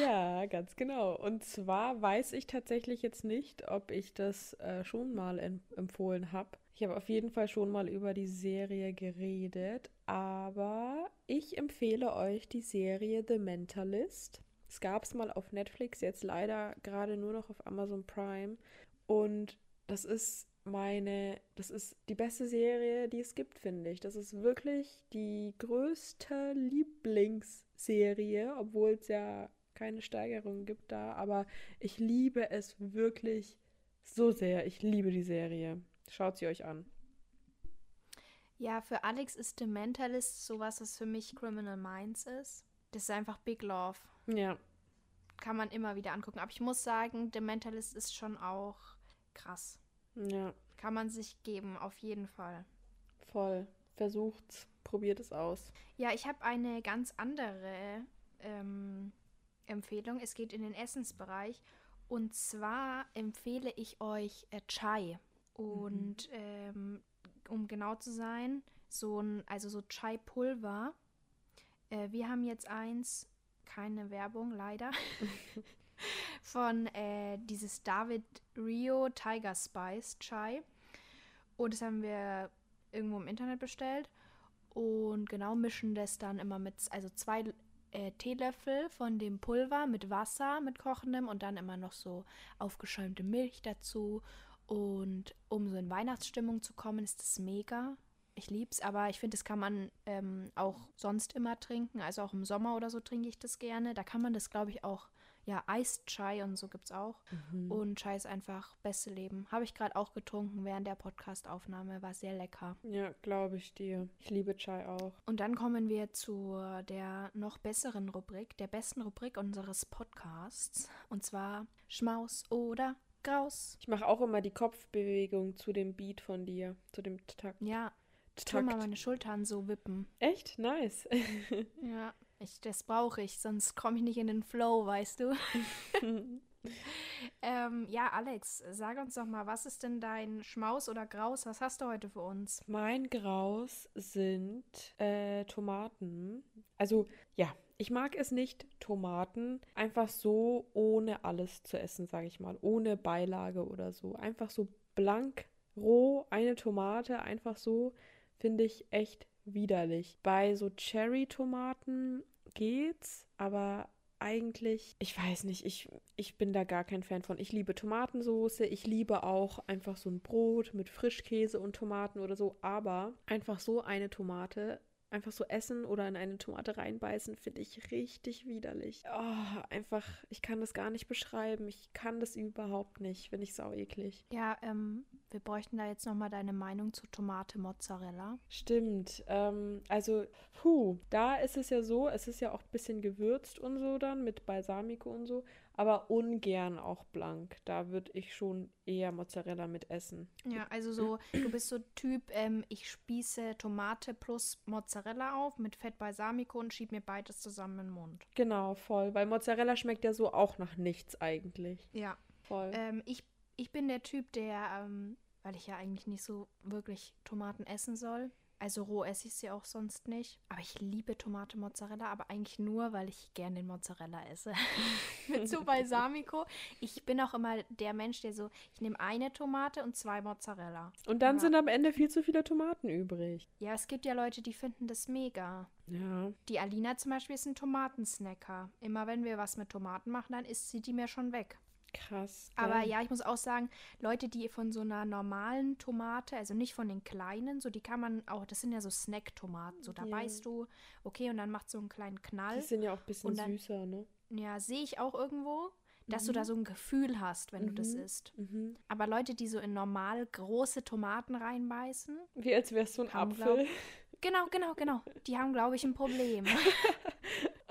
Speaker 2: Ja, ganz genau. Und zwar weiß ich tatsächlich jetzt nicht, ob ich das äh, schon mal empfohlen habe. Ich habe auf jeden Fall schon mal über die Serie geredet, aber ich empfehle euch die Serie The Mentalist. Es gab es mal auf Netflix, jetzt leider gerade nur noch auf Amazon Prime. Und das ist meine, das ist die beste Serie, die es gibt, finde ich. Das ist wirklich die größte Lieblingsserie, obwohl es ja keine Steigerung gibt da. Aber ich liebe es wirklich so sehr. Ich liebe die Serie. Schaut sie euch an.
Speaker 1: Ja, für Alex ist The Mentalist sowas, was für mich Criminal Minds ist. Das ist einfach Big Love.
Speaker 2: Ja.
Speaker 1: Kann man immer wieder angucken. Aber ich muss sagen, The Mentalist ist schon auch krass.
Speaker 2: Ja.
Speaker 1: Kann man sich geben, auf jeden Fall.
Speaker 2: Voll. Versucht's, probiert es aus.
Speaker 1: Ja, ich habe eine ganz andere ähm, Empfehlung. Es geht in den Essensbereich. Und zwar empfehle ich euch äh, Chai. Und mhm. ähm, um genau zu sein, so ein, also so Chai-Pulver. Äh, wir haben jetzt eins, keine Werbung, leider. von äh, dieses David Rio Tiger Spice Chai. Und das haben wir irgendwo im Internet bestellt. Und genau mischen das dann immer mit, also zwei äh, Teelöffel von dem Pulver mit Wasser, mit kochendem und dann immer noch so aufgeschäumte Milch dazu. Und um so in Weihnachtsstimmung zu kommen, ist das mega. ich lieb's, aber ich finde, das kann man ähm, auch sonst immer trinken. Also auch im Sommer oder so trinke ich das gerne. Da kann man das, glaube ich, auch ja, Iced Chai und so gibt es auch. Mhm. Und Chai ist einfach beste Leben. Habe ich gerade auch getrunken während der Podcastaufnahme. War sehr lecker.
Speaker 2: Ja, glaube ich dir. Ich liebe Chai auch.
Speaker 1: Und dann kommen wir zu der noch besseren Rubrik, der besten Rubrik unseres Podcasts. Und zwar Schmaus oder Graus.
Speaker 2: Ich mache auch immer die Kopfbewegung zu dem Beat von dir, zu dem Takt.
Speaker 1: Ja. Ich tue mal meine Schultern so wippen.
Speaker 2: Echt? Nice.
Speaker 1: ja. Ich, das brauche ich, sonst komme ich nicht in den Flow, weißt du. ähm, ja, Alex, sag uns doch mal, was ist denn dein Schmaus oder Graus? Was hast du heute für uns?
Speaker 2: Mein Graus sind äh, Tomaten. Also, ja, ich mag es nicht, Tomaten einfach so ohne alles zu essen, sage ich mal. Ohne Beilage oder so. Einfach so blank, roh, eine Tomate, einfach so, finde ich echt widerlich. Bei so Cherry-Tomaten geht's, aber eigentlich, ich weiß nicht, ich, ich bin da gar kein Fan von. Ich liebe Tomatensoße, ich liebe auch einfach so ein Brot mit Frischkäse und Tomaten oder so, aber einfach so eine Tomate einfach so essen oder in eine Tomate reinbeißen, finde ich richtig widerlich. Oh, einfach, ich kann das gar nicht beschreiben. Ich kann das überhaupt nicht, finde ich sau eklig.
Speaker 1: Ja, ähm, wir bräuchten da jetzt nochmal deine Meinung zu Tomate Mozzarella.
Speaker 2: Stimmt. Ähm, also, puh, da ist es ja so, es ist ja auch ein bisschen gewürzt und so dann mit Balsamico und so aber ungern auch blank. Da würde ich schon eher Mozzarella mit essen.
Speaker 1: Ja, also so, du bist so Typ, ähm, ich spieße Tomate plus Mozzarella auf mit Fett Balsamico und schieb mir beides zusammen in den Mund.
Speaker 2: Genau, voll. Weil Mozzarella schmeckt ja so auch nach nichts eigentlich.
Speaker 1: Ja. Voll. Ähm, ich, ich bin der Typ, der, ähm, weil ich ja eigentlich nicht so wirklich Tomaten essen soll, also roh esse ich sie auch sonst nicht. Aber ich liebe Tomate Mozzarella, aber eigentlich nur, weil ich gerne den Mozzarella esse. Mit so Balsamico. Ich bin auch immer der Mensch, der so, ich nehme eine Tomate und zwei Mozzarella.
Speaker 2: Und dann ja. sind am Ende viel zu viele Tomaten übrig.
Speaker 1: Ja, es gibt ja Leute, die finden das mega.
Speaker 2: Ja.
Speaker 1: Die Alina zum Beispiel ist ein Tomatensnacker. Immer wenn wir was mit Tomaten machen, dann isst sie die mir schon weg.
Speaker 2: Krass.
Speaker 1: Gell? Aber ja, ich muss auch sagen, Leute, die von so einer normalen Tomate, also nicht von den kleinen, so die kann man auch, das sind ja so Snack-Tomaten, so da yeah. beißt du, okay, und dann macht so einen kleinen Knall.
Speaker 2: Die sind ja auch ein bisschen dann, süßer, ne?
Speaker 1: Ja, sehe ich auch irgendwo, dass mhm. du da so ein Gefühl hast, wenn mhm. du das mhm. isst. Mhm. Aber Leute, die so in normal große Tomaten reinbeißen.
Speaker 2: Wie als wärst du ein Apfel.
Speaker 1: Glaub, genau, genau, genau. Die haben, glaube ich, ein Problem.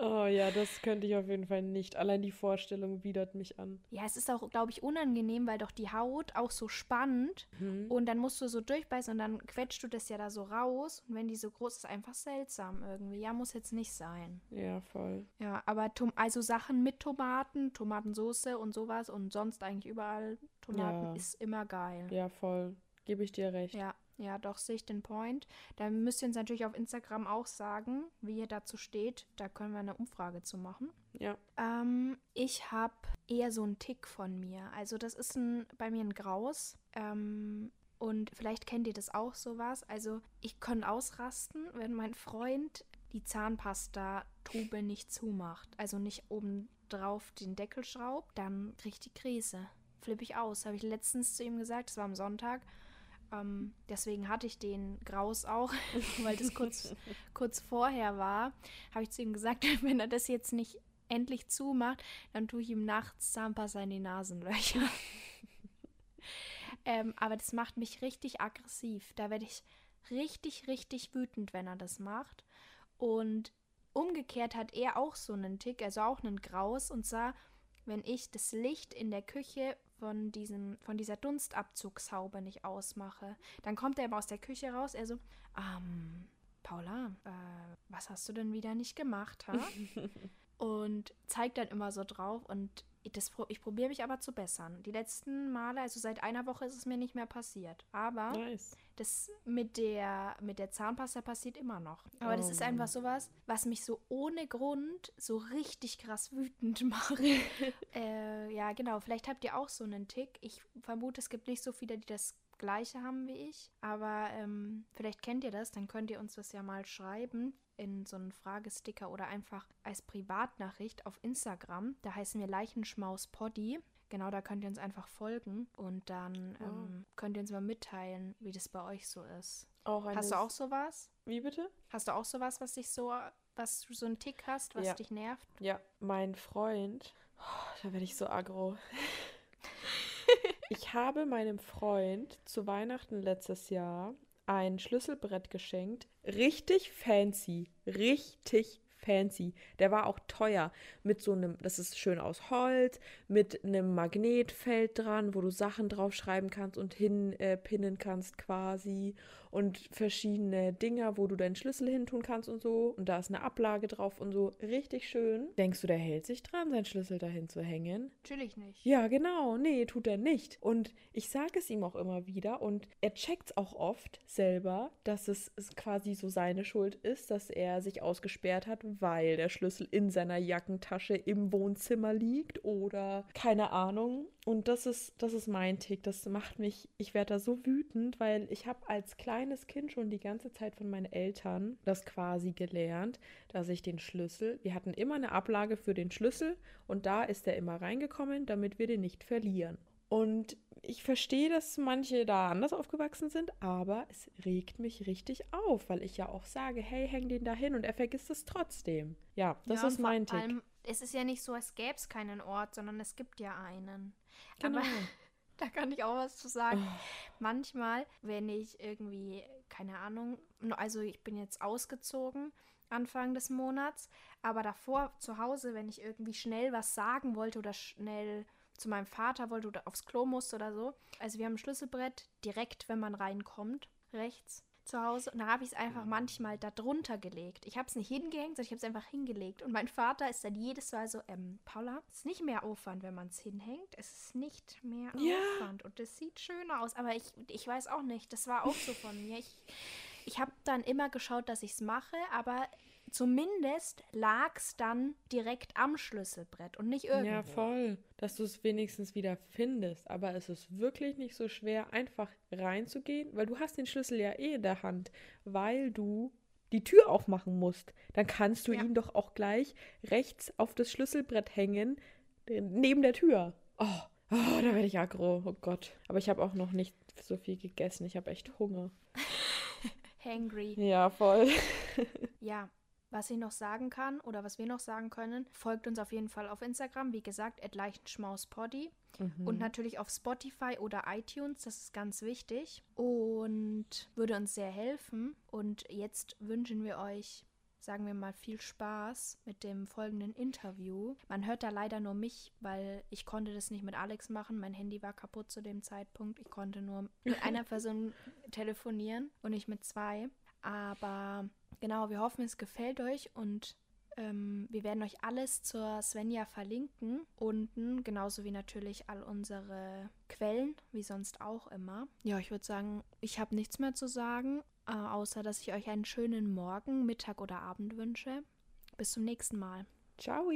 Speaker 2: Oh ja, das könnte ich auf jeden Fall nicht. Allein die Vorstellung widert mich an.
Speaker 1: Ja, es ist auch, glaube ich, unangenehm, weil doch die Haut auch so spannt mhm. und dann musst du so durchbeißen und dann quetscht du das ja da so raus. Und wenn die so groß ist, einfach seltsam irgendwie. Ja, muss jetzt nicht sein.
Speaker 2: Ja, voll.
Speaker 1: Ja, aber also Sachen mit Tomaten, Tomatensauce und sowas und sonst eigentlich überall Tomaten ja. ist immer geil.
Speaker 2: Ja, voll. Gebe ich dir recht.
Speaker 1: Ja. Ja, doch, sehe ich den Point. Da müsst ihr uns natürlich auf Instagram auch sagen, wie ihr dazu steht. Da können wir eine Umfrage zu machen.
Speaker 2: Ja.
Speaker 1: Ähm, ich habe eher so einen Tick von mir. Also das ist ein, bei mir ein Graus. Ähm, und vielleicht kennt ihr das auch sowas. Also ich kann ausrasten, wenn mein Freund die Zahnpasta-Tube nicht zumacht. Also nicht oben drauf den Deckel schraubt, dann kriege ich die Krise. Flippe ich aus. Habe ich letztens zu ihm gesagt, das war am Sonntag. Ähm, deswegen hatte ich den Graus auch, weil das kurz, kurz vorher war. Habe ich zu ihm gesagt, wenn er das jetzt nicht endlich zumacht, dann tue ich ihm nachts Zahnpasta in die Nasenlöcher. ähm, aber das macht mich richtig aggressiv. Da werde ich richtig, richtig wütend, wenn er das macht. Und umgekehrt hat er auch so einen Tick, also auch einen Graus, und zwar, wenn ich das Licht in der Küche von, diesem, von dieser Dunstabzugshaube nicht ausmache. Dann kommt er immer aus der Küche raus, er so, ähm, Paula, äh, was hast du denn wieder nicht gemacht, ha? und zeigt dann immer so drauf und das, ich probiere mich aber zu bessern. Die letzten Male, also seit einer Woche ist es mir nicht mehr passiert. Aber
Speaker 2: nice.
Speaker 1: das mit der, mit der Zahnpasta passiert immer noch. Aber oh. das ist einfach sowas, was mich so ohne Grund so richtig krass wütend macht. äh, ja, genau. Vielleicht habt ihr auch so einen Tick. Ich vermute, es gibt nicht so viele, die das gleiche haben wie ich. Aber ähm, vielleicht kennt ihr das, dann könnt ihr uns das ja mal schreiben in so einen Fragesticker oder einfach als Privatnachricht auf Instagram. Da heißen wir Leichenschmaus Poddy. Genau, da könnt ihr uns einfach folgen und dann oh. ähm, könnt ihr uns mal mitteilen, wie das bei euch so ist. Auch Hast du auch sowas?
Speaker 2: Wie bitte?
Speaker 1: Hast du auch sowas, was dich so, was du so einen Tick hast, was
Speaker 2: ja.
Speaker 1: dich nervt?
Speaker 2: Ja, mein Freund, oh, da werde ich so aggro. ich habe meinem Freund zu Weihnachten letztes Jahr ein Schlüsselbrett geschenkt. Richtig fancy. Richtig fancy. Der war auch teuer. Mit so einem, das ist schön aus Holz, mit einem Magnetfeld dran, wo du Sachen draufschreiben kannst und hinpinnen äh, kannst quasi. Und verschiedene Dinger, wo du deinen Schlüssel hintun kannst und so. Und da ist eine Ablage drauf und so. Richtig schön. Denkst du, der hält sich dran, seinen Schlüssel dahin zu hängen?
Speaker 1: Natürlich nicht.
Speaker 2: Ja, genau. Nee, tut er nicht. Und ich sage es ihm auch immer wieder. Und er checkt auch oft selber, dass es quasi so seine Schuld ist, dass er sich ausgesperrt hat, weil der Schlüssel in seiner Jackentasche im Wohnzimmer liegt oder keine Ahnung. Und das ist, das ist mein Tick. Das macht mich, ich werde da so wütend, weil ich habe als kleines Kind schon die ganze Zeit von meinen Eltern das quasi gelernt, dass ich den Schlüssel, wir hatten immer eine Ablage für den Schlüssel und da ist er immer reingekommen, damit wir den nicht verlieren. Und ich verstehe, dass manche da anders aufgewachsen sind, aber es regt mich richtig auf, weil ich ja auch sage, hey, häng den da hin und er vergisst es trotzdem. Ja, das ja, ist mein Tipp. Allem,
Speaker 1: es ist ja nicht so, als gäbe es keinen Ort, sondern es gibt ja einen. Genau. Aber da kann ich auch was zu sagen. Oh. Manchmal, wenn ich irgendwie, keine Ahnung, also ich bin jetzt ausgezogen Anfang des Monats, aber davor zu Hause, wenn ich irgendwie schnell was sagen wollte oder schnell zu meinem Vater wollte oder aufs Klo musste oder so. Also wir haben ein Schlüsselbrett direkt, wenn man reinkommt, rechts zu Hause. Und da habe ich es einfach manchmal da drunter gelegt. Ich habe es nicht hingehängt, sondern ich habe es einfach hingelegt. Und mein Vater ist dann jedes Mal so, ähm, Paula, es ist nicht mehr Aufwand, wenn man es hinhängt. Es ist nicht mehr ja. Aufwand. Und es sieht schöner aus. Aber ich, ich weiß auch nicht, das war auch so von mir. Ich, ich habe dann immer geschaut, dass ich es mache, aber zumindest lag es dann direkt am Schlüsselbrett und nicht irgendwo.
Speaker 2: Ja, voll. Dass du es wenigstens wieder findest. Aber es ist wirklich nicht so schwer, einfach reinzugehen, weil du hast den Schlüssel ja eh in der Hand, weil du die Tür aufmachen musst. Dann kannst du ja. ihn doch auch gleich rechts auf das Schlüsselbrett hängen, neben der Tür. Oh, oh da werde ich aggro. Oh Gott. Aber ich habe auch noch nicht so viel gegessen. Ich habe echt Hunger.
Speaker 1: Hangry.
Speaker 2: Ja, voll.
Speaker 1: ja, was ich noch sagen kann oder was wir noch sagen können, folgt uns auf jeden Fall auf Instagram, wie gesagt, leichenschmauspoddy. Mhm. Und natürlich auf Spotify oder iTunes, das ist ganz wichtig und würde uns sehr helfen. Und jetzt wünschen wir euch, sagen wir mal, viel Spaß mit dem folgenden Interview. Man hört da leider nur mich, weil ich konnte das nicht mit Alex machen. Mein Handy war kaputt zu dem Zeitpunkt. Ich konnte nur mit einer Person telefonieren und nicht mit zwei. Aber genau, wir hoffen, es gefällt euch und ähm, wir werden euch alles zur Svenja verlinken unten, genauso wie natürlich all unsere Quellen, wie sonst auch immer. Ja, ich würde sagen, ich habe nichts mehr zu sagen, äh, außer dass ich euch einen schönen Morgen, Mittag oder Abend wünsche. Bis zum nächsten Mal.
Speaker 2: Ciao.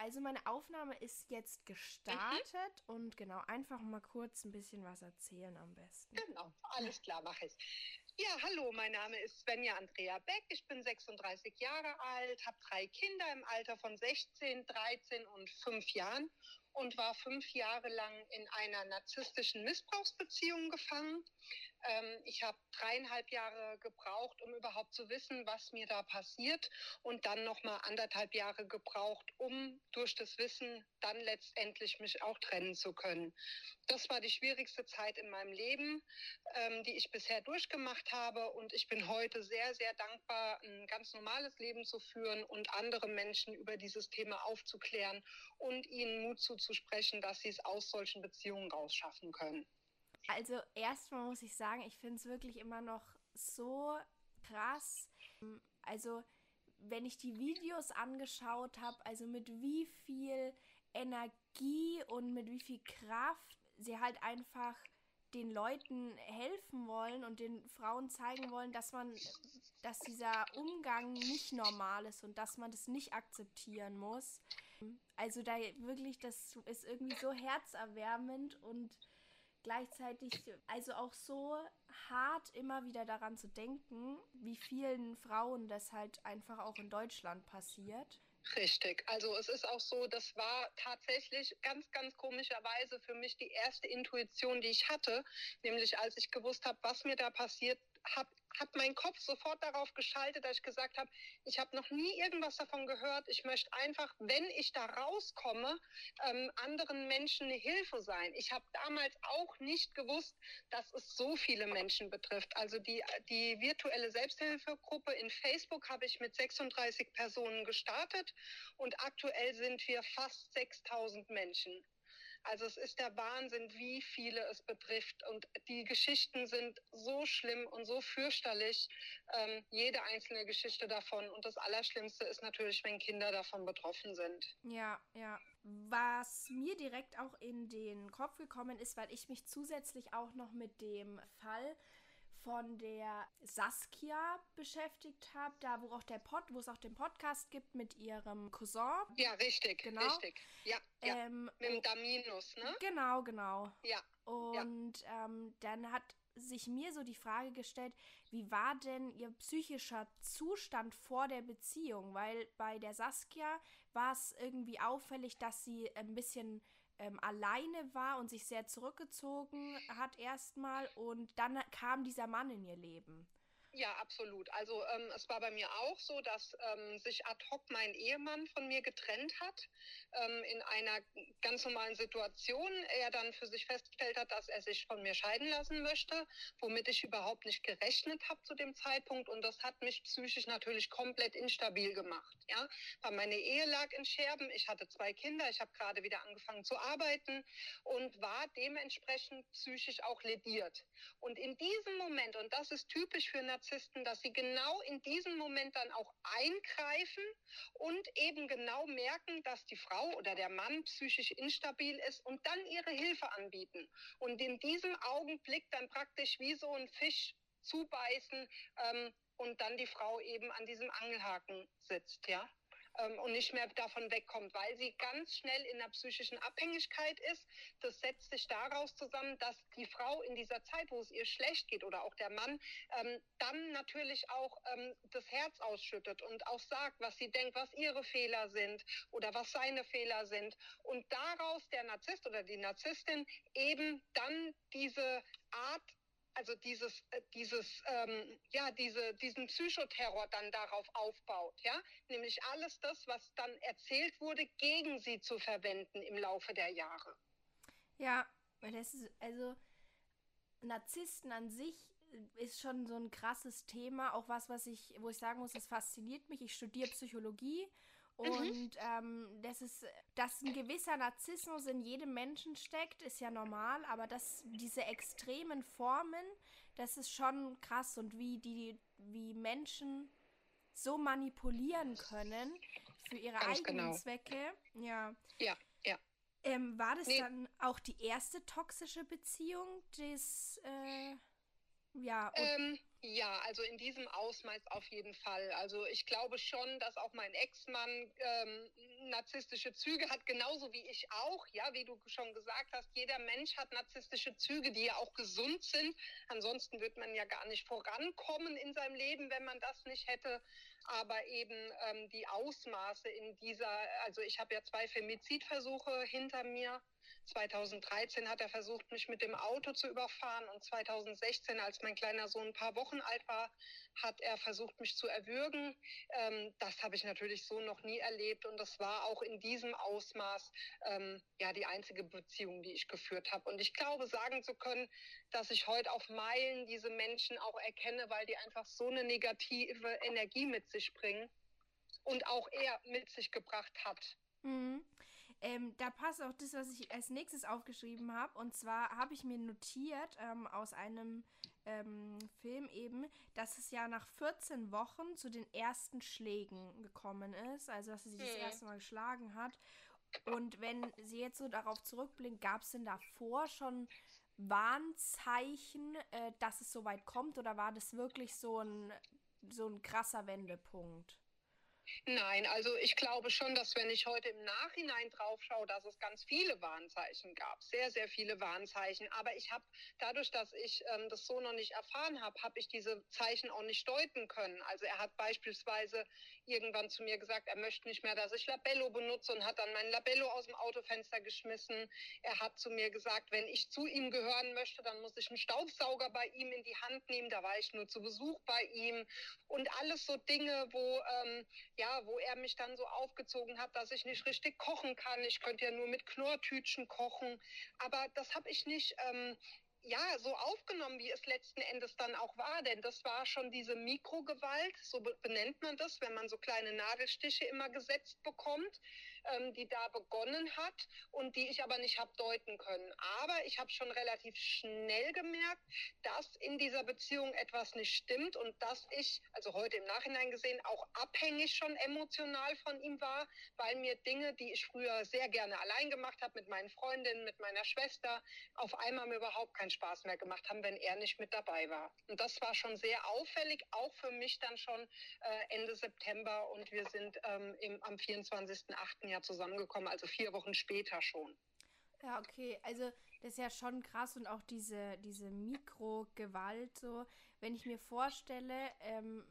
Speaker 1: Also meine Aufnahme ist jetzt gestartet mhm. und genau, einfach mal kurz ein bisschen was erzählen am besten.
Speaker 3: Genau, alles klar, mache ich. Ja, hallo, mein Name ist Svenja Andrea Beck. Ich bin 36 Jahre alt, habe drei Kinder im Alter von 16, 13 und 5 Jahren und war fünf Jahre lang in einer narzisstischen Missbrauchsbeziehung gefangen. Ähm, ich habe dreieinhalb Jahre gebraucht, um überhaupt zu wissen, was mir da passiert und dann nochmal anderthalb Jahre gebraucht, um durch das Wissen dann letztendlich mich auch trennen zu können. Das war die schwierigste Zeit in meinem Leben, ähm, die ich bisher durchgemacht habe und ich bin heute sehr, sehr dankbar, ein ganz normales Leben zu führen und andere Menschen über dieses Thema aufzuklären und ihnen Mut zuzusprechen, dass sie es aus solchen Beziehungen rausschaffen können.
Speaker 1: Also erstmal muss ich sagen, ich finde es wirklich immer noch so krass. Also wenn ich die Videos angeschaut habe, also mit wie viel Energie und mit wie viel Kraft sie halt einfach den Leuten helfen wollen und den Frauen zeigen wollen, dass man, dass dieser Umgang nicht normal ist und dass man das nicht akzeptieren muss. Also da wirklich, das ist irgendwie so herzerwärmend und gleichzeitig also auch so hart immer wieder daran zu denken, wie vielen Frauen das halt einfach auch in Deutschland passiert.
Speaker 3: Richtig. Also es ist auch so, das war tatsächlich ganz, ganz komischerweise für mich die erste Intuition, die ich hatte, nämlich als ich gewusst habe, was mir da passiert, habe hat mein Kopf sofort darauf geschaltet, dass ich gesagt habe, ich habe noch nie irgendwas davon gehört. Ich möchte einfach, wenn ich da rauskomme, ähm, anderen Menschen eine Hilfe sein. Ich habe damals auch nicht gewusst, dass es so viele Menschen betrifft. Also die, die virtuelle Selbsthilfegruppe in Facebook habe ich mit 36 Personen gestartet und aktuell sind wir fast 6000 Menschen. Also es ist der Wahnsinn, wie viele es betrifft. Und die Geschichten sind so schlimm und so fürchterlich, ähm, jede einzelne Geschichte davon. Und das Allerschlimmste ist natürlich, wenn Kinder davon betroffen sind.
Speaker 1: Ja, ja. Was mir direkt auch in den Kopf gekommen ist, weil ich mich zusätzlich auch noch mit dem Fall von der Saskia beschäftigt habe, da wo auch der Pod, wo es auch den Podcast gibt mit ihrem Cousin.
Speaker 3: Ja, richtig, genau. richtig. Ja, ja. Ähm, mit dem Daminus, ne?
Speaker 1: Genau, genau.
Speaker 3: Ja.
Speaker 1: Und ja. Ähm, dann hat sich mir so die Frage gestellt, wie war denn ihr psychischer Zustand vor der Beziehung? Weil bei der Saskia war es irgendwie auffällig, dass sie ein bisschen ähm, alleine war und sich sehr zurückgezogen hat erstmal und dann kam dieser Mann in ihr Leben.
Speaker 3: Ja, absolut. Also ähm, es war bei mir auch so, dass ähm, sich ad hoc mein Ehemann von mir getrennt hat ähm, in einer ganz normalen Situation. Er dann für sich festgestellt hat, dass er sich von mir scheiden lassen möchte, womit ich überhaupt nicht gerechnet habe zu dem Zeitpunkt. Und das hat mich psychisch natürlich komplett instabil gemacht. Ja, weil meine Ehe lag in Scherben. Ich hatte zwei Kinder. Ich habe gerade wieder angefangen zu arbeiten und war dementsprechend psychisch auch lediert. Und in diesem Moment, und das ist typisch für Narzissten, dass sie genau in diesem Moment dann auch eingreifen und eben genau merken, dass die Frau oder der Mann psychisch instabil ist und dann ihre Hilfe anbieten. Und in diesem Augenblick dann praktisch wie so ein Fisch zubeißen ähm, und dann die Frau eben an diesem Angelhaken sitzt, ja ähm, und nicht mehr davon wegkommt, weil sie ganz schnell in einer psychischen Abhängigkeit ist. Das setzt sich daraus zusammen, dass die Frau in dieser Zeit, wo es ihr schlecht geht oder auch der Mann, ähm, dann natürlich auch ähm, das Herz ausschüttet und auch sagt, was sie denkt, was ihre Fehler sind oder was seine Fehler sind. Und daraus der Narzisst oder die Narzisstin eben dann diese Art also dieses, äh, dieses, ähm, ja, diese, diesen Psychoterror dann darauf aufbaut, ja, nämlich alles das, was dann erzählt wurde, gegen sie zu verwenden im Laufe der Jahre.
Speaker 1: Ja, das ist, also Narzissten an sich ist schon so ein krasses Thema, auch was, was ich, wo ich sagen muss, es fasziniert mich. Ich studiere Psychologie Mhm. Und ähm, das ist, dass ein gewisser Narzissmus in jedem Menschen steckt, ist ja normal, aber dass diese extremen Formen, das ist schon krass und wie die, wie Menschen so manipulieren können für ihre Ganz eigenen genau. Zwecke. Ja.
Speaker 3: Ja, ja.
Speaker 1: Ähm, war das nee. dann auch die erste toxische Beziehung des, äh, ja.
Speaker 3: Ähm, ja, also in diesem Ausmaß auf jeden Fall. Also ich glaube schon, dass auch mein Ex-Mann ähm, narzisstische Züge hat, genauso wie ich auch. Ja, wie du schon gesagt hast, jeder Mensch hat narzisstische Züge, die ja auch gesund sind. Ansonsten wird man ja gar nicht vorankommen in seinem Leben, wenn man das nicht hätte. Aber eben ähm, die Ausmaße in dieser, also ich habe ja zwei Femizidversuche hinter mir 2013 hat er versucht, mich mit dem Auto zu überfahren und 2016, als mein kleiner Sohn ein paar Wochen alt war, hat er versucht, mich zu erwürgen. Ähm, das habe ich natürlich so noch nie erlebt und das war auch in diesem Ausmaß ähm, ja die einzige Beziehung, die ich geführt habe. Und ich glaube, sagen zu können, dass ich heute auf Meilen diese Menschen auch erkenne, weil die einfach so eine negative Energie mit sich bringen und auch er mit sich gebracht hat.
Speaker 1: Mhm. Ähm, da passt auch das, was ich als nächstes aufgeschrieben habe. Und zwar habe ich mir notiert ähm, aus einem ähm, Film eben, dass es ja nach 14 Wochen zu den ersten Schlägen gekommen ist. Also, dass sie sich das mhm. erste Mal geschlagen hat. Und wenn sie jetzt so darauf zurückblinkt, gab es denn davor schon Warnzeichen, äh, dass es so weit kommt? Oder war das wirklich so ein, so ein krasser Wendepunkt?
Speaker 3: Nein, also ich glaube schon, dass wenn ich heute im Nachhinein drauf schaue, dass es ganz viele Warnzeichen gab, sehr, sehr viele Warnzeichen. Aber ich habe dadurch, dass ich ähm, das so noch nicht erfahren habe, habe ich diese Zeichen auch nicht deuten können. Also er hat beispielsweise irgendwann zu mir gesagt, er möchte nicht mehr, dass ich Labello benutze und hat dann mein Labello aus dem Autofenster geschmissen. Er hat zu mir gesagt, wenn ich zu ihm gehören möchte, dann muss ich einen Staubsauger bei ihm in die Hand nehmen. Da war ich nur zu Besuch bei ihm und alles so Dinge, wo ähm, ja, wo er mich dann so aufgezogen hat, dass ich nicht richtig kochen kann. Ich könnte ja nur mit Knorrtütchen kochen. Aber das habe ich nicht ähm, ja, so aufgenommen, wie es letzten Endes dann auch war. Denn das war schon diese Mikrogewalt, so benennt man das, wenn man so kleine Nadelstiche immer gesetzt bekommt, ähm, die da begonnen hat und die ich aber nicht habe deuten können. Aber ich habe schon relativ schnell gemerkt, dass in dieser Beziehung etwas nicht stimmt und dass ich, also heute im Nachhinein gesehen, auch abhängig schon emotional von ihm war, weil mir Dinge, die ich früher sehr gerne allein gemacht habe, mit meinen Freundinnen, mit meiner Schwester, auf einmal mir überhaupt keinen Spaß mehr gemacht haben, wenn er nicht mit dabei war. Und das war schon sehr auffällig, auch für mich dann schon äh, Ende September und wir sind ähm, im, am 24.08. Jahr zusammengekommen, also vier Wochen später schon.
Speaker 1: Ja, okay. Also das ist ja schon krass und auch diese, diese Mikrogewalt so. Wenn ich mir vorstelle, ähm,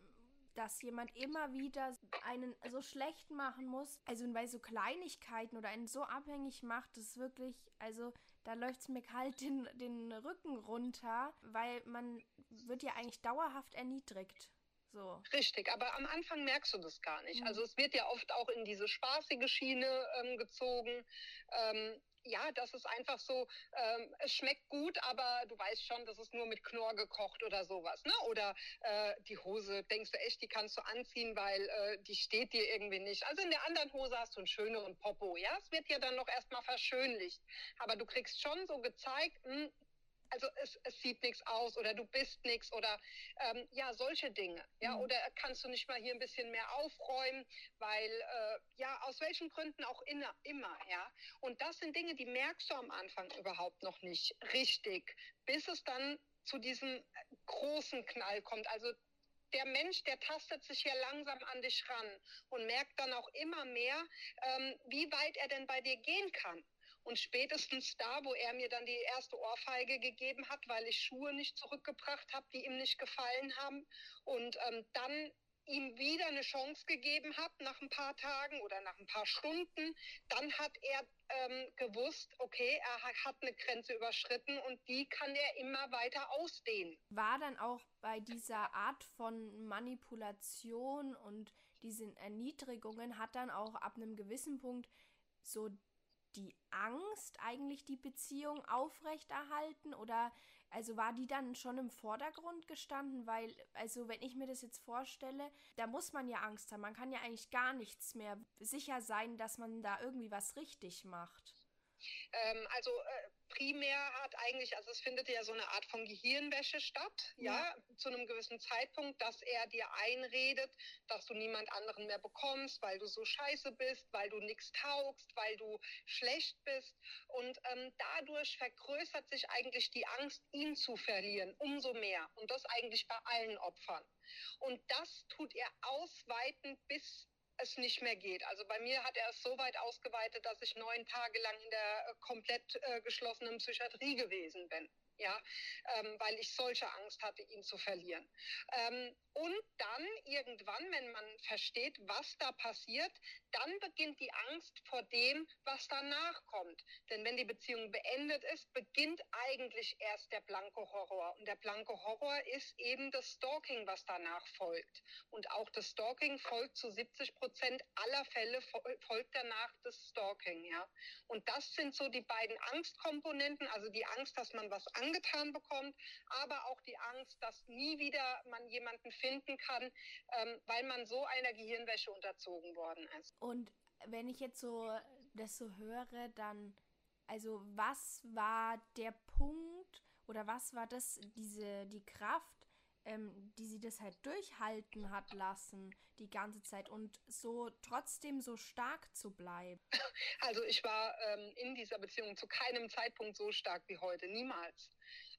Speaker 1: dass jemand immer wieder einen so schlecht machen muss, also weil so Kleinigkeiten oder einen so abhängig macht, das ist wirklich, also da läuft es mir kalt den, den Rücken runter, weil man wird ja eigentlich dauerhaft erniedrigt. So.
Speaker 3: Richtig, aber am Anfang merkst du das gar nicht. Mhm. Also es wird ja oft auch in diese spaßige Schiene ähm, gezogen. Ähm, ja, das ist einfach so, ähm, es schmeckt gut, aber du weißt schon, das ist nur mit Knorr gekocht oder sowas. Ne? Oder äh, die Hose, denkst du echt, die kannst du anziehen, weil äh, die steht dir irgendwie nicht. Also in der anderen Hose hast du einen schöneren Popo. Ja, es wird ja dann noch erstmal verschönlicht. Aber du kriegst schon so gezeigt, mh, hm, also es, es sieht nichts aus oder du bist nichts oder ähm, ja, solche Dinge. Ja, mhm. oder kannst du nicht mal hier ein bisschen mehr aufräumen, weil äh, ja, aus welchen Gründen auch inner, immer, ja. Und das sind Dinge, die merkst du am Anfang überhaupt noch nicht richtig, bis es dann zu diesem großen Knall kommt. Also der Mensch, der tastet sich ja langsam an dich ran und merkt dann auch immer mehr, ähm, wie weit er denn bei dir gehen kann. Und spätestens da, wo er mir dann die erste Ohrfeige gegeben hat, weil ich Schuhe nicht zurückgebracht habe, die ihm nicht gefallen haben, und ähm, dann ihm wieder eine Chance gegeben habe nach ein paar Tagen oder nach ein paar Stunden, dann hat er ähm, gewusst, okay, er hat eine Grenze überschritten und die kann er immer weiter ausdehnen.
Speaker 1: War dann auch bei dieser Art von Manipulation und diesen Erniedrigungen, hat dann auch ab einem gewissen Punkt so die Angst eigentlich die Beziehung aufrechterhalten oder also war die dann schon im Vordergrund gestanden, weil also wenn ich mir das jetzt vorstelle, da muss man ja Angst haben. Man kann ja eigentlich gar nichts mehr sicher sein, dass man da irgendwie was richtig macht.
Speaker 3: Ähm, also äh, primär hat eigentlich, also es findet ja so eine Art von Gehirnwäsche statt, ja. ja, zu einem gewissen Zeitpunkt, dass er dir einredet, dass du niemand anderen mehr bekommst, weil du so scheiße bist, weil du nichts taugst, weil du schlecht bist. Und ähm, dadurch vergrößert sich eigentlich die Angst, ihn zu verlieren, umso mehr. Und das eigentlich bei allen Opfern. Und das tut er ausweiten bis es nicht mehr geht. Also bei mir hat er es so weit ausgeweitet, dass ich neun Tage lang in der äh, komplett äh, geschlossenen Psychiatrie gewesen bin ja, ähm, weil ich solche Angst hatte, ihn zu verlieren. Ähm, und dann irgendwann, wenn man versteht, was da passiert, dann beginnt die Angst vor dem, was danach kommt. Denn wenn die Beziehung beendet ist, beginnt eigentlich erst der blanke Horror. Und der blanke Horror ist eben das Stalking, was danach folgt. Und auch das Stalking folgt zu 70 Prozent aller Fälle, folgt danach das Stalking. Ja? Und das sind so die beiden Angstkomponenten, also die Angst, dass man was angeht, angetan bekommt, aber auch die Angst, dass nie wieder man jemanden finden kann, ähm, weil man so einer Gehirnwäsche unterzogen worden ist.
Speaker 1: Und wenn ich jetzt so das so höre, dann, also was war der Punkt oder was war das, diese, die Kraft, ähm, die sie das halt durchhalten hat lassen die ganze Zeit und so trotzdem so stark zu bleiben?
Speaker 3: Also ich war ähm, in dieser Beziehung zu keinem Zeitpunkt so stark wie heute, niemals.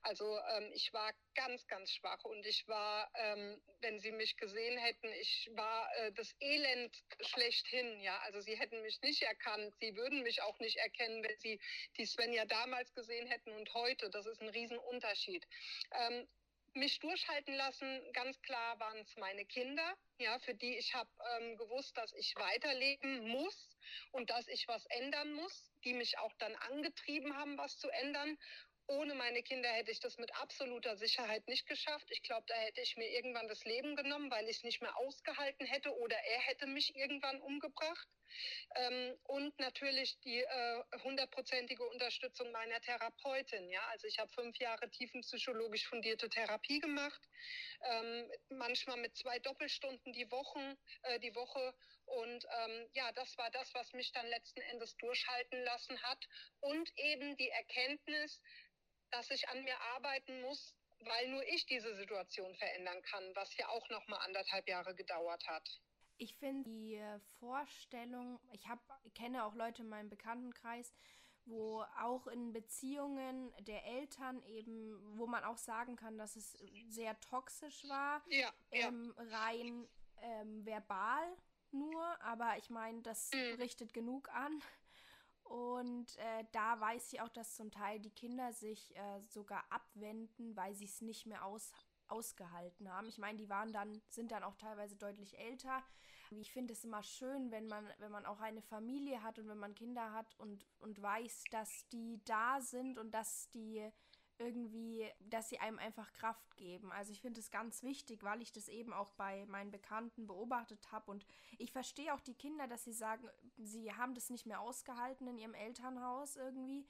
Speaker 3: Also ähm, ich war ganz, ganz schwach und ich war, ähm, wenn Sie mich gesehen hätten, ich war äh, das Elend schlechthin. Ja, also Sie hätten mich nicht erkannt. Sie würden mich auch nicht erkennen, wenn Sie die Svenja damals gesehen hätten und heute. Das ist ein Riesenunterschied. Ähm, mich durchhalten lassen, ganz klar waren es meine Kinder, ja, für die ich habe ähm, gewusst, dass ich weiterleben muss und dass ich was ändern muss, die mich auch dann angetrieben haben, was zu ändern ohne meine Kinder hätte ich das mit absoluter Sicherheit nicht geschafft. Ich glaube, da hätte ich mir irgendwann das Leben genommen, weil ich es nicht mehr ausgehalten hätte oder er hätte mich irgendwann umgebracht. Ähm, und natürlich die äh, hundertprozentige äh, Unterstützung meiner Therapeutin. Ja, also ich habe fünf Jahre tiefenpsychologisch fundierte Therapie gemacht, ähm, manchmal mit zwei Doppelstunden die Woche, äh, die Woche. Und ähm, ja, das war das, was mich dann letzten Endes durchhalten lassen hat. Und eben die Erkenntnis, dass ich an mir arbeiten muss, weil nur ich diese Situation verändern kann, was ja auch noch mal anderthalb Jahre gedauert hat.
Speaker 1: Ich finde die Vorstellung, ich habe kenne auch Leute in meinem Bekanntenkreis, wo auch in Beziehungen der Eltern eben, wo man auch sagen kann, dass es sehr toxisch war,
Speaker 3: ja,
Speaker 1: ähm, ja. rein ähm, verbal nur, aber ich meine, das mhm. richtet genug an. Und äh, da weiß ich auch, dass zum Teil die Kinder sich äh, sogar abwenden, weil sie es nicht mehr aus, ausgehalten haben. Ich meine, die waren dann, sind dann auch teilweise deutlich älter. Ich finde es immer schön, wenn man, wenn man auch eine Familie hat und wenn man Kinder hat und, und weiß, dass die da sind und dass die irgendwie, dass sie einem einfach Kraft geben. Also ich finde es ganz wichtig, weil ich das eben auch bei meinen Bekannten beobachtet habe und ich verstehe auch die Kinder, dass sie sagen, sie haben das nicht mehr ausgehalten in ihrem Elternhaus irgendwie.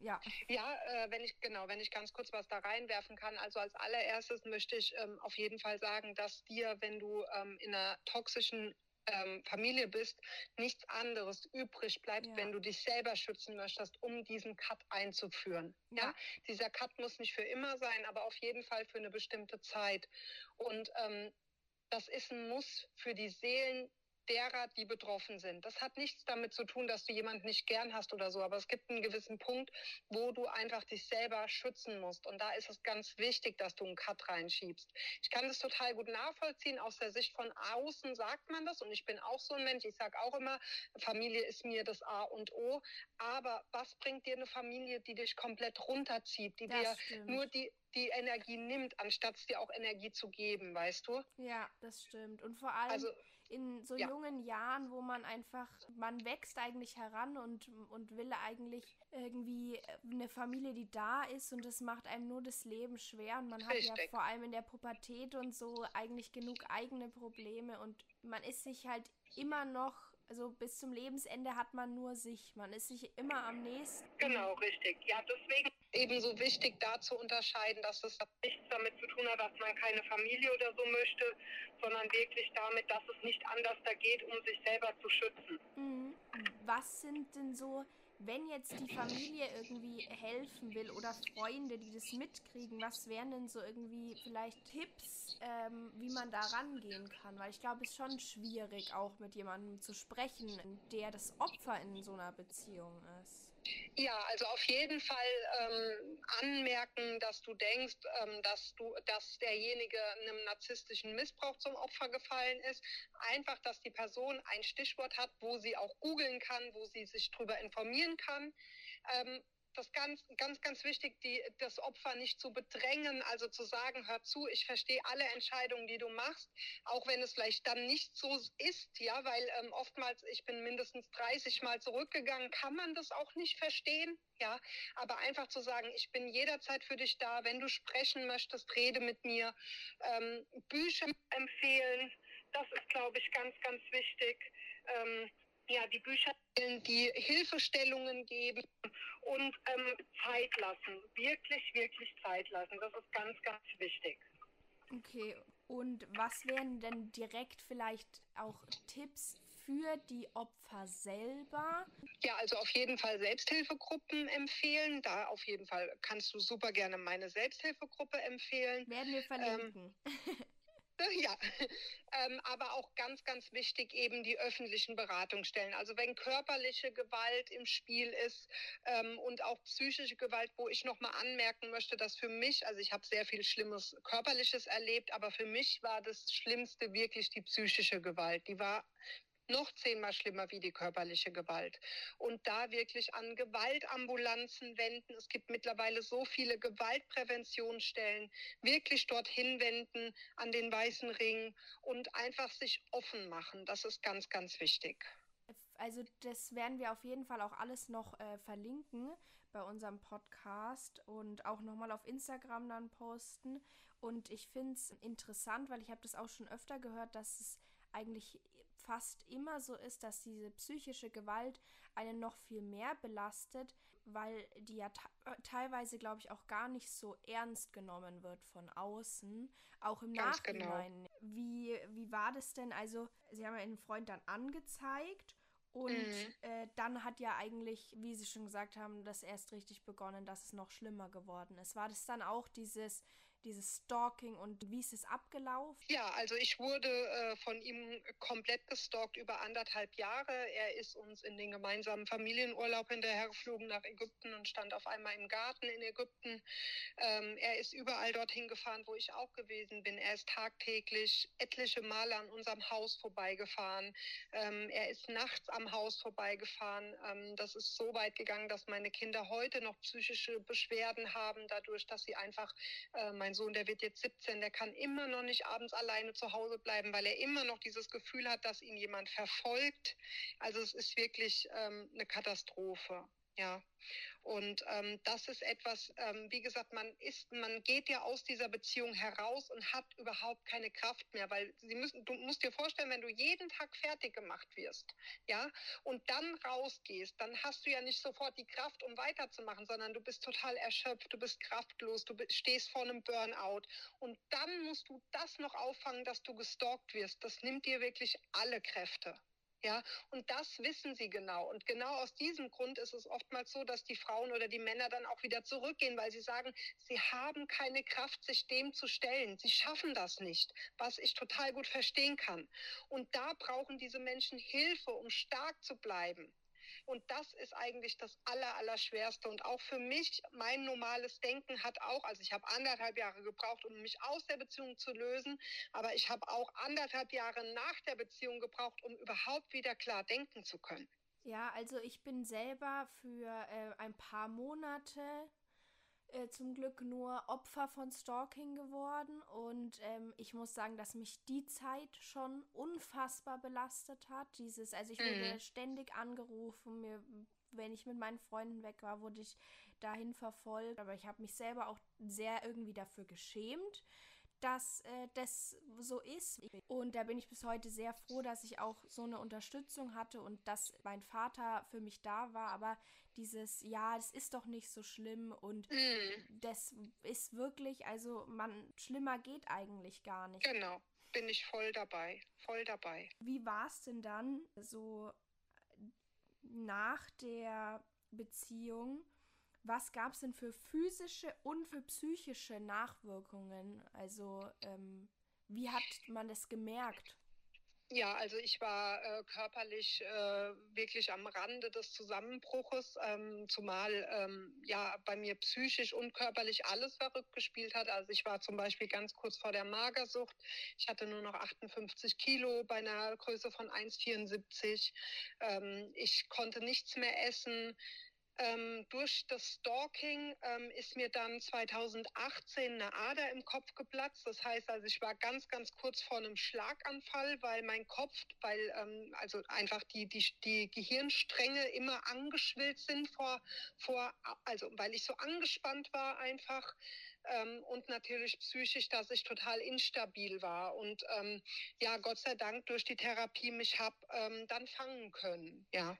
Speaker 1: Ja.
Speaker 3: Ja, äh, wenn ich genau, wenn ich ganz kurz was da reinwerfen kann. Also als allererstes möchte ich ähm, auf jeden Fall sagen, dass dir, wenn du ähm, in einer toxischen ähm, Familie bist, nichts anderes übrig bleibt, ja. wenn du dich selber schützen möchtest, um diesen Cut einzuführen. Ja. ja. dieser Cut muss nicht für immer sein, aber auf jeden Fall für eine bestimmte Zeit. Und ähm, das ist ein Muss für die Seelen derer, die betroffen sind. Das hat nichts damit zu tun, dass du jemanden nicht gern hast oder so, aber es gibt einen gewissen Punkt, wo du einfach dich selber schützen musst. Und da ist es ganz wichtig, dass du einen Cut reinschiebst. Ich kann das total gut nachvollziehen. Aus der Sicht von außen sagt man das und ich bin auch so ein Mensch. Ich sage auch immer, Familie ist mir das A und O. Aber was bringt dir eine Familie, die dich komplett runterzieht, die das dir stimmt. nur die die Energie nimmt, anstatt dir auch Energie zu geben, weißt du?
Speaker 1: Ja, das stimmt. Und vor allem, also, in so ja. jungen Jahren, wo man einfach, man wächst eigentlich heran und, und will eigentlich irgendwie eine Familie, die da ist und das macht einem nur das Leben schwer und man Richtig. hat ja vor allem in der Pubertät und so eigentlich genug eigene Probleme und man ist sich halt immer noch also bis zum Lebensende hat man nur sich. Man ist sich immer am nächsten.
Speaker 3: Genau, richtig. Ja, deswegen ebenso wichtig, da zu unterscheiden, dass es nichts damit zu tun hat, dass man keine Familie oder so möchte, sondern wirklich damit, dass es nicht anders da geht, um sich selber zu schützen.
Speaker 1: Mhm. Was sind denn so, wenn jetzt die Familie irgendwie helfen will oder Freunde, die das mitkriegen, was wären denn so irgendwie vielleicht Tipps, ähm, wie man da rangehen kann? Weil ich glaube, es ist schon schwierig, auch mit jemandem zu sprechen, der das Opfer in so einer Beziehung ist.
Speaker 3: Ja, also auf jeden Fall ähm, anmerken, dass du denkst, ähm, dass du, dass derjenige einem narzisstischen Missbrauch zum Opfer gefallen ist. Einfach, dass die Person ein Stichwort hat, wo sie auch googeln kann, wo sie sich darüber informieren kann. Ähm, das ganz, ganz, ganz wichtig, die, das Opfer nicht zu bedrängen, also zu sagen, hör zu, ich verstehe alle Entscheidungen, die du machst, auch wenn es vielleicht dann nicht so ist, ja, weil ähm, oftmals, ich bin mindestens 30 Mal zurückgegangen, kann man das auch nicht verstehen, ja, aber einfach zu sagen, ich bin jederzeit für dich da, wenn du sprechen möchtest, rede mit mir, ähm, Bücher empfehlen, das ist, glaube ich, ganz, ganz wichtig. Ähm, ja, die Bücher, die Hilfestellungen geben und ähm, Zeit lassen. Wirklich, wirklich Zeit lassen. Das ist ganz, ganz wichtig.
Speaker 1: Okay, und was wären denn direkt vielleicht auch Tipps für die Opfer selber?
Speaker 3: Ja, also auf jeden Fall Selbsthilfegruppen empfehlen. Da auf jeden Fall kannst du super gerne meine Selbsthilfegruppe empfehlen.
Speaker 1: Werden wir verlinken. Ähm,
Speaker 3: Ja, ähm, aber auch ganz, ganz wichtig eben die öffentlichen Beratungsstellen. Also wenn körperliche Gewalt im Spiel ist ähm, und auch psychische Gewalt, wo ich nochmal anmerken möchte, dass für mich, also ich habe sehr viel Schlimmes Körperliches erlebt, aber für mich war das Schlimmste wirklich die psychische Gewalt. Die war noch zehnmal schlimmer wie die körperliche Gewalt. Und da wirklich an Gewaltambulanzen wenden. Es gibt mittlerweile so viele Gewaltpräventionsstellen. Wirklich dorthin wenden an den Weißen Ring und einfach sich offen machen. Das ist ganz, ganz wichtig.
Speaker 1: Also das werden wir auf jeden Fall auch alles noch äh, verlinken bei unserem Podcast und auch nochmal auf Instagram dann posten. Und ich finde es interessant, weil ich habe das auch schon öfter gehört, dass es eigentlich fast immer so ist, dass diese psychische Gewalt einen noch viel mehr belastet, weil die ja teilweise, glaube ich, auch gar nicht so ernst genommen wird von außen, auch im Ganz genau. Nachhinein. Genau. Wie, wie war das denn? Also, Sie haben ja einen Freund dann angezeigt und mhm. äh, dann hat ja eigentlich, wie Sie schon gesagt haben, das erst richtig begonnen, dass es noch schlimmer geworden ist. War das dann auch dieses dieses Stalking und wie ist es abgelaufen?
Speaker 3: Ja, also ich wurde äh, von ihm komplett gestalkt über anderthalb Jahre. Er ist uns in den gemeinsamen Familienurlaub hinterhergeflogen nach Ägypten und stand auf einmal im Garten in Ägypten. Ähm, er ist überall dorthin gefahren, wo ich auch gewesen bin. Er ist tagtäglich etliche Male an unserem Haus vorbeigefahren. Ähm, er ist nachts am Haus vorbeigefahren. Ähm, das ist so weit gegangen, dass meine Kinder heute noch psychische Beschwerden haben, dadurch, dass sie einfach äh, mein Sohn, der wird jetzt 17, der kann immer noch nicht abends alleine zu Hause bleiben, weil er immer noch dieses Gefühl hat, dass ihn jemand verfolgt. Also es ist wirklich ähm, eine Katastrophe. Ja, und ähm, das ist etwas, ähm, wie gesagt, man ist, man geht ja aus dieser Beziehung heraus und hat überhaupt keine Kraft mehr, weil sie müssen, du musst dir vorstellen, wenn du jeden Tag fertig gemacht wirst, ja, und dann rausgehst, dann hast du ja nicht sofort die Kraft, um weiterzumachen, sondern du bist total erschöpft, du bist kraftlos, du stehst vor einem Burnout und dann musst du das noch auffangen, dass du gestalkt wirst. Das nimmt dir wirklich alle Kräfte. Ja, und das wissen sie genau. Und genau aus diesem Grund ist es oftmals so, dass die Frauen oder die Männer dann auch wieder zurückgehen, weil sie sagen, sie haben keine Kraft, sich dem zu stellen. Sie schaffen das nicht, was ich total gut verstehen kann. Und da brauchen diese Menschen Hilfe, um stark zu bleiben. Und das ist eigentlich das Aller, Allerschwerste. Und auch für mich, mein normales Denken hat auch, also ich habe anderthalb Jahre gebraucht, um mich aus der Beziehung zu lösen, aber ich habe auch anderthalb Jahre nach der Beziehung gebraucht, um überhaupt wieder klar denken zu können.
Speaker 1: Ja, also ich bin selber für äh, ein paar Monate äh, zum Glück nur Opfer von Stalking geworden und ähm, ich muss sagen, dass mich die Zeit schon unfassbar belastet hat. Dieses, also ich wurde mhm. ständig angerufen, mir, wenn ich mit meinen Freunden weg war, wurde ich dahin verfolgt, aber ich habe mich selber auch sehr irgendwie dafür geschämt dass äh, das so ist. Und da bin ich bis heute sehr froh, dass ich auch so eine Unterstützung hatte und dass mein Vater für mich da war. Aber dieses, ja, das ist doch nicht so schlimm und mm. das ist wirklich, also man, schlimmer geht eigentlich gar nicht.
Speaker 3: Genau, bin ich voll dabei, voll dabei.
Speaker 1: Wie war es denn dann so nach der Beziehung? Was gab es denn für physische und für psychische Nachwirkungen? Also, ähm, wie hat man das gemerkt?
Speaker 3: Ja, also ich war äh, körperlich äh, wirklich am Rande des Zusammenbruches, ähm, zumal ähm, ja bei mir psychisch und körperlich alles verrückt gespielt hat. Also ich war zum Beispiel ganz kurz vor der Magersucht. Ich hatte nur noch 58 Kilo bei einer Größe von 1,74. Ähm, ich konnte nichts mehr essen. Ähm, durch das Stalking ähm, ist mir dann 2018 eine Ader im Kopf geplatzt. Das heißt also, ich war ganz, ganz kurz vor einem Schlaganfall, weil mein Kopf, weil ähm, also einfach die, die, die Gehirnstränge immer angeschwillt sind vor, vor, also weil ich so angespannt war einfach. Ähm, und natürlich psychisch, dass ich total instabil war und ähm, ja, Gott sei Dank durch die Therapie mich habe ähm, dann fangen können. Ja,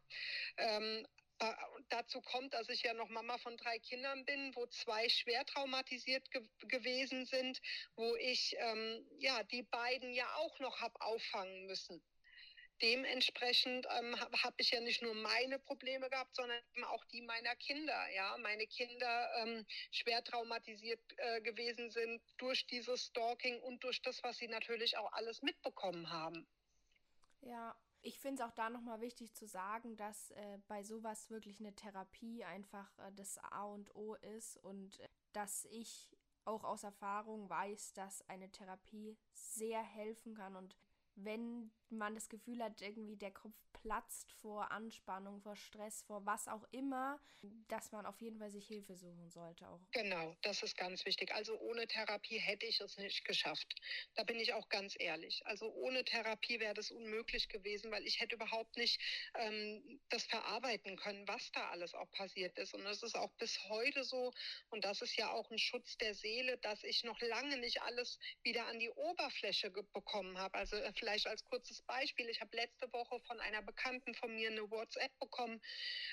Speaker 3: äh, dazu kommt, dass ich ja noch Mama von drei Kindern bin, wo zwei schwer traumatisiert ge gewesen sind, wo ich ähm, ja die beiden ja auch noch habe auffangen müssen dementsprechend ähm, habe hab ich ja nicht nur meine Probleme gehabt, sondern eben auch die meiner Kinder. Ja, meine Kinder ähm, schwer traumatisiert äh, gewesen sind durch dieses Stalking und durch das, was sie natürlich auch alles mitbekommen haben.
Speaker 1: Ja, ich finde es auch da nochmal wichtig zu sagen, dass äh, bei sowas wirklich eine Therapie einfach äh, das A und O ist und äh, dass ich auch aus Erfahrung weiß, dass eine Therapie sehr helfen kann. Und wenn man das Gefühl hat, irgendwie der Kopf platzt vor Anspannung, vor Stress, vor was auch immer, dass man auf jeden Fall sich Hilfe suchen sollte auch.
Speaker 3: Genau, das ist ganz wichtig. Also ohne Therapie hätte ich es nicht geschafft. Da bin ich auch ganz ehrlich. Also ohne Therapie wäre das unmöglich gewesen, weil ich hätte überhaupt nicht ähm, das verarbeiten können, was da alles auch passiert ist. Und das ist auch bis heute so. Und das ist ja auch ein Schutz der Seele, dass ich noch lange nicht alles wieder an die Oberfläche bekommen habe. Also äh, vielleicht als kurzes Beispiel. Ich habe letzte Woche von einer Bekannten von mir eine WhatsApp bekommen,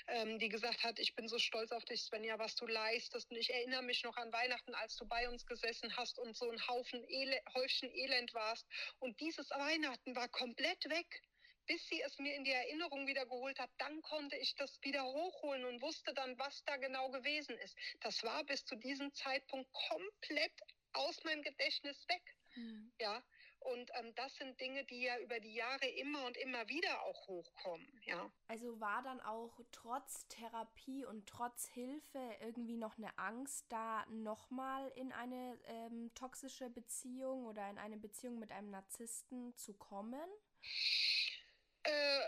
Speaker 3: ähm, die gesagt hat, ich bin so stolz auf dich, Svenja, was du leistest. Und ich erinnere mich noch an Weihnachten, als du bei uns gesessen hast und so ein Haufen Ele Häufchen Elend warst. Und dieses Weihnachten war komplett weg bis sie es mir in die Erinnerung wieder geholt hat, dann konnte ich das wieder hochholen und wusste dann, was da genau gewesen ist. Das war bis zu diesem Zeitpunkt komplett aus meinem Gedächtnis weg. Mhm. Ja, und ähm, das sind Dinge, die ja über die Jahre immer und immer wieder auch hochkommen, ja.
Speaker 1: Also war dann auch trotz Therapie und trotz Hilfe irgendwie noch eine Angst, da nochmal in eine ähm, toxische Beziehung oder in eine Beziehung mit einem Narzissten zu kommen?
Speaker 3: Äh,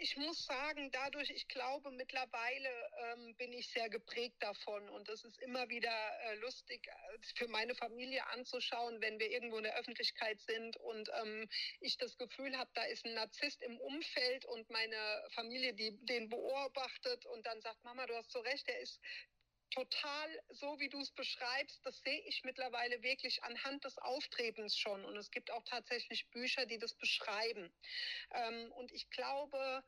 Speaker 3: ich muss sagen, dadurch, ich glaube, mittlerweile ähm, bin ich sehr geprägt davon. Und es ist immer wieder äh, lustig äh, für meine Familie anzuschauen, wenn wir irgendwo in der Öffentlichkeit sind und ähm, ich das Gefühl habe, da ist ein Narzisst im Umfeld und meine Familie, die den beobachtet und dann sagt, Mama, du hast so recht, der ist total so, wie du es beschreibst, das sehe ich mittlerweile wirklich anhand des Auftretens schon. Und es gibt auch tatsächlich Bücher, die das beschreiben. Ähm, und ich glaube,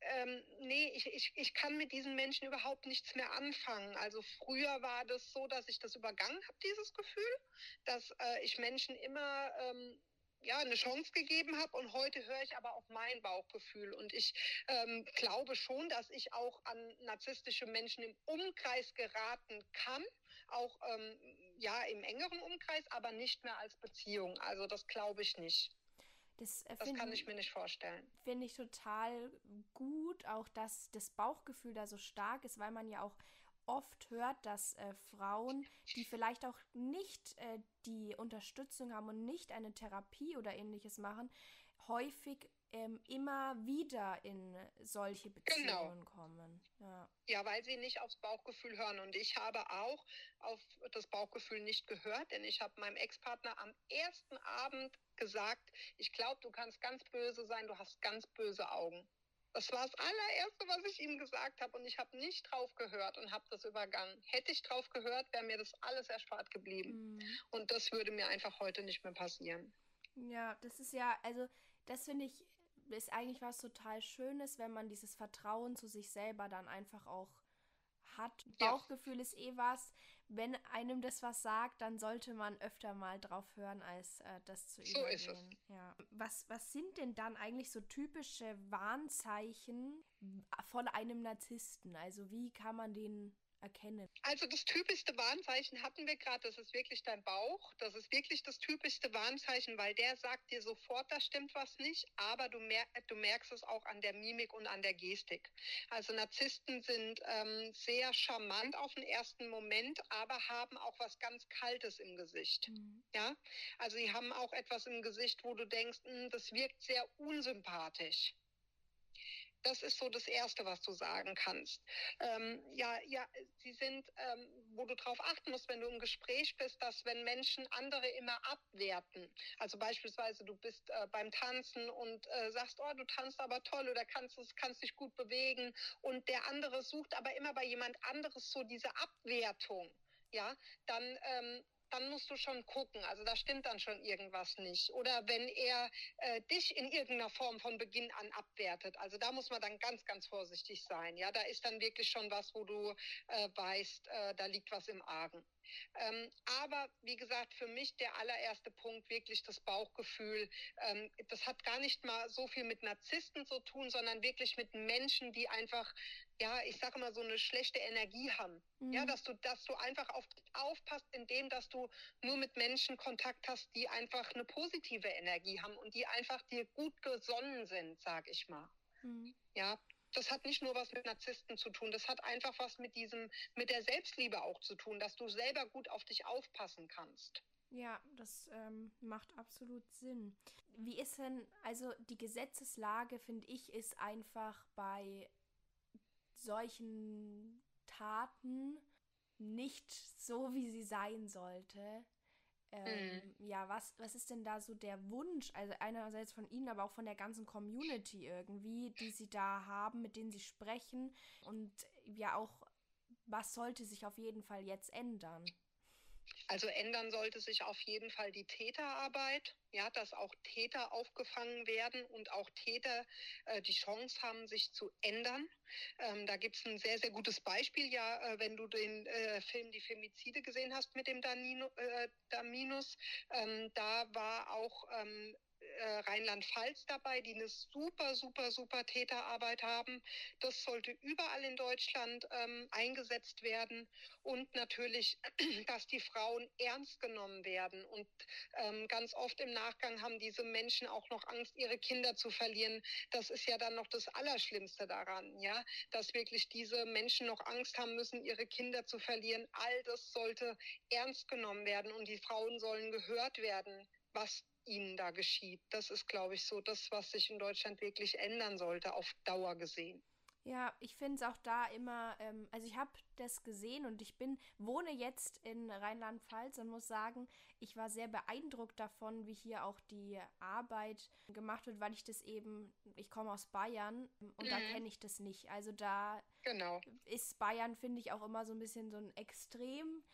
Speaker 3: ähm, nee, ich, ich, ich kann mit diesen Menschen überhaupt nichts mehr anfangen. Also früher war das so, dass ich das übergangen habe, dieses Gefühl, dass äh, ich Menschen immer ähm, ja, eine Chance gegeben habe. Und heute höre ich aber auf mein Bauchgefühl. Und ich ähm, glaube schon, dass ich auch an narzisstische Menschen im Umkreis geraten kann. Auch ähm, ja im engeren Umkreis, aber nicht mehr als Beziehung. Also das glaube ich nicht. Das, äh, das kann ich mir nicht vorstellen.
Speaker 1: Finde ich total gut, auch dass das Bauchgefühl da so stark ist, weil man ja auch oft hört, dass äh, Frauen, die vielleicht auch nicht äh, die Unterstützung haben und nicht eine Therapie oder ähnliches machen, häufig ähm, immer wieder in solche Beziehungen genau. kommen.
Speaker 3: Ja. ja, weil sie nicht aufs Bauchgefühl hören. Und ich habe auch auf das Bauchgefühl nicht gehört, denn ich habe meinem Ex-Partner am ersten Abend gesagt, ich glaube, du kannst ganz böse sein, du hast ganz böse Augen. Das war das allererste, was ich ihm gesagt habe und ich habe nicht drauf gehört und habe das übergangen. Hätte ich drauf gehört, wäre mir das alles erspart geblieben. Mhm. Und das würde mir einfach heute nicht mehr passieren.
Speaker 1: Ja, das ist ja, also das finde ich, ist eigentlich was total Schönes, wenn man dieses Vertrauen zu sich selber dann einfach auch hat. Bauchgefühl ja. ist eh was. Wenn einem das was sagt, dann sollte man öfter mal drauf hören, als äh, das zu so übergehen. Ist es. Ja. Was, was sind denn dann eigentlich so typische Warnzeichen von einem Narzissten? Also wie kann man den erkennen?
Speaker 3: Also das typischste Warnzeichen hatten wir gerade, das ist wirklich dein Bauch. Das ist wirklich das typischste Warnzeichen, weil der sagt dir sofort, da stimmt was nicht, aber du, mer du merkst es auch an der Mimik und an der Gestik. Also Narzissten sind ähm, sehr charmant auf den ersten Moment, aber haben auch was ganz Kaltes im Gesicht. Mhm. Ja, also sie haben auch etwas im Gesicht, wo du denkst, mh, hm, das wirkt sehr unsympathisch. Das ist so das Erste, was du sagen kannst. Ähm, ja, ja, sie sind, ähm, wo du darauf achten musst, wenn du im Gespräch bist, dass wenn Menschen andere immer abwerten, also beispielsweise du bist äh, beim Tanzen und äh, sagst, oh, du tanzt aber toll oder kannst, kannst dich gut bewegen und der andere sucht aber immer bei jemand anderes so diese Abwertung, ja, dann ähm, dann musst du schon gucken. Also da stimmt dann schon irgendwas nicht. Oder wenn er äh, dich in irgendeiner Form von Beginn an abwertet. Also da muss man dann ganz, ganz vorsichtig sein. Ja, da ist dann wirklich schon was, wo du äh, weißt, äh, da liegt was im Argen. Ähm, aber wie gesagt, für mich der allererste Punkt wirklich das Bauchgefühl. Ähm, das hat gar nicht mal so viel mit Narzissten zu tun, sondern wirklich mit Menschen, die einfach, ja, ich sage immer so eine schlechte Energie haben. Mhm. Ja, dass du, dass du einfach auf, aufpasst, indem, dass du nur mit Menschen Kontakt hast, die einfach eine positive Energie haben und die einfach dir gut gesonnen sind, sag ich mal. Mhm. Ja, das hat nicht nur was mit Narzissten zu tun, das hat einfach was mit diesem, mit der Selbstliebe auch zu tun, dass du selber gut auf dich aufpassen kannst.
Speaker 1: Ja, das ähm, macht absolut Sinn. Wie ist denn, also die Gesetzeslage, finde ich, ist einfach bei solchen Taten nicht so, wie sie sein sollte. Ähm, mhm. Ja, was, was ist denn da so der Wunsch? Also einerseits von Ihnen, aber auch von der ganzen Community irgendwie, die Sie da haben, mit denen Sie sprechen. Und ja auch, was sollte sich auf jeden Fall jetzt ändern?
Speaker 3: Also ändern sollte sich auf jeden Fall die Täterarbeit, ja, dass auch Täter aufgefangen werden und auch Täter äh, die Chance haben, sich zu ändern. Ähm, da gibt es ein sehr, sehr gutes Beispiel, ja, äh, wenn du den äh, Film Die Femizide gesehen hast mit dem Danino, äh, Daminus. Ähm, da war auch ähm, äh, Rheinland-Pfalz dabei, die eine super, super, super Täterarbeit haben. Das sollte überall in Deutschland ähm, eingesetzt werden und natürlich, dass die Frauen ernst genommen werden. Und ähm, ganz oft im Nachgang haben diese Menschen auch noch Angst, ihre Kinder zu verlieren. Das ist ja dann noch das Allerschlimmste daran, ja, dass wirklich diese Menschen noch Angst haben müssen, ihre Kinder zu verlieren. All das sollte ernst genommen werden und die Frauen sollen gehört werden, was ihnen da geschieht. Das ist, glaube ich, so das, was sich in Deutschland wirklich ändern sollte, auf Dauer gesehen.
Speaker 1: Ja, ich finde es auch da immer, ähm, also ich habe das gesehen und ich bin, wohne jetzt in Rheinland-Pfalz und muss sagen, ich war sehr beeindruckt davon, wie hier auch die Arbeit gemacht wird, weil ich das eben, ich komme aus Bayern und mhm. da kenne ich das nicht. Also da genau. ist Bayern, finde ich, auch immer so ein bisschen so ein Extrem.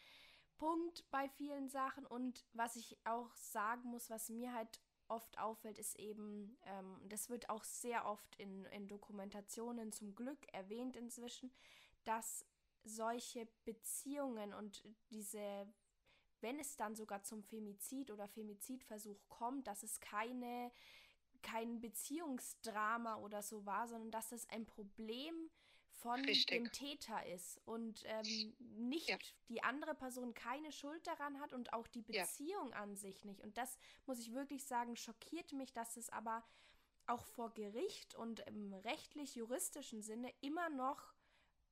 Speaker 1: Punkt bei vielen Sachen. Und was ich auch sagen muss, was mir halt oft auffällt, ist eben, ähm, das wird auch sehr oft in, in Dokumentationen zum Glück erwähnt inzwischen, dass solche Beziehungen und diese, wenn es dann sogar zum Femizid oder Femizidversuch kommt, dass es keine kein Beziehungsdrama oder so war, sondern dass es ein Problem ist von Richtig. dem Täter ist und ähm, nicht ja. die andere Person keine Schuld daran hat und auch die Beziehung ja. an sich nicht. Und das muss ich wirklich sagen, schockiert mich, dass es aber auch vor Gericht und im rechtlich-juristischen Sinne immer noch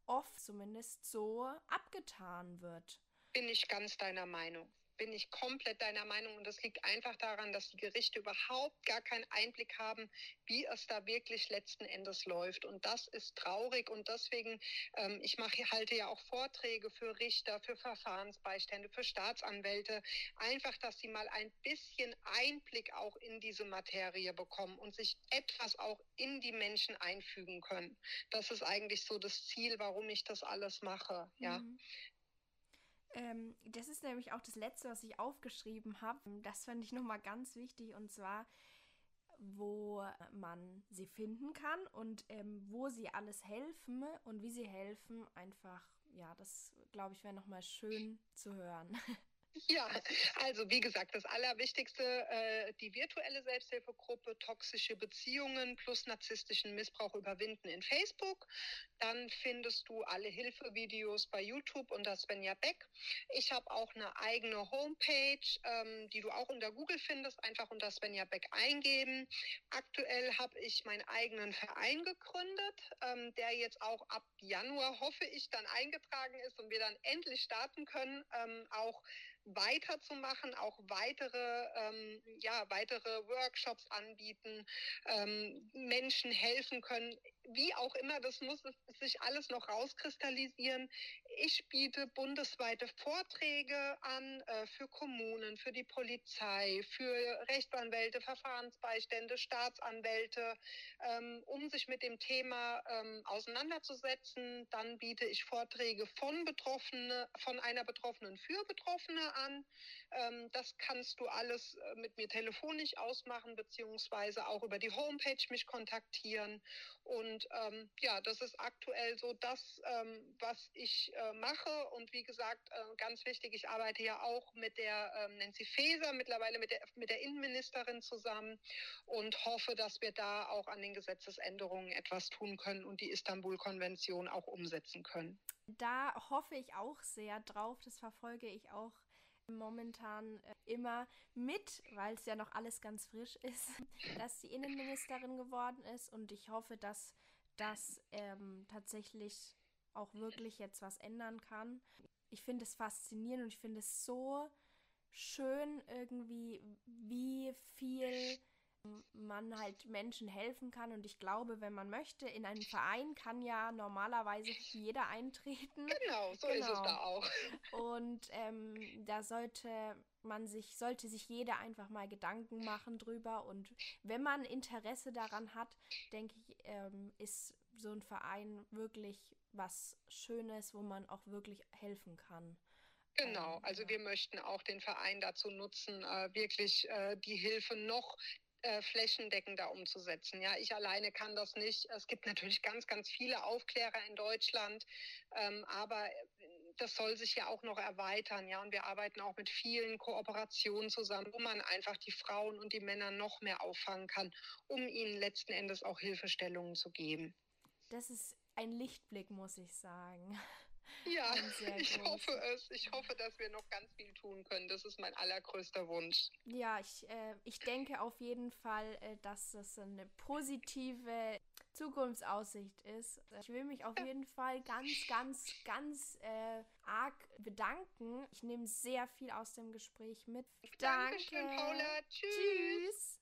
Speaker 1: oft zumindest so abgetan wird.
Speaker 3: Bin ich ganz deiner Meinung bin ich komplett deiner Meinung. Und das liegt einfach daran, dass die Gerichte überhaupt gar keinen Einblick haben, wie es da wirklich letzten Endes läuft. Und das ist traurig. Und deswegen, ähm, ich mache, halte ja auch Vorträge für Richter, für Verfahrensbeistände, für Staatsanwälte. Einfach, dass sie mal ein bisschen Einblick auch in diese Materie bekommen und sich etwas auch in die Menschen einfügen können. Das ist eigentlich so das Ziel, warum ich das alles mache. Ja. Mhm.
Speaker 1: Ähm, das ist nämlich auch das Letzte, was ich aufgeschrieben habe. Das fand ich nochmal ganz wichtig und zwar, wo man sie finden kann und ähm, wo sie alles helfen und wie sie helfen. Einfach, ja, das glaube ich wäre nochmal schön zu hören.
Speaker 3: Ja, also wie gesagt, das Allerwichtigste, äh, die virtuelle Selbsthilfegruppe Toxische Beziehungen plus narzisstischen Missbrauch überwinden in Facebook. Dann findest du alle Hilfevideos bei YouTube unter Svenja Beck. Ich habe auch eine eigene Homepage, ähm, die du auch unter Google findest, einfach unter Svenja Beck eingeben. Aktuell habe ich meinen eigenen Verein gegründet, ähm, der jetzt auch ab Januar, hoffe ich, dann eingetragen ist und wir dann endlich starten können, ähm, auch weiterzumachen, auch weitere, ähm, ja, weitere Workshops anbieten, ähm, Menschen helfen können, wie auch immer, das muss sich alles noch rauskristallisieren. Ich biete bundesweite Vorträge an äh, für Kommunen, für die Polizei, für Rechtsanwälte, Verfahrensbeistände, Staatsanwälte, ähm, um sich mit dem Thema ähm, auseinanderzusetzen. Dann biete ich Vorträge von Betroffene, von einer Betroffenen für Betroffene an. Ähm, das kannst du alles äh, mit mir telefonisch ausmachen, beziehungsweise auch über die Homepage mich kontaktieren. Und ähm, ja, das ist aktuell so das, ähm, was ich äh, mache. Und wie gesagt, äh, ganz wichtig, ich arbeite ja auch mit der ähm, Nancy Faeser, mittlerweile mit der, mit der Innenministerin zusammen und hoffe, dass wir da auch an den Gesetzesänderungen etwas tun können und die Istanbul-Konvention auch umsetzen können.
Speaker 1: Da hoffe ich auch sehr drauf. Das verfolge ich auch momentan äh, immer mit, weil es ja noch alles ganz frisch ist, dass die Innenministerin geworden ist und ich hoffe, dass das ähm, tatsächlich auch wirklich jetzt was ändern kann. Ich finde es faszinierend und ich finde es so schön irgendwie, wie viel man halt Menschen helfen kann. Und ich glaube, wenn man möchte, in einen Verein kann ja normalerweise jeder eintreten.
Speaker 3: Genau, so genau. ist es genau. da auch.
Speaker 1: Und ähm, da sollte man sich, sollte sich jeder einfach mal Gedanken machen drüber. Und wenn man Interesse daran hat, denke ich, ähm, ist so ein Verein wirklich was Schönes, wo man auch wirklich helfen kann.
Speaker 3: Genau, ähm, also wir möchten auch den Verein dazu nutzen, äh, wirklich äh, die Hilfe noch äh, flächendeckender umzusetzen. Ja, ich alleine kann das nicht. Es gibt natürlich ganz, ganz viele Aufklärer in Deutschland, ähm, aber äh, das soll sich ja auch noch erweitern. Ja, und wir arbeiten auch mit vielen Kooperationen zusammen, wo man einfach die Frauen und die Männer noch mehr auffangen kann, um ihnen letzten Endes auch Hilfestellungen zu geben.
Speaker 1: Das ist ein Lichtblick, muss ich sagen.
Speaker 3: Ja, ich hoffe es. Ich hoffe, dass wir noch ganz viel tun können. Das ist mein allergrößter Wunsch.
Speaker 1: Ja, ich, äh, ich denke auf jeden Fall, äh, dass das eine positive Zukunftsaussicht ist. Ich will mich auf jeden Fall ganz, ganz, ganz äh, arg bedanken. Ich nehme sehr viel aus dem Gespräch mit.
Speaker 3: Danke. Dankeschön, Paula. Tschüss. Tschüss.